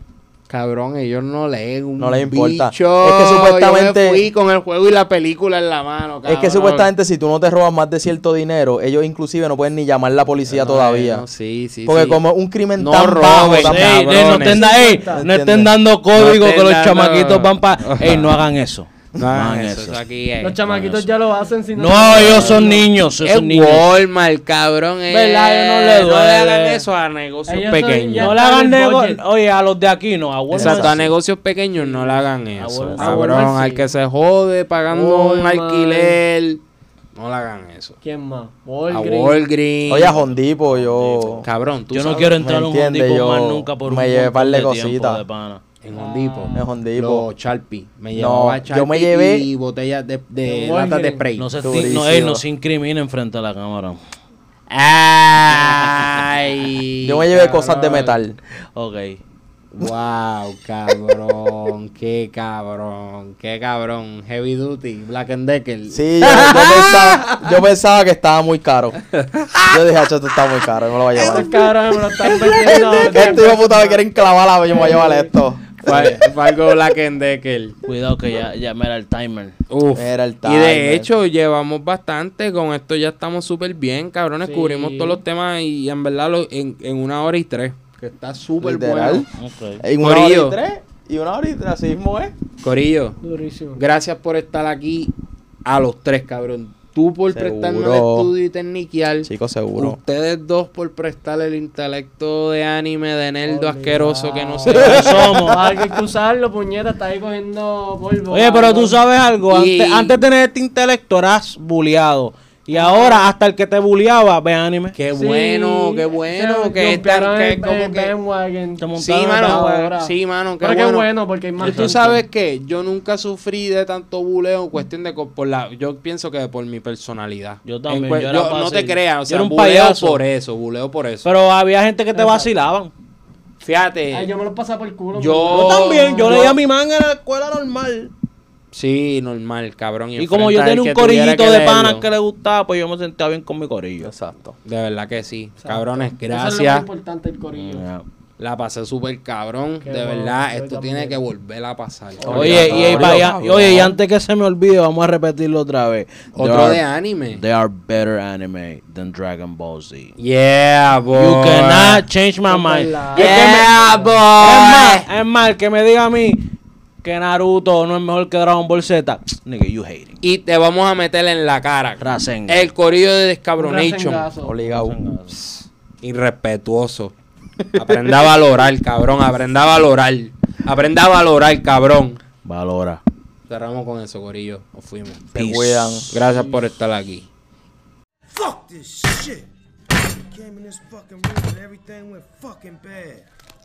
Speaker 1: Cabrón, ellos no leen un
Speaker 2: No les importa.
Speaker 1: bicho.
Speaker 2: Es que supuestamente-
Speaker 1: Yo me fui con el juego y la película en la mano,
Speaker 2: Es que
Speaker 1: cabrón.
Speaker 2: supuestamente si tú no te robas más de cierto dinero, ellos inclusive no pueden ni llamar a la policía todavía.
Speaker 1: Sí, sí,
Speaker 2: Porque
Speaker 1: sí.
Speaker 2: como un crimen
Speaker 1: No
Speaker 2: tan
Speaker 4: Ey, ey, no, estén, ey, no estén dando código
Speaker 1: No
Speaker 4: que los
Speaker 1: dando-
Speaker 4: chamaquitos van para... Ey, no hagan eso.
Speaker 1: No eso, eso aquí es.
Speaker 3: Los chamaquitos ya lo hacen sin
Speaker 4: No, ellos son niños,
Speaker 1: Es
Speaker 4: son niños.
Speaker 1: Walmart, cabrón. eh.
Speaker 4: ¿Verdad? Yo no le
Speaker 1: No le hagan eso a negocios
Speaker 3: Ellos
Speaker 1: pequeños.
Speaker 4: No le hagan
Speaker 3: en el
Speaker 4: negocio.
Speaker 3: budget.
Speaker 4: Oye, a los de aquí no, a Walmart
Speaker 1: Exacto, a negocios pequeños no le hagan eso.
Speaker 3: A
Speaker 1: Cabrón,
Speaker 3: sí.
Speaker 1: al que se jode pagando un
Speaker 3: Walmart.
Speaker 1: alquiler, no le hagan eso.
Speaker 3: ¿Quién más?
Speaker 1: A
Speaker 3: Walgreens.
Speaker 2: Oye, a Hondipo, yo...
Speaker 1: Cabrón, tú
Speaker 4: Yo no
Speaker 1: sabes-
Speaker 4: quiero entrar a un
Speaker 2: ¿me
Speaker 4: Depot más
Speaker 2: Yo
Speaker 4: nunca por un
Speaker 2: me llevé par de cositas.
Speaker 1: En Hondipo.
Speaker 2: En Hondipo.
Speaker 1: Los Sharpie. Me
Speaker 2: No,
Speaker 1: llevaba
Speaker 2: yo
Speaker 1: Sharpie
Speaker 2: me llevé-
Speaker 1: y botellas de, de latas de spray.
Speaker 4: No se, no, ey, no se incriminen frente a la cámara.
Speaker 1: Ay.
Speaker 2: Yo me llevé cosas de
Speaker 1: cabrón.
Speaker 2: metal.
Speaker 4: Ok.
Speaker 1: Wow, cabrón, qué cabrón, qué cabrón. Heavy duty, Black and Decker.
Speaker 2: Sí, yo, yo pensaba, yo pensaba que estaba muy caro. Yo dije, "Hacho, esto está muy caro, no lo voy a llevar.
Speaker 3: cabrones me lo están vendiendo.
Speaker 2: Este hijo de puta me quieren clavar la yo me voy a llevar esto.
Speaker 1: Algo Black and Decker.
Speaker 4: Cuidado que ya, ya mira el timer.
Speaker 1: Uf.
Speaker 2: Era el
Speaker 1: y
Speaker 2: timer.
Speaker 1: de hecho llevamos bastante, con esto ya estamos súper bien, cabrones,
Speaker 3: Sí.
Speaker 1: cubrimos todos los temas y en verdad lo- en, en una hora y tres, que está súper bueno.
Speaker 4: Ok.
Speaker 2: En una hora
Speaker 1: Corillo.
Speaker 2: y tres. Y una hora y tres, así mismo es.
Speaker 1: Corillo,
Speaker 3: Durísimo.
Speaker 1: gracias por estar aquí a los tres, cabrón. Tú por prestarme el
Speaker 2: Seguro.
Speaker 1: estudio y technical.
Speaker 2: Chicos, seguro.
Speaker 1: Ustedes dos por prestarle el intelecto de anime de nerdo asqueroso que no
Speaker 4: ¿Qué
Speaker 1: se
Speaker 4: somos?
Speaker 3: Hay que usarlo, puñeta, está ahí cogiendo polvo.
Speaker 4: Oye, pero tú sabes algo.
Speaker 1: Y-
Speaker 4: Antes, antes de tener este intelecto eras bulleado. Y ahora, hasta el que te bulleaba, ve anime.
Speaker 1: Qué
Speaker 3: Sí,
Speaker 1: bueno, qué bueno,
Speaker 3: se
Speaker 1: que
Speaker 3: golpearon
Speaker 1: que como que.
Speaker 4: Te
Speaker 1: Sí, mano, sí, mano, qué
Speaker 3: Pero
Speaker 1: bueno.
Speaker 3: qué bueno, porque hay más
Speaker 1: Y tú
Speaker 3: gente.
Speaker 1: sabes que yo nunca sufrí de tanto buleo en cuestión de por la yo pienso que por mi personalidad.
Speaker 4: Yo también,
Speaker 1: En
Speaker 4: yo era
Speaker 1: no te creas, o
Speaker 4: Yo
Speaker 1: sea,
Speaker 4: era un
Speaker 1: buleo
Speaker 4: payaso.
Speaker 1: por eso, buleo por eso.
Speaker 4: Pero había gente que te vacilaban.
Speaker 1: Fíjate,
Speaker 3: Ay, yo me lo pasaba por el culo.
Speaker 1: Yo-
Speaker 4: Yo también, yo
Speaker 1: yo-
Speaker 4: leía mi manga en la escuela normal.
Speaker 1: Sí, normal, cabrón.
Speaker 4: Y como yo tenía un corillito de panas que le gustaba, pues yo me sentía bien con mi corillo.
Speaker 2: Exacto.
Speaker 1: De verdad que sí.
Speaker 3: Exacto.
Speaker 1: Cabrones,
Speaker 3: Eso es lo
Speaker 1: gracias.
Speaker 3: más importante el corillo.
Speaker 1: La pasé súper cabrón.
Speaker 3: Qué
Speaker 1: de
Speaker 3: bueno,
Speaker 1: verdad, esto
Speaker 3: también.
Speaker 1: tiene que volver a pasar.
Speaker 4: Oye, y, y para allá- oye, y antes que se me olvide, vamos a repetirlo otra vez.
Speaker 1: Otro
Speaker 4: are-
Speaker 1: de anime.
Speaker 4: They are better anime than Dragon Ball Z.
Speaker 1: Yeah, boy.
Speaker 4: You cannot change my
Speaker 3: Es
Speaker 4: mind. que me-
Speaker 1: Yeah,
Speaker 4: Es
Speaker 1: boy.
Speaker 4: más, es más, que me diga a mí que Naruto no es mejor que Dragon Ball Z, nigga, you hating.
Speaker 1: Y te vamos a meter en la cara.
Speaker 4: Rasengan.
Speaker 1: El corillo de Descabronation.
Speaker 2: Obligado.
Speaker 1: Irrespetuoso. Aprenda a valorar, cabrón. Aprenda a valorar. Aprenda a valorar, cabrón.
Speaker 4: Valora.
Speaker 1: Cerramos con eso, corillo. Nos fuimos.
Speaker 2: Se cuidan.
Speaker 1: Gracias por estar aquí.
Speaker 5: Fuck this shit. Came in this fucking room and everything went fucking bad.